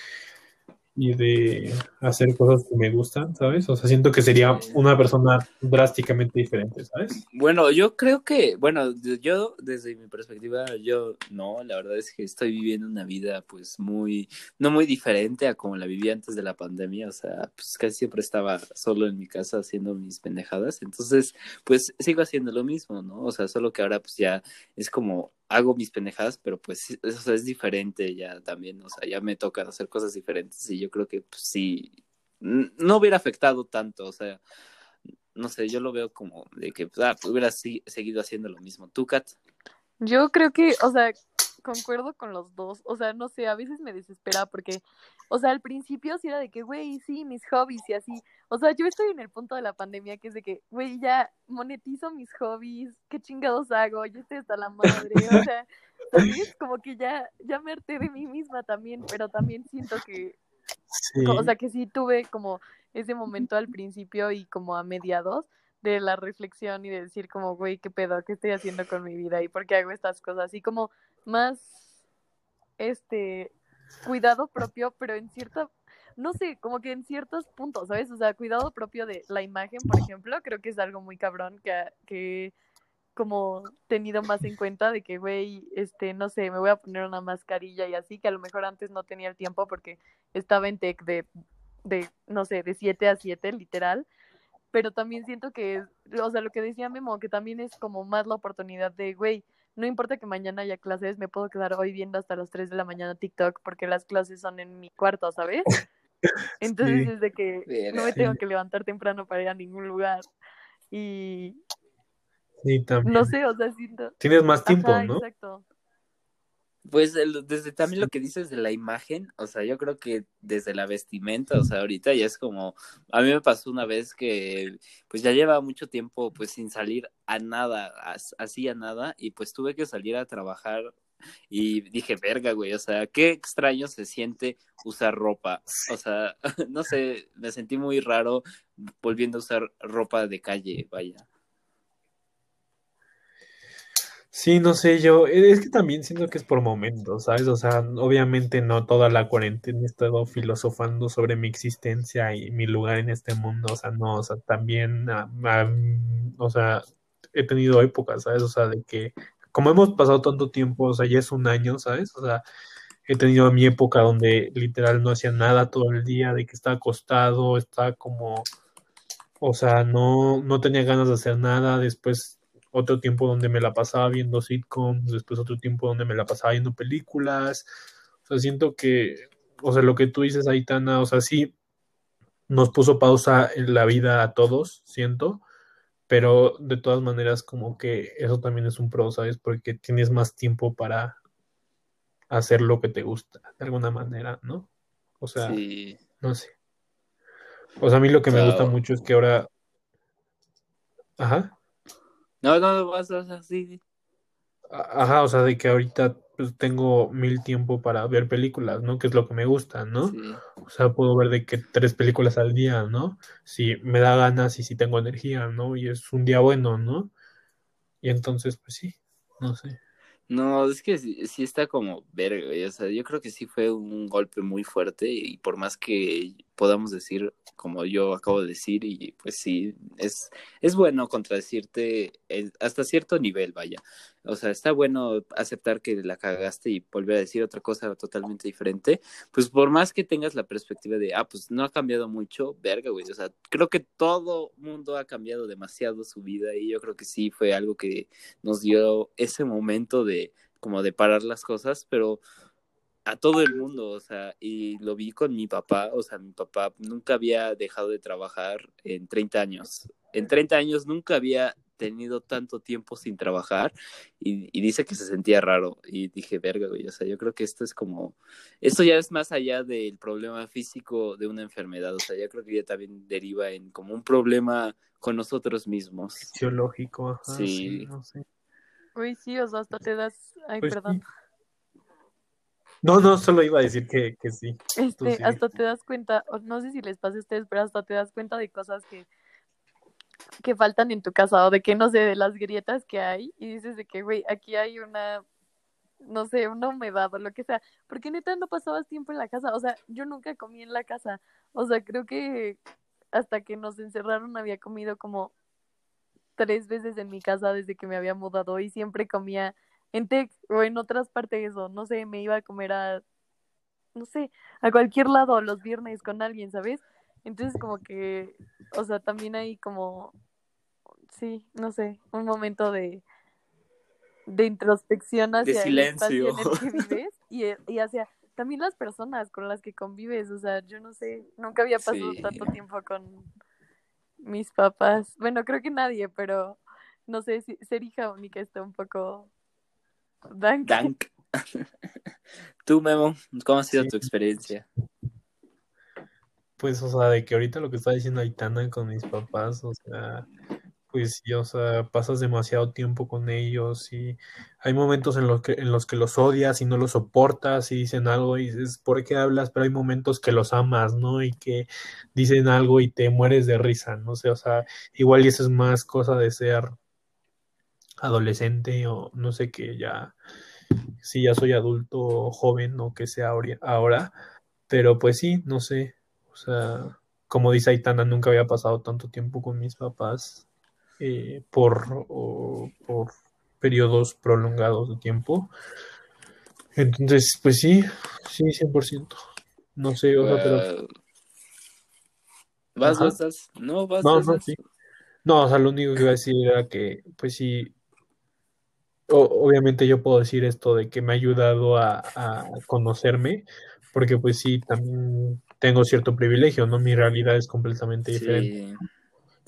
y de hacer cosas que me gustan, ¿sabes? O sea, siento que sería una persona drásticamente diferente, ¿sabes? Bueno, yo creo que, bueno, yo desde mi perspectiva, yo no, la verdad es que estoy viviendo una vida pues muy, no muy diferente a como la vivía antes de la pandemia, o sea, pues casi siempre estaba solo en mi casa haciendo mis pendejadas, entonces pues sigo haciendo lo mismo, ¿no? O sea, solo que ahora pues ya es como hago mis pendejadas, pero pues eso es diferente ya también, o sea, ya me toca hacer cosas diferentes y yo creo que pues, sí, no hubiera afectado tanto, o sea, no sé, yo lo veo como de que ah, hubiera seguido haciendo lo mismo. ¿Tú, Kat? Yo creo que, o sea, concuerdo con los dos, o sea, no sé, a veces me desespera porque, o sea, al principio sí era de que, güey, sí, mis hobbies y así, o sea, yo estoy en el punto de la pandemia que es de que, güey, ya monetizo mis hobbies, qué chingados hago, yo estoy hasta la madre, o sea, ¿sabes? Como que ya, ya me harté de mí misma también, pero también siento que, o sea, que sí tuve como ese momento al principio y como a mediados de la reflexión y de decir como, güey, qué pedo, qué estoy haciendo con mi vida y por qué hago estas cosas, y como más, este, cuidado propio, pero en cierta, no sé, como que en ciertos puntos, ¿sabes? O sea, cuidado propio de la imagen, por ejemplo, creo que es algo muy cabrón que, que como tenido más en cuenta de que, güey, este, no sé, me voy a poner una mascarilla y así, que a lo mejor antes no tenía el tiempo porque estaba en tech de, de no sé, de 7 a 7, literal, pero también siento que, o sea, lo que decía Memo, que también es como más la oportunidad de, güey, no importa que mañana haya clases, me puedo quedar hoy viendo hasta las 3 de la mañana TikTok porque las clases son en mi cuarto, ¿sabes? Entonces es de que no me tengo que levantar temprano para ir a ningún lugar. Y sí, también. no sé, o sea, siento... Tienes más tiempo, ¿no? Exacto. Pues desde también lo que dices de la imagen, o sea, yo creo que desde la vestimenta, o sea, ahorita ya es como, a mí me pasó una vez que pues ya lleva mucho tiempo pues sin salir a nada, así a nada, y pues tuve que salir a trabajar y dije, verga, güey, o sea, qué extraño se siente usar ropa, o sea, no sé, me sentí muy raro volviendo a usar ropa de calle, vaya. Sí, no sé, yo, e, es que también siento que es por momentos, ¿sabes? O sea, obviamente no toda la cuarentena he estado filosofando sobre mi existencia y mi lugar en este mundo, o sea, no, o sea, también, ah, ah, o sea, he tenido épocas, ¿sabes? O sea, de que, como hemos pasado tanto tiempo, o sea, ya es un año, ¿sabes? O sea, he tenido mi época donde literal no hacía nada todo el día, de que estaba acostado, estaba como, o sea, no, no tenía ganas de hacer nada, después otro tiempo donde me la pasaba viendo sitcoms, después otro tiempo donde me la pasaba viendo películas. O sea, siento que, o sea, lo que tú dices, Aitana, o sea, sí nos puso pausa en la vida a todos, siento, pero de todas maneras como que eso también es un pro, ¿sabes? Porque tienes más tiempo para hacer lo que te gusta, de alguna manera, ¿no? O sea, no sé. O sea, a mí lo que me gusta mucho es que ahora... Ajá. No, no, vas, así. Ajá, o sea, de que ahorita pues, tengo mil tiempo para ver películas, ¿no? Que es lo que me gusta, ¿no? O sea, puedo ver de que tres películas al día, ¿no? Si me da ganas y si tengo energía, ¿no? Y es un día bueno, ¿no? Y entonces, pues sí, no sé. No, es que sí, está como verga, O sea, yo creo que sí fue un golpe muy fuerte y por más que podamos decir, como yo acabo de decir, y pues sí, es, es bueno contradecirte hasta cierto nivel, vaya. O sea, está bueno aceptar que la cagaste y volver a decir otra cosa totalmente diferente. Pues por más que tengas la perspectiva de, ah, pues no ha cambiado mucho, verga, güey. O sea, creo que todo mundo ha cambiado demasiado su vida y yo creo que sí fue algo que nos dio ese momento de como de parar las cosas, pero a todo el mundo, o sea, y lo vi con mi papá, o sea, mi papá nunca había dejado de trabajar en 30 años. En 30 años nunca había tenido tanto tiempo sin trabajar y, dice que se sentía raro y dije, verga, güey, o sea, yo creo que esto es como, esto ya es más allá del problema físico de una enfermedad, o sea, yo creo que ya también deriva en como un problema con nosotros mismos. Fisiológico, ajá, sí. no sé. Uy, sí, o sea, hasta te das, ay, pues perdón. No, no, solo iba a decir que, sí. Este, hasta te das cuenta, no sé si les pasa a ustedes, pero hasta te das cuenta de cosas que, que faltan en tu casa o de que no sé, de las grietas que hay y dices de que, güey, aquí hay una no sé, una humedad o lo que sea, porque neta no pasabas tiempo en la casa, o sea, yo nunca comí en la casa, o sea, creo que hasta que nos encerraron había comido como tres veces en mi casa desde que me había mudado y siempre comía en Tec o en otras partes o no sé, me iba a comer a, no sé, a cualquier lado los viernes con alguien, ¿sabes? Entonces como que, o sea, también hay como, sí, no sé, un momento de, de introspección hacia el espacio en el que vives y, y hacia también las personas con las que convives, o sea, yo no sé, nunca había pasado Sí. tanto tiempo con mis papás. Bueno, creo que nadie, pero no sé ser hija única está un poco dank. Dank. Tú, Memo, ¿cómo ha sido Sí. tu experiencia? Pues, o sea, de que ahorita lo que está diciendo Aitana con mis papás, o sea, pues sí, o sea, pasas demasiado tiempo con ellos y hay momentos en los que, en los que los odias y no los soportas y dicen algo y dices, ¿por qué hablas? Pero hay momentos que los amas, ¿no? Y que dicen algo y te mueres de risa, no sé, o sea, igual y eso es más cosa de ser adolescente o no sé que ya, si ya soy adulto o joven o que sea ahora, pero pues sí, no sé, o sea, como dice Aitana, nunca había pasado tanto tiempo con mis papás eh, por, o- por periodos prolongados de tiempo. Entonces, pues sí, sí, 100%. No sé, o sea, pero... Uh, ¿Vas, vas, vas? No, vas, No, vas, no, sí. No, o sea, lo único que iba a decir era que, pues sí, o- obviamente yo puedo decir esto de que me ha ayudado a, a conocerme, porque pues sí, también tengo cierto privilegio, ¿no? Mi realidad es completamente diferente. Sí,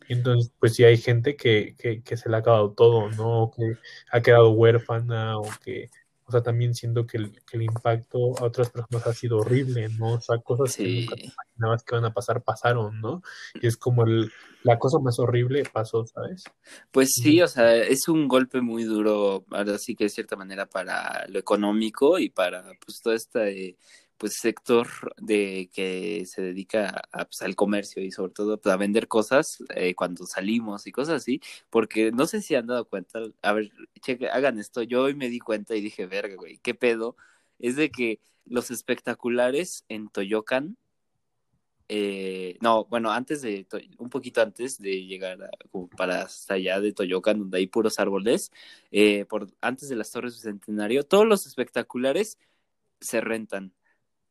Entonces, pues sí hay gente que, que, que se le ha acabado todo, ¿no? O que ha quedado huérfana o que, o sea, también siento que el, que el impacto a otras personas ha sido horrible, ¿no? O sea, cosas que nunca te imaginabas que iban a pasar, pasaron, ¿no? Y es como el, la cosa más horrible pasó, ¿sabes? Pues sí, o sea, es un golpe muy duro, ahora sí que de cierta manera para lo económico y para pues todo este pues sector de que se dedica a, pues, al comercio y sobre todo pues, a vender cosas eh, cuando salimos y cosas así, porque no sé si han dado cuenta, a ver, cheque, hagan esto, yo hoy me di cuenta y dije, verga, güey, qué pedo, es de que los espectaculares en Toyocan eh, no, bueno, antes de, un poquito antes de llegar como para hasta allá de Toyocan, donde hay puros árboles, eh, por antes de las Torres del Centenario, todos los espectaculares se rentan.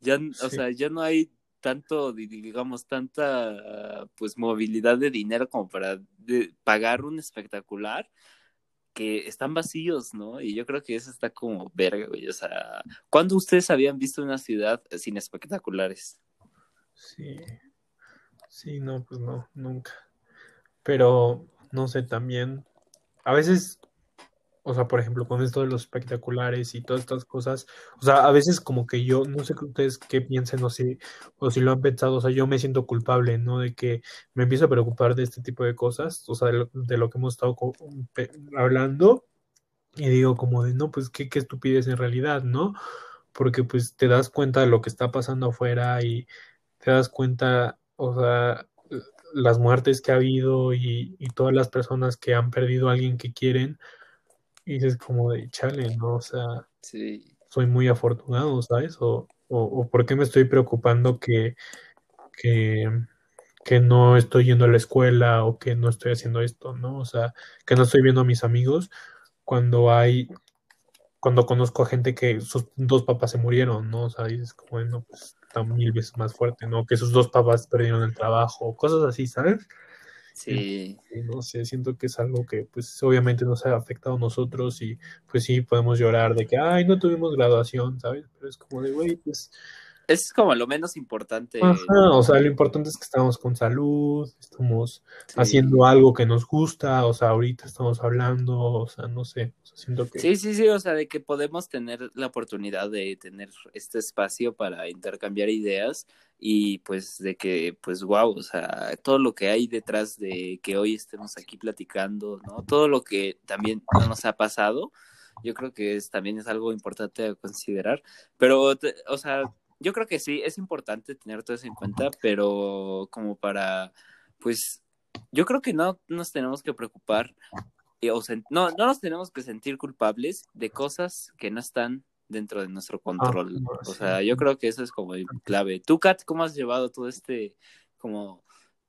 Ya, o sea, ya no hay tanto, di- digamos, tanta, pues, movilidad de dinero como para de- pagar un espectacular que están vacíos, ¿no? Y yo creo que eso está como verga, güey. O sea, ¿cuándo ustedes habían visto una ciudad sin espectaculares? Sí, sí, no, pues no, nunca. Pero, no sé, también, a veces, o sea, por ejemplo, con esto de los espectaculares y todas estas cosas, o sea, a veces como que yo, no sé que ustedes qué piensen o si, o si lo han pensado, o sea, yo me siento culpable, ¿no? De que me empiezo a preocupar de este tipo de cosas, o sea, de lo, de lo que hemos estado hablando, y digo como de, no, pues qué, qué estupidez en realidad, ¿no? Porque pues te das cuenta de lo que está pasando afuera y te das cuenta, o sea, las muertes que ha habido y, y todas las personas que han perdido a alguien que quieren, y dices como de chale, ¿no? O sea, Sí. soy muy afortunado, ¿sabes? O, o, o por qué me estoy preocupando que, que, que no estoy yendo a la escuela o que no estoy haciendo esto, ¿no? O sea, que no estoy viendo a mis amigos cuando hay, cuando conozco a gente que sus dos papás se murieron, ¿no? O sea, dices como, de, no, pues está mil veces más fuerte, ¿no? Que sus dos papás perdieron el trabajo, cosas así, ¿sabes? Sí, no sé, siento que es algo que pues obviamente nos ha afectado a nosotros y pues sí podemos llorar de que, ay, no tuvimos graduación, ¿sabes? Pero es como de, güey, pues, es como lo menos importante. ajá, o sea, lo importante es que estamos con salud, estamos Sí. haciendo algo que nos gusta, o sea, ahorita estamos hablando, o sea, no sé, o sea, siento que... Sí, sí, sí, o sea, de que podemos tener la oportunidad de tener este espacio para intercambiar ideas y pues de que, pues wow, o sea, todo lo que hay detrás de que hoy estemos aquí platicando, ¿no? Todo lo que también no nos ha pasado, yo creo que es, también es algo importante a considerar, pero, te- o sea, yo creo que sí, es importante tener todo eso en cuenta, pero como para, pues, yo creo que no nos tenemos que preocupar eh, o no, no nos tenemos que sentir culpables de cosas que no están dentro de nuestro control. no, o sí. sea, yo creo que eso es como el clave. Tú, Kat, ¿cómo has llevado todo este como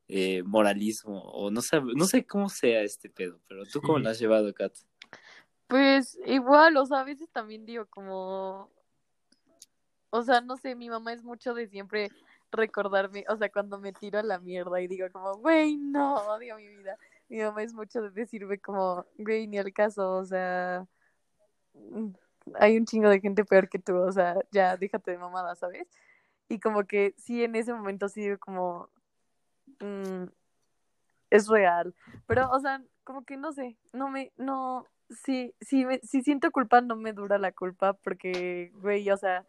eh, moralismo? O no sé, no sé cómo sea este pedo, pero tú cómo Sí. lo has llevado, Kat. Pues igual, o sea, a veces también digo como, o sea, no sé, mi mamá es mucho de siempre recordarme, o sea, cuando me tiro a la mierda y digo como, güey, no, odio mi vida. Mi mamá es mucho de decirme como, güey, ni al caso, o sea, mm, hay un chingo de gente peor que tú, o sea, ya déjate de mamada, ¿sabes? Y como que sí, en ese momento sí digo como, mm, es real, pero, o sea, como que no sé, no me, no, sí, sí, me, si siento culpa, no me dura la culpa, porque, güey, o sea,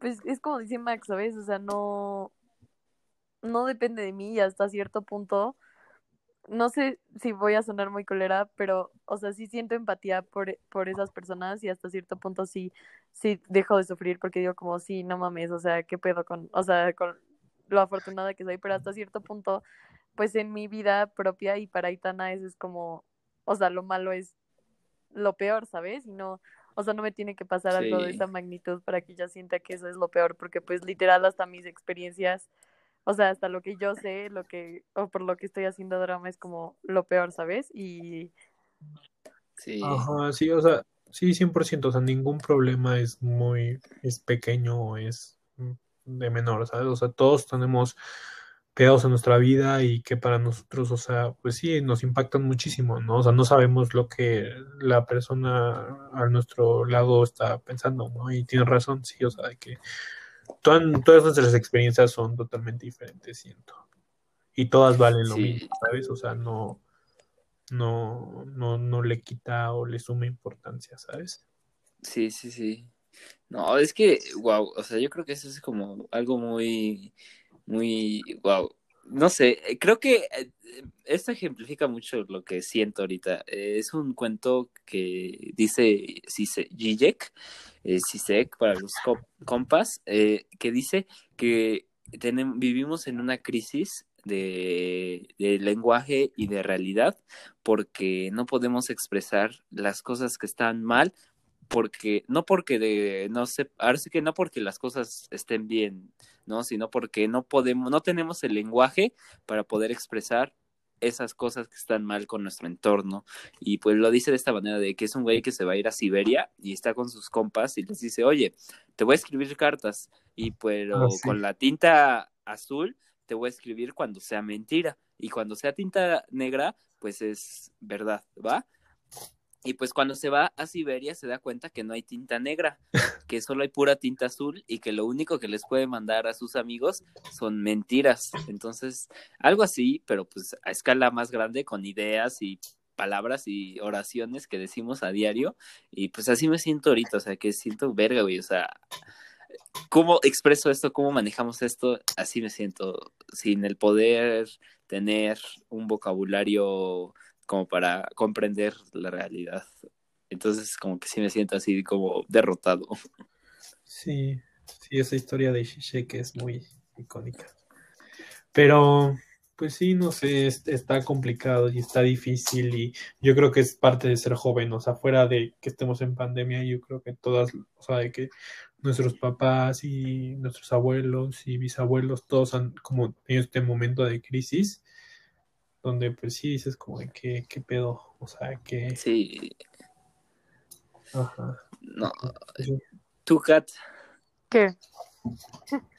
pues es como dice Max, ¿sabes? O sea, no, no depende de mí y hasta cierto punto, no sé si voy a sonar muy colera, pero, o sea, sí siento empatía por, por esas personas y hasta cierto punto sí, sí dejo de sufrir porque digo como, sí, no mames, o sea, qué pedo con, o sea, con lo afortunada que soy, pero hasta cierto punto, pues en mi vida propia y para Itana eso es como, o sea, lo malo es lo peor, ¿sabes? Y no, o sea, no me tiene que pasar algo de Sí. esa magnitud para que ella sienta que eso es lo peor, porque pues literal hasta mis experiencias, o sea, hasta lo que yo sé, lo que, o por lo que estoy haciendo drama es como lo peor, ¿sabes? Y Sí, Ajá, sí, o sea, sí, 100%, o sea, ningún problema es muy, es pequeño o es mm, de menor, ¿sabes? O sea, todos tenemos pedos en nuestra vida y que para nosotros, o sea, pues sí, nos impactan muchísimo, ¿no? O sea, no sabemos lo que la persona a nuestro lado está pensando, ¿no? Y tiene razón, sí, o sea, de que todas, todas nuestras experiencias son totalmente diferentes, siento. Y todas valen lo Sí. mismo, ¿sabes? O sea, no, no, no, no le quita o le suma importancia, ¿sabes? sí, sí, sí. No, es que, wow, o sea, yo creo que eso es como algo muy, muy, wow. No sé, eh, creo que eh, esto ejemplifica mucho lo que siento ahorita. Eh, es un cuento que dice Zizek, Zizek, para los co- compas, eh, que dice que tenem- vivimos en una crisis de, de lenguaje y de realidad porque no podemos expresar las cosas que están mal porque no porque de no sé ahora sí que no porque las cosas estén bien no sino porque no podemos no tenemos el lenguaje para poder expresar esas cosas que están mal con nuestro entorno. Y pues lo dice de esta manera de que es un güey que se va a ir a Siberia y está con sus compas y les dice oye te voy a escribir cartas y pero Ah, sí. con la tinta azul te voy a escribir cuando sea mentira y cuando sea tinta negra pues es verdad va y pues cuando se va a Siberia se da cuenta que no hay tinta negra, que solo hay pura tinta azul y que lo único que les puede mandar a sus amigos son mentiras. Entonces, algo así, pero pues a escala más grande con ideas y palabras y oraciones que decimos a diario. Y pues así me siento ahorita, o sea, que siento verga, güey, o sea, ¿cómo expreso esto? ¿Cómo manejamos esto? Así me siento, sin el poder tener un vocabulario como para comprender la realidad. Entonces, como que sí me siento así como derrotado. Sí, sí, esa historia de Zizek es muy icónica. Pero, pues sí, no sé, es- está complicado y está difícil y yo creo que es parte de ser joven, o sea, fuera de que estemos en pandemia, yo creo que todas, o sea, de que nuestros papás y nuestros abuelos y bisabuelos, todos han como tenido este momento de crisis, donde pues sí dices como de qué, qué pedo, o sea, que... Sí, Ajá. no. Sí. Tú, Kat, ¿qué?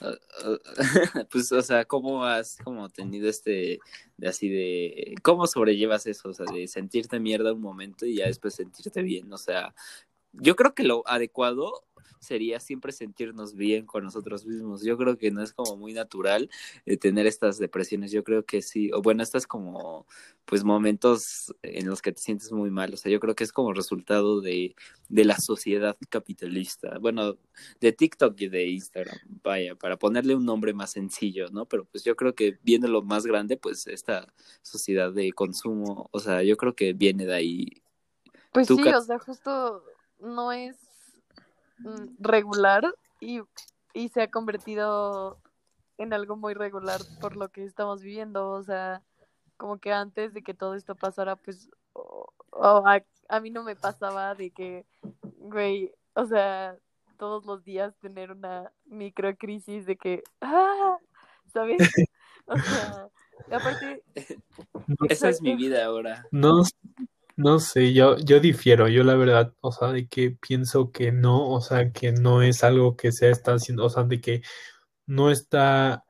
pues, o sea, ¿cómo has como tenido este, de así de, cómo sobrellevas eso? O sea, de sentirte mierda un momento y ya después sentirte bien. O sea, yo creo que lo adecuado sería siempre sentirnos bien con nosotros mismos. Yo creo que no es como muy natural eh, tener estas depresiones. Yo creo que sí, o bueno, estas como pues momentos en los que te sientes muy mal. O sea, yo creo que es como resultado de, de la sociedad capitalista. Bueno, de TikTok y de Instagram, vaya, para ponerle un nombre más sencillo, ¿no? Pero pues yo creo que viene lo más grande, pues esta sociedad de consumo, o sea, yo creo que viene de ahí. Pues sí, o sea, justo no es mm, regular y, y se ha convertido en algo muy regular por lo que estamos viviendo, o sea, como que antes de que todo esto pasara, pues o- o a, a mí no me pasaba de que, güey, o sea, todos los días tener una microcrisis de que, ah, ¿sabes? O sea, aparte... Esa es mi vida ahora. No, no sé, yo, yo difiero, yo la verdad, o sea, de que pienso que no, o sea, que no es algo que se está haciendo, o sea, de que no está,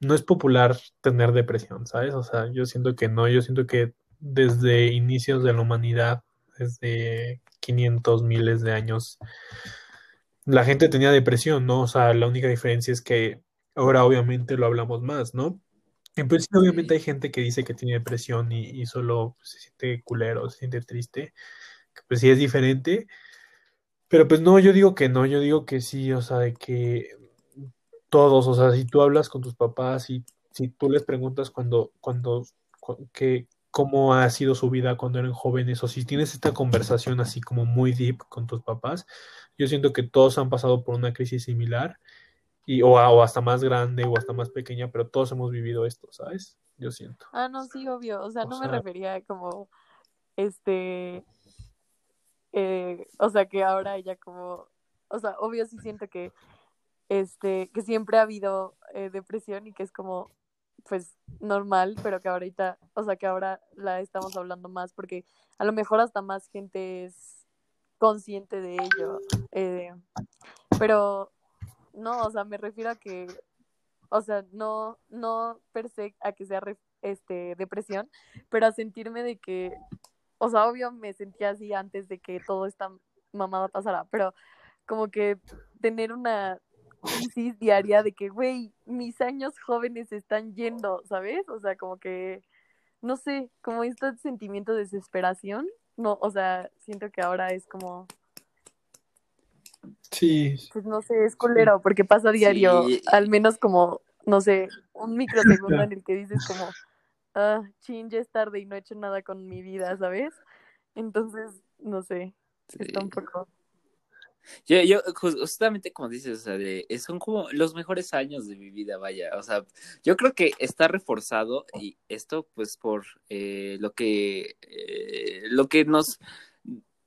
no es popular tener depresión, ¿sabes? O sea, yo siento que no, yo siento que desde inicios de la humanidad, desde 500 miles de años, la gente tenía depresión, ¿no? O sea, la única diferencia es que ahora obviamente lo hablamos más, ¿no? En principio, obviamente hay gente que dice que tiene depresión y, solo se siente culero, se siente triste, que pues sí es diferente, pero pues no, yo digo que no, yo digo que sí, o sea, de que todos, o sea, si tú hablas con tus papás y si tú les preguntas cuando, cuando, que, cómo ha sido su vida cuando eran jóvenes, o si tienes esta conversación así como muy deep con tus papás, yo siento que todos han pasado por una crisis similar y, o, o, hasta más grande o hasta más pequeña, pero todos hemos vivido esto, ¿sabes? Yo siento. Ah, no, sí, obvio. O sea, no me refería como, este, eh, o sea, que ahora ella como, o sea, obvio sí siento que, este, que siempre ha habido eh, depresión y que es como, pues, normal, pero que ahorita, o sea, que ahora la estamos hablando más porque a lo mejor hasta más gente es consciente de ello. Eh, pero no, o sea, me refiero a que, o sea, no, no per se a que sea este, depresión, pero a sentirme de que, o sea, obvio me sentía así antes de que todo esta mamada pasara, pero como que tener una crisis diaria de que, güey, mis años jóvenes están yendo, ¿sabes? O sea, como que, no sé, como este sentimiento de desesperación, no, o sea, siento que ahora es como Sí. Pues no sé, es culero, porque pasa a diario, al menos como, no sé, un microsegundo en el que dices como, ah, ching, ya es tarde y no he hecho nada con mi vida, ¿sabes? Entonces, no sé, está un poco... Yo, yo, justamente como dices, o sea, de, son como los mejores años de mi vida, vaya, o sea, yo creo que está reforzado y esto pues por eh, lo que, eh, lo que nos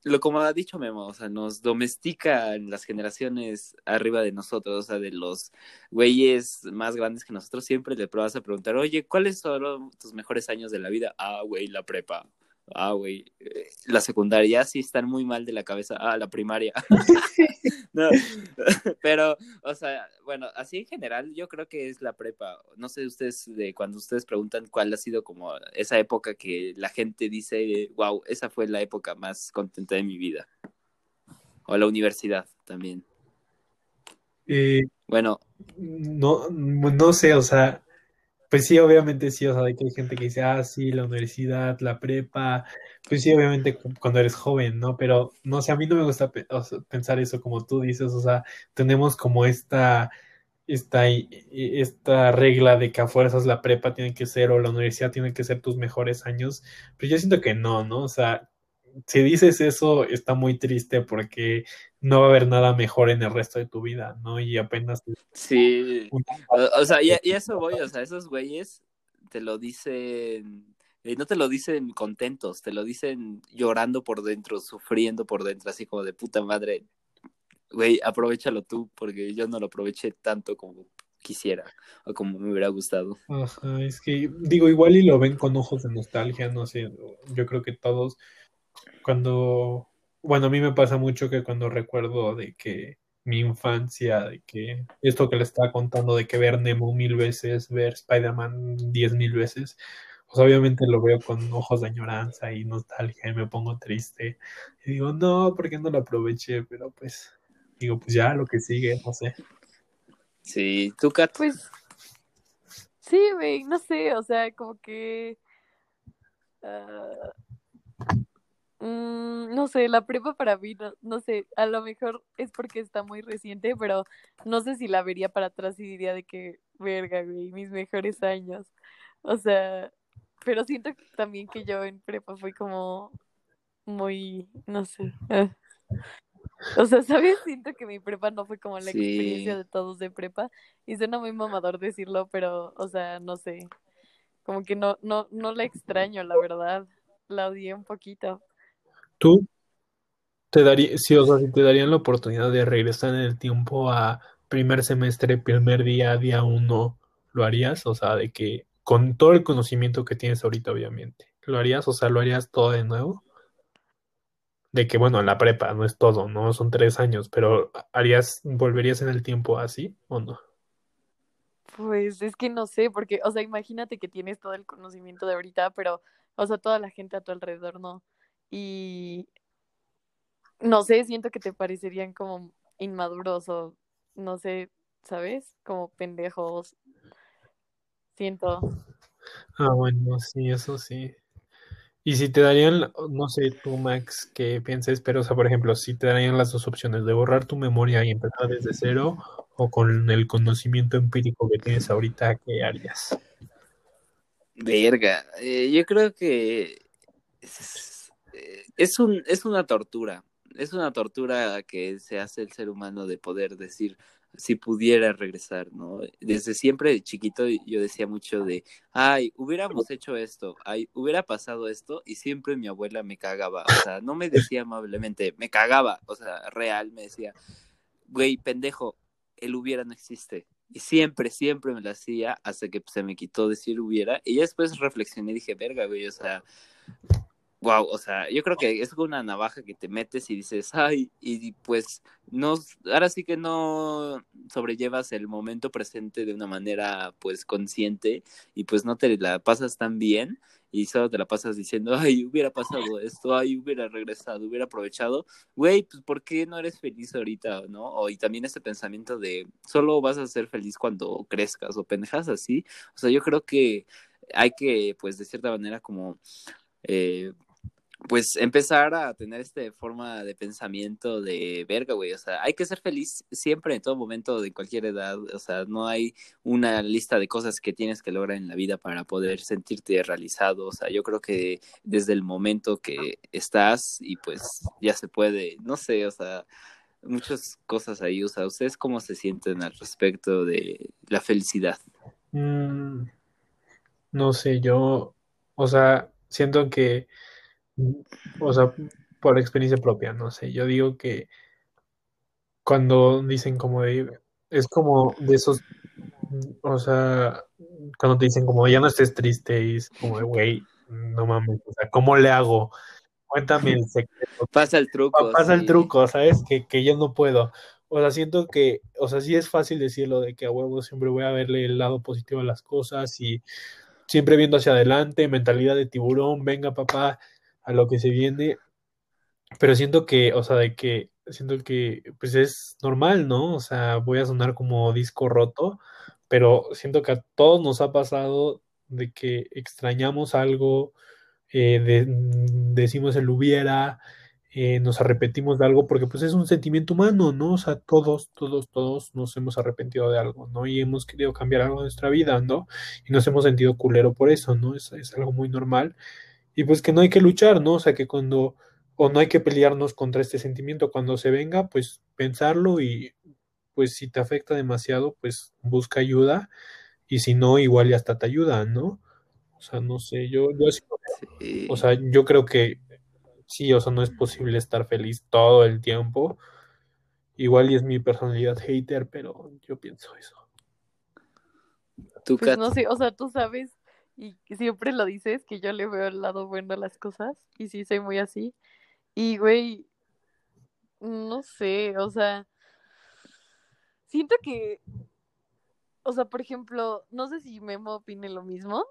lo como ha dicho Memo, o sea, nos domestica en las generaciones arriba de nosotros, o sea, de los güeyes más grandes que nosotros, siempre le pruebas a preguntar, oye, ¿cuáles son tus mejores años de la vida? Ah, güey, la prepa ah, güey, eh, la secundaria sí están muy mal de la cabeza, ah, la primaria. no, pero, o sea, bueno, así en general yo creo que es la prepa. No sé ustedes, de cuando ustedes preguntan cuál ha sido como esa época que la gente dice, wow, esa fue la época más contenta de mi vida. O la universidad también. Eh, bueno. No, no sé, o sea, pues sí, obviamente sí, o sea, hay gente que dice, ah, sí, la universidad, la prepa, pues sí, obviamente cuando eres joven, ¿no? Pero no sé, a mí no me gusta pensar eso como tú dices, o sea, tenemos como esta, esta, esta regla de que a fuerzas la prepa tiene que ser o la universidad tiene que ser tus mejores años, pero yo siento que no, ¿no? O sea, si dices eso, está muy triste porque no va a haber nada mejor en el resto de tu vida, ¿no? Y apenas... Sí, o, sea, y, eso voy, o sea, esos güeyes te lo dicen, eh, no te lo dicen contentos, te lo dicen llorando por dentro, sufriendo por dentro, así como de puta madre, güey, aprovechalo tú, porque yo no lo aproveché tanto como quisiera o como me hubiera gustado. Ajá, es que digo, igual y lo ven con ojos de nostalgia, no sé, yo creo que todos cuando, bueno, a mí me pasa mucho que cuando recuerdo de que mi infancia, de que esto que le estaba contando, de que ver Nemo mil veces, ver Spider-Man diez mil veces, pues obviamente lo veo con ojos de añoranza y nostalgia y me pongo triste. Y digo, no, ¿por qué no lo aproveché? Pero pues, digo, pues ya lo que sigue, no sé. Sí, tú, Kat. Pues, sí, güey, no sé, o sea, como que... Ah, Mm, no sé, la prepa para mí, no, sé, a lo mejor es porque está muy reciente, pero no sé si la vería para atrás y diría de que, verga, güey, mis mejores años. O sea, pero siento también que yo en prepa fui como muy, no sé. Ah. O sea, ¿sabes? Siento que mi prepa no fue como la experiencia de todos de prepa. Y suena muy mamador decirlo, pero, o sea, no sé. Como que no, no, no la extraño, la verdad. La odié un poquito. ¿Tú? te daría, sí, o sea, si te darían la oportunidad de regresar en el tiempo a primer semestre, primer día, día uno, ¿lo harías? O sea, de que con todo el conocimiento que tienes ahorita, obviamente, ¿lo harías? O sea, ¿lo harías todo de nuevo? De que, bueno, en la prepa no es todo, ¿no? Son tres años, pero ¿harías, volverías en el tiempo así o no? Pues es que no sé, porque, o sea, imagínate que tienes todo el conocimiento de ahorita, pero, o sea, toda la gente a tu alrededor no. Y no sé, siento que te parecerían como inmaduros o, no sé, ¿sabes? Como pendejos. Siento. Ah, bueno, sí, eso sí. Y si te darían, no sé, tú, Max, qué pienses, pero, o sea, por ejemplo, si te darían las dos opciones de borrar tu memoria y empezar desde cero, o con el conocimiento empírico que tienes ahorita, ¿qué harías? Verga, eh, yo creo que es, eh, es, un, es una tortura, es una tortura que se hace el ser humano de poder decir si pudiera regresar, ¿no? Desde siempre chiquito yo decía mucho de, ay, hubiéramos hecho esto, ay, hubiera pasado esto y siempre mi abuela me cagaba, o sea, no me decía amablemente, me cagaba, o sea, real, me decía, güey, pendejo, el hubiera no existe. Y siempre, siempre me lo hacía hasta que se me quitó decir hubiera. Y ya después reflexioné y dije, verga, güey, o sea, wow, o sea, yo creo que es una navaja que te metes y dices, ay, y pues no, ahora sí que no sobrellevas el momento presente de una manera pues consciente y pues no te la pasas tan bien y solo te la pasas diciendo, ay, hubiera pasado esto, ay, hubiera regresado, hubiera aprovechado, güey, pues ¿por qué no eres feliz ahorita, no? O, y también ese pensamiento de solo vas a ser feliz cuando crezcas o pendejas así, o sea, yo creo que hay que, pues, de cierta manera como... Eh, pues empezar a tener esta forma de pensamiento de verga, güey, o sea, hay que ser feliz siempre, en todo momento, de cualquier edad, o sea, no hay una lista de cosas que tienes que lograr en la vida para poder sentirte realizado, o sea, yo creo que desde el momento que estás y pues ya se puede, no sé, o sea, muchas cosas ahí, o sea, ¿ustedes cómo se sienten al respecto de la felicidad? Mm, no sé, yo, o sea, siento que o sea, por experiencia propia, no sé, yo digo que cuando dicen como de, es como de esos, o sea, cuando te dicen como ya no estés triste y es como de, güey, no mames, o sea, ¿cómo le hago? Cuéntame el secreto. Pasa el truco. Pasa el truco, ¿sabes? Que, que yo no puedo. O sea, siento que, o sea, sí es fácil decirlo de que a huevo siempre voy a verle el lado positivo a las cosas y siempre viendo hacia adelante, mentalidad de tiburón, venga papá, a lo que se viene, pero siento que, o sea, de que, siento que, pues es normal, ¿no? O sea, voy a sonar como disco roto, pero siento que a todos nos ha pasado de que extrañamos algo, eh, de, decimos el hubiera, eh, nos arrepentimos de algo, porque pues es un sentimiento humano, ¿no? O sea, todos, todos, todos nos hemos arrepentido de algo, ¿no? Y hemos querido cambiar algo en nuestra vida, ¿no? Y nos hemos sentido culero por eso, ¿no? Es, es algo muy normal y pues que no hay que luchar, ¿no? O sea, que cuando, o no hay que pelearnos contra este sentimiento, cuando se venga, pues pensarlo y pues si te afecta demasiado, pues busca ayuda y si no, igual ya hasta te ayuda, ¿no? O sea, no sé, yo, yo sí, o sea, yo creo que sí, o sea, no es posible estar feliz todo el tiempo. Igual y es mi personalidad hater, pero yo pienso eso. ¿Tú, pues no sé, o sea, tú sabes y siempre lo dices, que yo le veo el lado bueno a las cosas, y sí, soy muy así. Y, güey, no sé, o sea, siento que, o sea, por ejemplo, no sé si Memo opine lo mismo,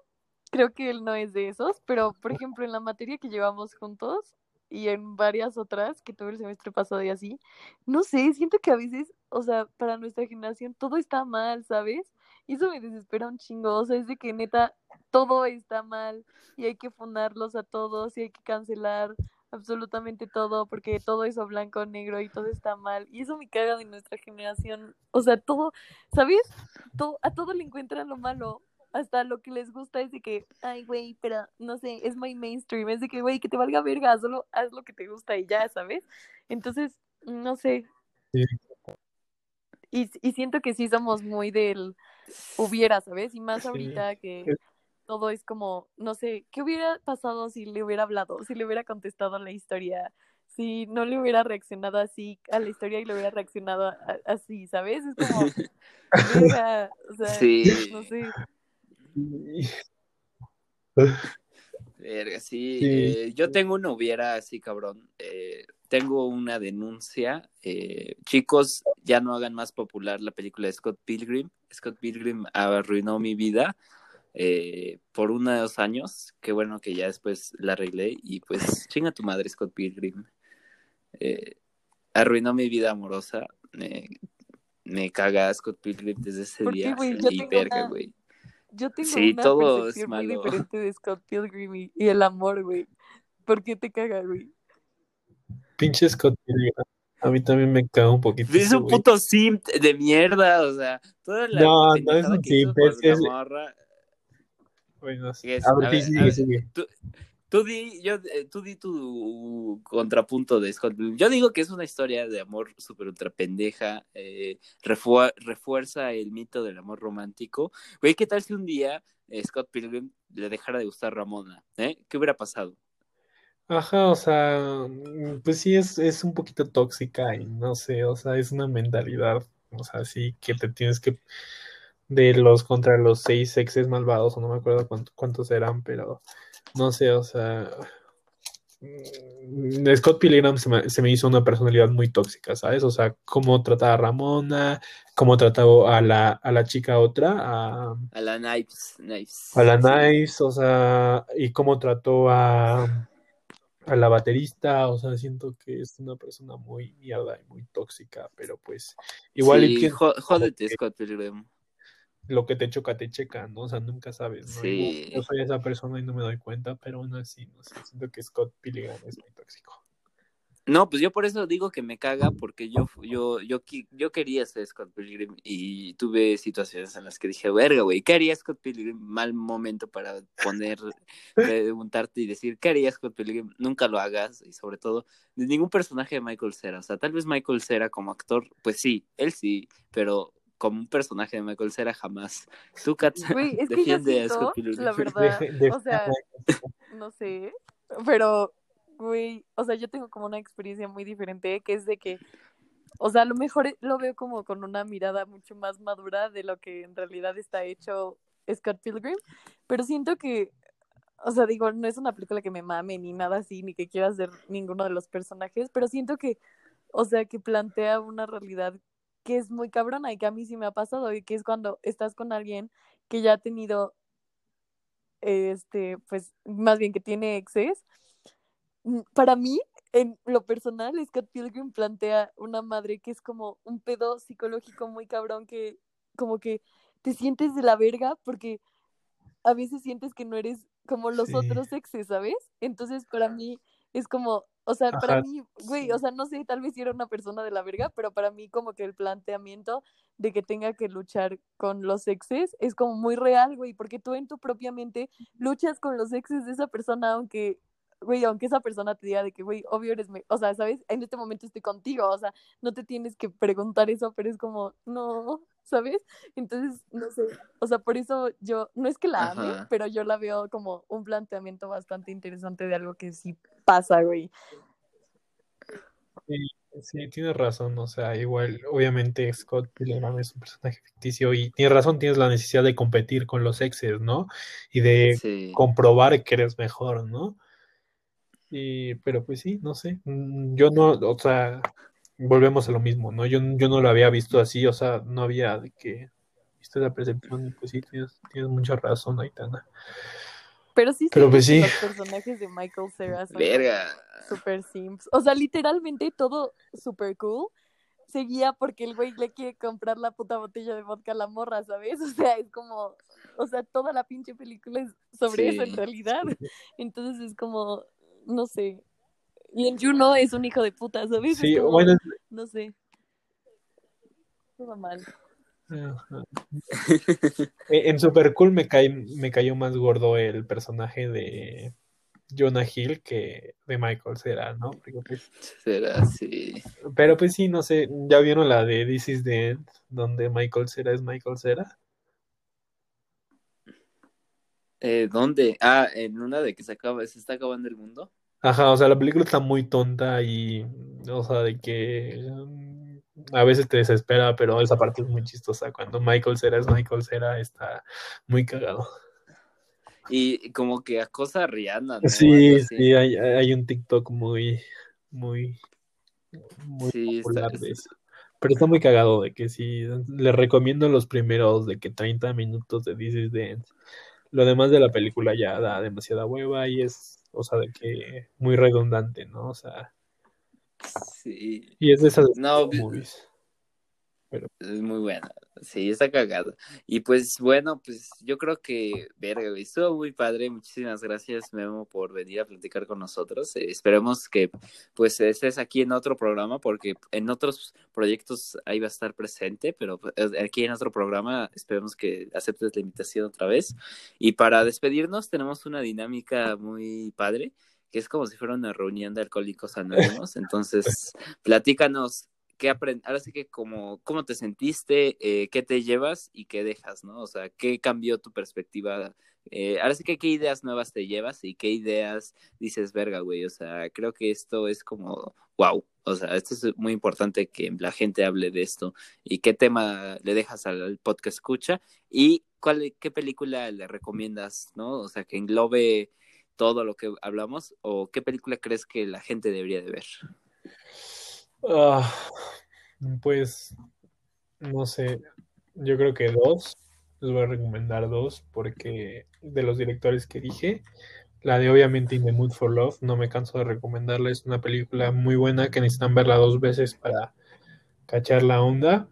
creo que él no es de esos, pero, por ejemplo, en la materia que llevamos juntos y en varias otras que todo el semestre pasado y así, no sé, siento que a veces, o sea, para nuestra generación todo está mal, ¿sabes? Y eso me desespera un chingo, o sea, es de que neta todo está mal y hay que fundarlos a todos y hay que cancelar absolutamente todo porque todo es blanco o negro y todo está mal y eso me caga de nuestra generación o sea todo sabes todo a todo le encuentran lo malo hasta lo que les gusta es de que ay güey pero no sé es muy mainstream es de que güey que te valga verga solo haz lo que te gusta y ya sabes entonces no sé. Y, y siento que sí somos muy del hubiera, ¿sabes? Y más ahorita que todo es como, no sé, ¿qué hubiera pasado si le hubiera hablado, si le hubiera contestado la historia, si no le hubiera reaccionado así a la historia y le hubiera reaccionado a- así, ¿sabes? Es como, verga, o sea, Sí. no sé. Verga, sí, Sí. eh, yo tengo una hubiera así, cabrón. Eh, tengo una denuncia. eh, chicos, ya no hagan más popular la película de Scott Pilgrim. Scott Pilgrim arruinó mi vida eh, por unos años. Qué bueno que ya después la arreglé. Y pues, chinga tu madre, Scott Pilgrim. Eh, arruinó mi vida amorosa. Me, caga Scott Pilgrim desde ese ¿Por qué, día. güey? Yo y tengo verga, una- güey. Yo tengo Sí, una todo es percepción muy malo. diferente de Scott Pilgrim y, y el amor, güey. ¿Por qué te caga, güey? Pinche Scott Pilgrim. A mí también me caga un poquito. Es un puto simp de mierda, o sea, toda la No, no es un simp, es-. Bueno, sí. A ver, sigue, ver. sigue. Tú di, yo, eh, tú di tu contrapunto de Scott Pilgrim. Yo digo que es una historia de amor súper ultra pendeja, eh, refuerza el mito del amor romántico. Güey, ¿qué tal si un día eh, Scott Pilgrim le dejara de gustar Ramona? ¿Eh? ¿Qué hubiera pasado? Ajá, o sea, mm, pues sí es, es un poquito tóxica y no sé, o sea, es una mentalidad, o sea, sí que te tienes que, de los contra los seis exes malvados, o no me acuerdo cuánto- cuántos eran, pero no sé, o sea, mm, Scott Pilgrim se me, se me hizo una personalidad muy tóxica, ¿sabes? O sea, cómo trataba a Ramona, cómo trataba a la, a la chica otra, a, A la Knives. Knives. a la. Nice, o sea, y cómo trató a, a la baterista, o sea, siento que es una persona muy mierda y muy tóxica, pero pues igual y Sí, jo- jódete, que- Scott Pilgrim. lo que te choca, te checa, ¿no? O sea, nunca sabes, ¿no? Sí. Igual Yo soy esa persona y no me doy cuenta, pero aún así, no sé, siento que Scott Pilgrim es muy tóxico. No, pues yo por eso digo que me caga, porque yo, yo, yo, yo quería ser Scott Pilgrim y tuve situaciones en las que dije, verga, güey, ¿qué haría Scott Pilgrim? Mal momento para poner, preguntarte y decir, ¿qué haría Scott Pilgrim? Nunca lo hagas y sobre todo, de ningún personaje de Michael Cera. O sea, tal vez Michael Cera como actor, pues sí, él sí, pero como un personaje de Michael Cera jamás. Tú, Kat, defiende a Scott Pilgrim. la verdad, o sea, no sé, pero, güey, o sea, yo tengo como una experiencia muy diferente, que es de que, o sea, a lo mejor lo veo como con una mirada mucho más madura de lo que en realidad está hecho Scott Pilgrim, pero siento que, o sea, digo, no es una película que me mame ni nada así, ni que quiera ser ninguno de los personajes, pero siento que, o sea, que plantea una realidad que es muy cabrona y que a mí sí me ha pasado y que es cuando estás con alguien que ya ha tenido este, pues más bien que tiene exes. Mm, Para mí, en lo personal, Scott Pilgrim plantea una madre que es como un pedo psicológico muy cabrón que como que te sientes de la verga porque a veces sientes que no eres como los Sí. otros exes, ¿sabes? Entonces, para mí es como, o sea, para mí, güey, o sea, no sé, tal vez si era una persona de la verga, pero para mí como que el planteamiento de que tenga que luchar con los exes es como muy real, güey, porque tú en tu propia mente luchas con los exes de esa persona, aunque, güey, aunque esa persona te diga de que, güey, obvio eres, o sea, ¿sabes? En este momento estoy contigo, o sea, no te tienes que preguntar eso, pero es como, no, ¿sabes? Entonces, no sé, o sea, por eso yo, no es que la ame, Ajá. pero yo la veo como un planteamiento bastante interesante de algo que sí pasa, güey. Sí, sí, tienes razón, o sea, igual, obviamente Scott Pilgrim es un personaje ficticio y tienes razón, tienes la necesidad de competir con los exes, ¿no? Y de Sí. comprobar que eres mejor, ¿no? Y, pero pues sí, no sé, mm, yo no, o sea, volvemos a lo mismo, ¿no? Yo, yo no lo había visto así, o sea, no había de que visto esa percepción y pues sí, tienes, tienes mucha razón, Aitana. Pero sí Pero pues sí. los personajes de Michael Cera son Verga. super simps. O sea, literalmente todo super cool seguía porque el güey le quiere comprar la puta botella de vodka a la morra, ¿sabes? O sea, es como, o sea, toda la pinche película es sobre eso en realidad. Entonces es como, no sé. Y en Juno es un hijo de puta, ¿sabes? Sí, como, bueno, no sé. Todo mal. Eh, En Super Cool me cae, me cayó más gordo el personaje de Jonah Hill que de Michael Cera, ¿no? Pues, Será así. pero pues sí, no sé, ¿ya vieron la de This is the End? Donde Michael Cera es Michael Cera. Eh, ¿Dónde? Ah, en una de que se acaba, se está acabando el mundo. Ajá, o sea, la película está muy tonta y, o sea, de que mm, a veces te desespera, pero esa parte es muy chistosa. Cuando Michael Cera es Michael Cera, está muy cagado. Y como que acosa a Rihanna, ¿no? Sí, sí, hay, hay un TikTok muy, muy, muy Sí, está- popular de eso. Pero está muy cagado de que sí, les recomiendo los primeros de que 30 minutos de This is Dance. Lo demás de la película ya da demasiada hueva y es, o sea, de que muy redundante, ¿no? O sea, Sí. y es de esas No, movies. Es muy buena. Sí, está cagada. Y pues bueno, pues yo creo que, verga, estuvo muy padre. Muchísimas gracias, Memo, por venir a platicar con nosotros. Eh, esperemos que pues estés aquí en otro programa, porque en otros proyectos ahí va a estar presente, pero pues, aquí en otro programa esperemos que aceptes la invitación otra vez. Y para despedirnos tenemos una dinámica muy padre, que es como si fuera una reunión de alcohólicos anónimos. Entonces, platícanos qué aprend ahora sí que como cómo te sentiste, eh, qué te llevas y qué dejas, ¿no? O sea, qué cambió tu perspectiva. Eh, ahora sí que qué ideas nuevas te llevas y qué ideas dices, verga, güey. O sea, creo que esto es como, wow. O sea, esto es muy importante que la gente hable de esto. ¿Y qué tema le dejas al, podcast escucha? ¿Y cuál, qué película le recomiendas, no? O sea, que englobe todo lo que hablamos o qué película crees que la gente debería de ver? Ah, pues, no sé, yo creo que dos, les voy a recomendar dos, porque de los directores que dije, la de obviamente In the Mood for Love, no me canso de recomendarla, es una película muy buena que necesitan verla dos veces para cachar la onda.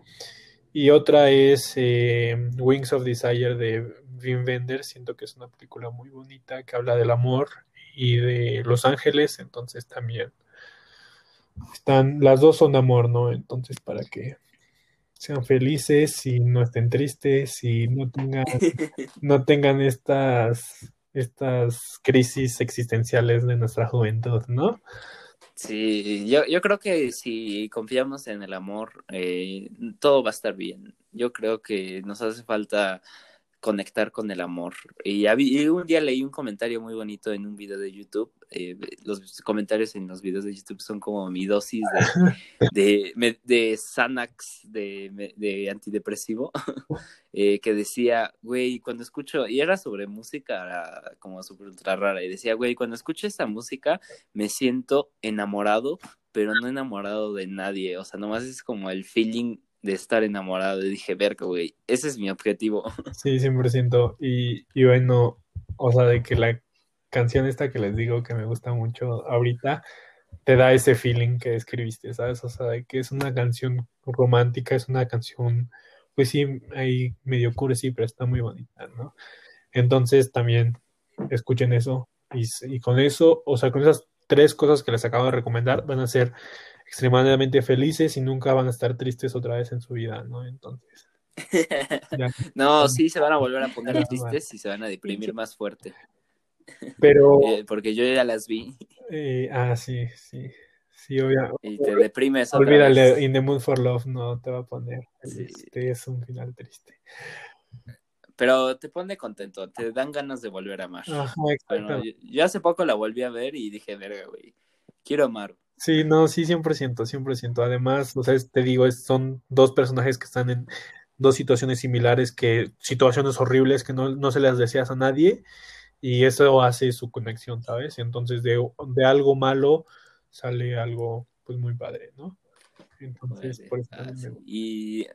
Y otra es eh, Wings of Desire de Wim Wenders, siento que es una película muy bonita que habla del amor y de Los Ángeles, entonces también están, las dos son amor, ¿no? Entonces, para que sean felices y no estén tristes y no tengan, no tengan estas, estas crisis existenciales de nuestra juventud, ¿no? Sí, yo, yo creo que si confiamos en el amor, eh, todo va a estar bien. Yo creo que nos hace falta conectar con el amor. Y, un día leí un comentario muy bonito en un video de YouTube. Eh, los comentarios en los videos de YouTube son como mi dosis de, de, de Xanax, de, de antidepresivo, eh, que decía, güey, cuando escucho, y era sobre música como súper ultra rara, y decía, güey, cuando escucho esta música me siento enamorado, pero no enamorado de nadie. O sea, nomás es como el feeling de estar enamorado. Y dije, verga, güey, ese es mi objetivo. Sí, 100%. Y, y bueno, o sea, de que la canción esta que les digo que me gusta mucho ahorita, te da ese feeling que escribiste, ¿sabes? O sea, de que es una canción romántica, es una canción, pues sí, ahí medio cursi, pero está muy bonita, ¿no? Entonces también escuchen eso. Y, y con eso, o sea, con esas tres cosas que les acabo de recomendar, van a ser extremadamente felices y nunca van a estar tristes otra vez en su vida, ¿no? Entonces. No, sí se van a volver a poner tristes y se van a deprimir más fuerte. Pero. Eh, porque yo ya las vi. Eh, ah, sí, sí. Sí, obvio. Y te deprimes. Olvídale, In the Mood for Love no te va a poner. Sí. Este es un final triste. Pero te pone contento, te dan ganas de volver a amar. Ajá, bueno, yo, yo, hace poco la volví a ver y dije, verga, güey, quiero amar. Sí, no, sí, 100%, 100%. Además, o sea, te digo, es, son dos personajes que están en dos situaciones similares, que situaciones horribles que no, no se las deseas a nadie, y eso hace su conexión, ¿sabes? Entonces, de, de algo malo sale algo, pues, muy padre, ¿no? Entonces, por eso Ah, sí. Y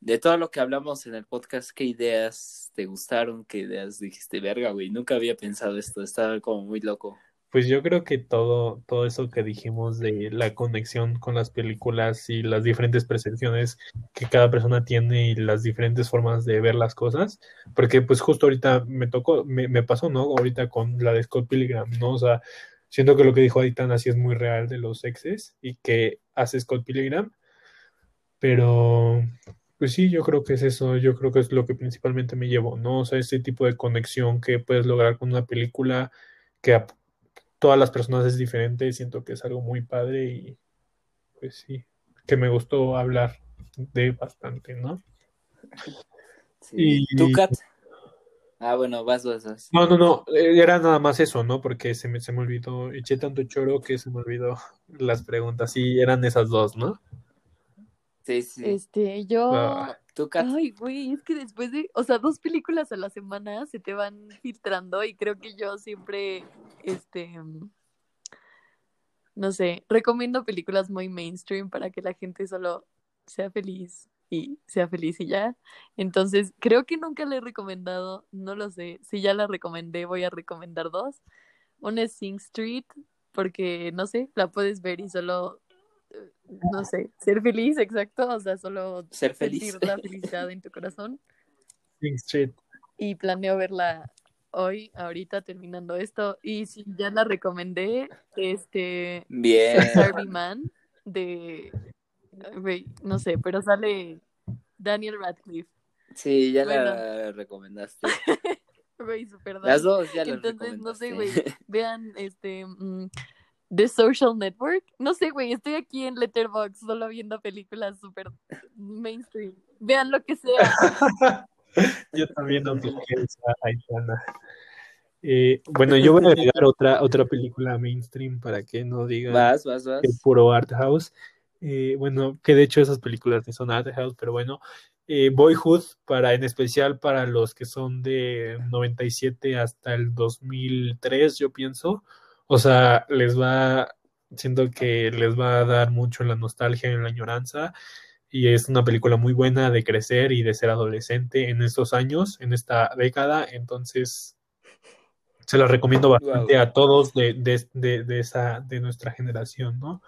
de todo lo que hablamos en el podcast, ¿qué ideas te gustaron? ¿Qué ideas dijiste, verga, güey? Nunca había pensado esto, estaba como muy loco. Pues yo creo que todo, todo eso que dijimos de la conexión con las películas y las diferentes percepciones que cada persona tiene y las diferentes formas de ver las cosas, porque pues justo ahorita me tocó, me, me pasó, ¿no? Ahorita con la de Scott Pilgrim, ¿no? O sea, siento que lo que dijo Aitana sí es muy real de los exes y que hace Scott Pilgrim, pero pues sí, yo creo que es eso, yo creo que es lo que principalmente me llevó, ¿no? O sea, ese tipo de conexión que puedes lograr con una película que a todas las personas es diferente, siento que es algo muy padre y pues sí, que me gustó hablar de bastante, ¿no? Sí. Y- ¿Tú, Kat? Ah, bueno, vas, vas, vas. No, no, no, eh, era nada más eso, ¿no? Porque se me, se me olvidó, eché tanto choro que se me olvidó las preguntas. Sí, eran esas dos, ¿no? Sí, sí. Este, yo. Ah. ¿Tú, Kat? Ay, güey, es que después de, o sea, dos películas a la semana se te van filtrando y creo que yo siempre, este, no sé, recomiendo películas muy mainstream para que la gente solo sea feliz y sea feliz y ya. Entonces, creo que nunca la he recomendado, no lo sé. Si ya la recomendé, voy a recomendar dos. Una es Sing Street, porque, no sé, la puedes ver y solo, no sé, ser feliz, exacto, o sea, solo Ser feliz. sentir la felicidad en tu corazón. Y planeo verla hoy, ahorita terminando esto. Y si ya la recomendé, este, Bien. Harvey Man, de, no sé, pero sale Daniel Radcliffe, Sí, ya Bueno. la recomendaste. güey, súper Las dos ya las Entonces, no sé, güey, vean, este, mm, The Social Network. No sé, güey, estoy aquí en Letterboxd solo viendo películas súper mainstream. Vean lo que sea. Yo también esa Aitana. Eh, bueno, yo voy a agregar otra, otra película mainstream para que no digan Vas, vas, vas. que es puro art house. Eh, bueno, que de hecho esas películas ni son art house, pero bueno. Eh, Boyhood, para, en especial para los que son de 97 hasta el 2003, yo pienso. O sea, les va, siento que les va a dar mucho la nostalgia, en la añoranza. Y es una película muy buena de crecer y de ser adolescente en estos años, en esta década. Entonces, se la recomiendo bastante Wow. a todos de, de, de, de esa, de nuestra generación, ¿no?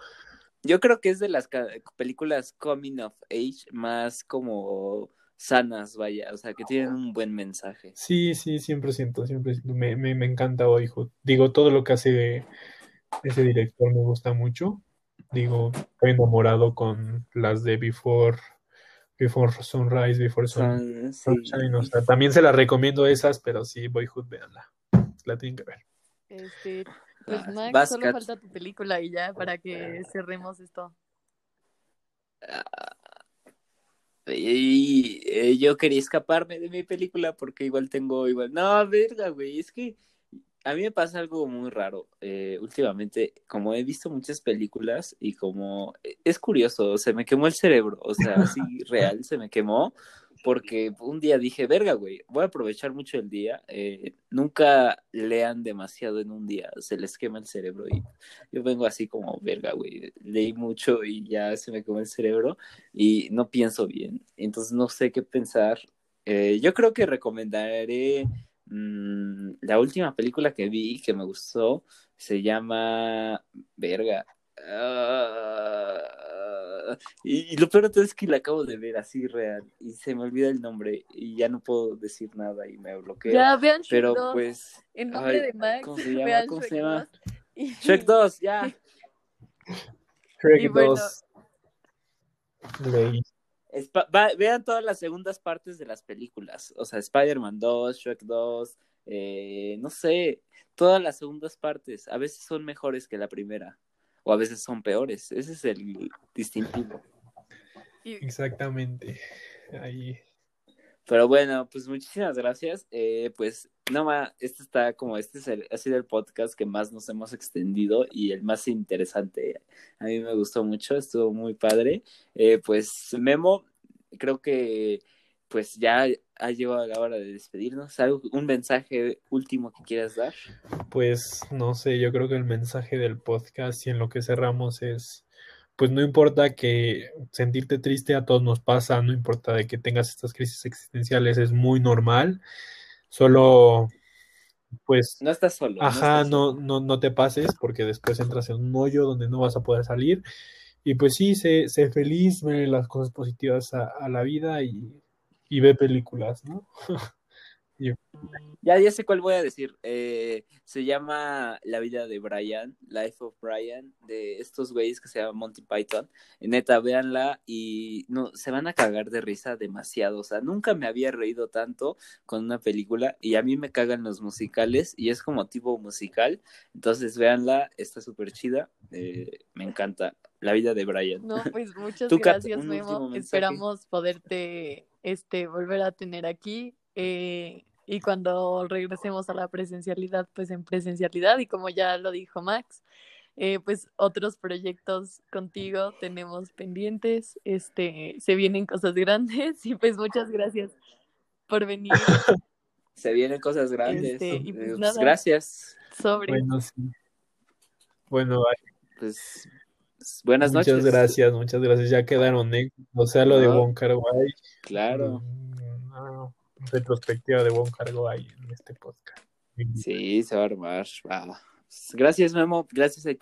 Yo creo que es de las películas coming of age más como sanas, vaya, o sea, que tienen un buen mensaje. Sí, sí, siempre siento, siempre siento. Me, me, me encanta Boyhood. Digo, todo lo que hace ese director me gusta mucho. Digo, estoy enamorado con las de Before, Before Sunrise, Before Sun- sí. Sunshine. O sea, también se las recomiendo esas, pero sí, Boyhood, véanla. La tienen que ver. Este, pues Max, solo falta tu película y ya para que cerremos esto. Y eh, yo quería escaparme de mi película porque igual tengo igual. No, verga, güey, es que a mí me pasa algo muy raro. eh, últimamente, como he visto muchas películas y como eh, es curioso, se me quemó el cerebro, o sea, así real se me quemó porque un día dije, verga, güey, voy a aprovechar mucho el día. eh, nunca lean demasiado en un día, se les quema el cerebro y yo vengo así como, verga, güey, leí mucho y ya se me quemó el cerebro y no pienso bien, entonces no sé qué pensar. Eh, yo creo que recomendaré mm, la última película que vi que me gustó, se llama Verga. Ah, y, y lo peor de todo es que la acabo de ver así real y se me olvida el nombre y ya no puedo decir nada y me bloqueo. Ya, vean Shrek Pero 2. pues, en nombre ay, de Max, ¿cómo se llama? vean ¿Cómo se Shrek llama? 2. Y- Shrek 2, ya. Shrek Y bueno. 2, leí. Espa- va- vean todas las segundas partes de las películas. O sea, Spider-Man 2, Shrek 2, eh, no sé, todas las segundas partes. A veces son mejores que la primera. O a veces son peores. Ese es el distintivo. Exactamente. Ahí. Pero bueno, pues muchísimas gracias. Eh, pues no más, este está como, este es el- ha sido el podcast que más nos hemos extendido y el más interesante. A mí me gustó mucho, estuvo muy padre. Eh, pues Memo, creo que pues ya ha llegado la hora de despedirnos. ¿Algo, un mensaje último que quieras dar? Pues no sé, yo creo que el mensaje del podcast y en lo que cerramos es, pues no importa que sentirte triste a todos nos pasa, no importa de que tengas estas crisis existenciales, es muy normal. Solo, pues, No estás solo. ajá, solo. no, no, no te pases porque después entras en un hoyo donde no vas a poder salir. Y pues sí, sé, sé feliz, ve las cosas positivas a, a la vida y, y ve películas, ¿no? Ya, ya sé cuál voy a decir. Eh, se llama La vida de Brian, Life of Brian, de estos güeyes que se llama Monty Python. Neta, véanla y no, se van a cagar de risa demasiado. O sea, nunca me había reído tanto con una película y a mí me cagan los musicales y es como tipo musical. Entonces, véanla, está súper chida. eh, me encanta. La vida de Brian. No, pues muchas gracias, Memo. Esperamos poderte este, volver a tener aquí. Eh, y cuando regresemos a la presencialidad, pues en presencialidad y como ya lo dijo Max, eh, pues otros proyectos contigo tenemos pendientes, este, se vienen cosas grandes y pues muchas gracias por venir. Se vienen cosas grandes. Este, y pues Eh, pues nada. gracias. Sobre. Bueno, sí. Bueno, Pues buenas muchas noches. gracias, muchas gracias. Ya quedaron, ¿eh? O sea, lo de No. Wong Kar Wai, Claro. mm, no, retrospectiva de Wong Kar Wai en este podcast. Sí, se va a armar. Va. Gracias, Memo. Gracias, Aitana.